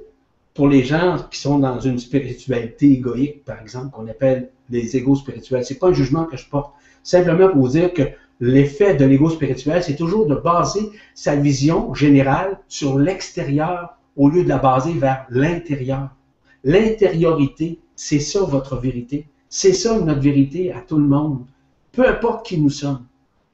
pour les gens qui sont dans une spiritualité égoïque, par exemple, qu'on appelle les égos spirituels. C'est pas un jugement que je porte. Simplement pour vous dire que l'effet de l'ego spirituel, c'est toujours de baser sa vision générale sur l'extérieur au lieu de la baser vers l'intérieur. L'intériorité, c'est ça votre vérité. C'est ça notre vérité à tout le monde. Peu importe qui nous sommes.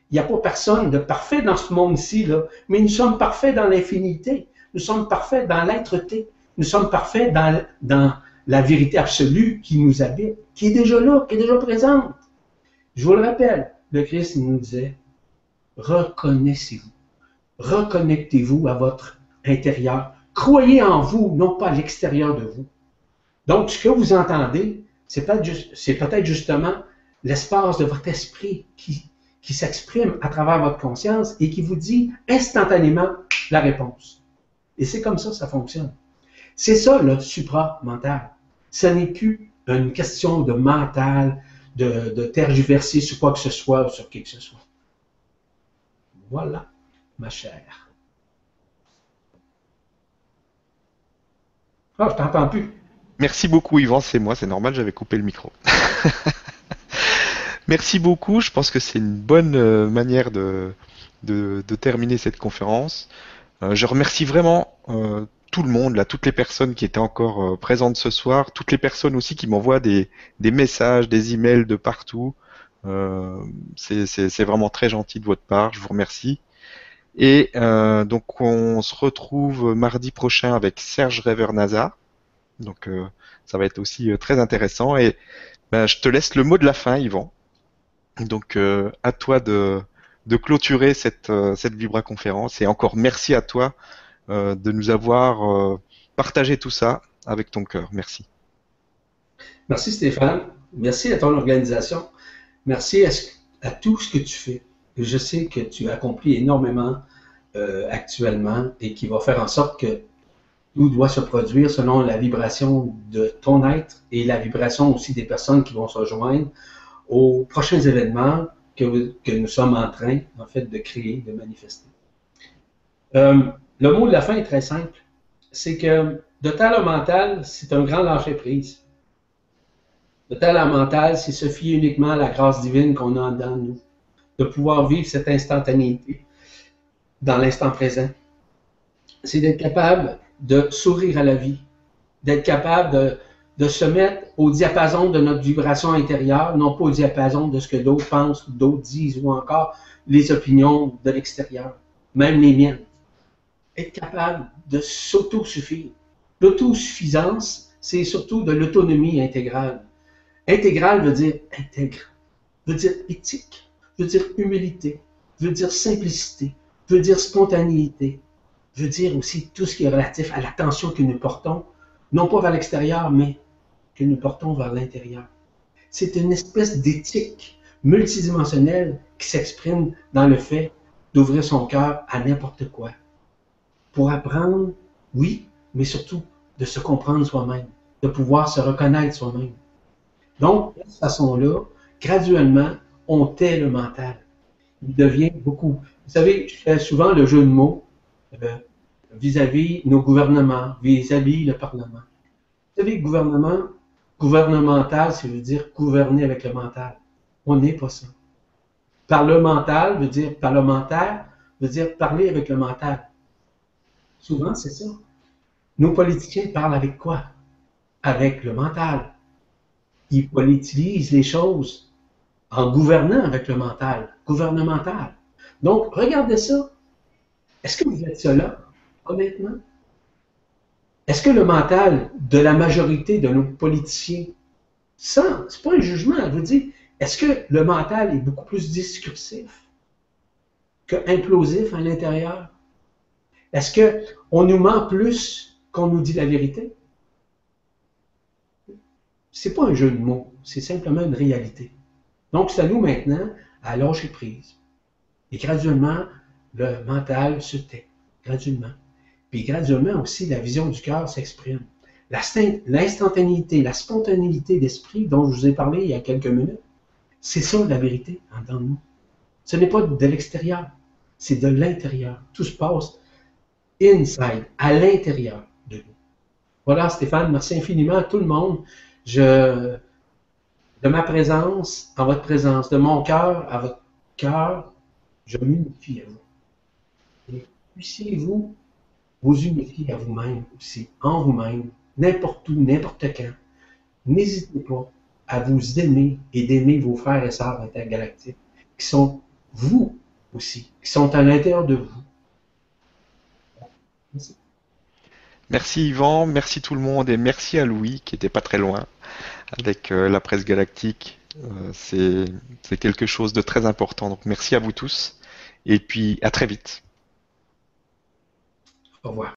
Il n'y a pas personne de parfait dans ce monde-ci, là, mais nous sommes parfaits dans l'infinité. Nous sommes parfaits dans l'être-té. Nous sommes parfaits dans, la vérité absolue qui nous habite, qui est déjà là, qui est déjà présente. Je vous le rappelle, le Christ nous disait, reconnaissez-vous, reconnectez-vous à votre intérieur, Croyez en vous, non pas à l'extérieur de vous. Donc, ce que vous entendez, c'est peut-être justement l'espace de votre esprit qui, qui s'exprime à travers votre conscience et qui vous dit instantanément la réponse. Et c'est comme ça ça fonctionne. C'est ça le supra-mental. Ce n'est plus une question de mental, de, tergiverser sur quoi que ce soit ou sur qui que ce soit. Voilà, ma chère. Ah, je t'entends plus. Merci beaucoup, Yvan. C'est moi, c'est normal, j'avais coupé le micro. Merci beaucoup. Je pense que c'est une bonne euh, manière de, de, terminer cette conférence. Euh, je remercie vraiment euh, tout le monde, là, toutes les personnes qui étaient encore présentes ce soir, toutes les personnes aussi qui m'envoient des, des, messages, des emails de partout. c'est vraiment très gentil de votre part. Je vous remercie. Et euh, donc on se retrouve mardi prochain avec Serge Revernaza. Donc euh, ça va être aussi euh, très intéressant. Et ben, je te laisse le mot de la fin, Yvan. Donc à toi de, de clôturer cette, cette Vibra conférence. Et encore merci à toi de nous avoir partagé tout ça avec ton cœur. Merci. Merci Stéphane. Merci à ton organisation. Merci à, tout ce que tu fais. Je sais que tu accomplis énormément euh, actuellement et qui va faire en sorte que tout doit se produire selon la vibration de ton être et la vibration aussi des personnes qui vont se rejoindre aux prochains événements que, nous sommes en train, en fait, de créer, de manifester. Euh, le mot de la fin est très simple. C'est que de talent mental, c'est un grand lâcher-prise. De talent mental, c'est se fier uniquement à la grâce divine qu'on a dans nous. De pouvoir vivre cette instantanéité dans l'instant présent. C'est d'être capable de sourire à la vie, d'être capable de, de, se mettre au diapason de notre vibration intérieure, non pas au diapason de ce que d'autres pensent, d'autres disent, ou encore les opinions de l'extérieur, même les miennes. Être capable de s'autosuffire. L'autosuffisance, c'est surtout de l'autonomie intégrale. Intégrale veut dire intègre, veut dire éthique, veut dire humilité, veut dire simplicité, veut dire spontanéité, veut dire aussi tout ce qui est relatif à l'attention que nous portons, non pas vers l'extérieur, mais que nous portons vers l'intérieur. C'est une espèce d'éthique multidimensionnelle qui s'exprime dans le fait d'ouvrir son cœur à n'importe quoi. Pour apprendre, oui, mais surtout de se comprendre soi-même, de pouvoir se reconnaître soi-même. Donc, de cette façon-là, graduellement, on tait le mental. Il devient beaucoup. Vous savez, je fais souvent le jeu de mots euh, vis-à-vis nos gouvernements, vis-à-vis le Parlement. Vous savez, gouvernement, gouvernemental, ça veut dire gouverner avec le mental. On n'est pas ça. Parlemental veut dire parlementaire, veut dire parler avec le mental. Souvent, c'est ça. Nos politiciens parlent avec quoi? Avec le mental. Ils politisent les choses en gouvernant avec le mental, gouvernemental. Donc, regardez ça. Est-ce que vous êtes cela, honnêtement? Est-ce que le mental de la majorité de nos politiciens, ça, c'est pas un jugement, je vous dis, est-ce que le mental est beaucoup plus discursif que implosif à l'intérieur? Est-ce qu'on nous ment plus qu'on nous dit la vérité? C'est pas un jeu de mots, c'est simplement une réalité. Donc, c'est nous maintenant à lâcher prise. Et graduellement, le mental se tait, graduellement. Puis graduellement aussi, la vision du cœur s'exprime. L'instantanéité, la spontanéité d'esprit dont je vous ai parlé il y a quelques minutes, c'est ça la vérité en dedans de nous. Ce n'est pas de l'extérieur, c'est de l'intérieur. Tout se passe inside, à l'intérieur de nous. Voilà, Stéphane, merci infiniment à tout le monde. De ma présence en votre présence, de mon cœur à votre cœur, je m'unifie à vous. Puissiez-vous vous unifier à vous-même aussi, en vous-même, n'importe où, n'importe quand. N'hésitez pas à vous aimer et d'aimer vos frères et sœurs intergalactiques qui sont vous aussi, qui sont à l'intérieur de vous. Merci. Merci Yvan, merci tout le monde et merci à Louis qui était pas très loin avec euh, la presse galactique. Euh, c'est quelque chose de très important. Donc merci à vous tous et puis à très vite. Au revoir.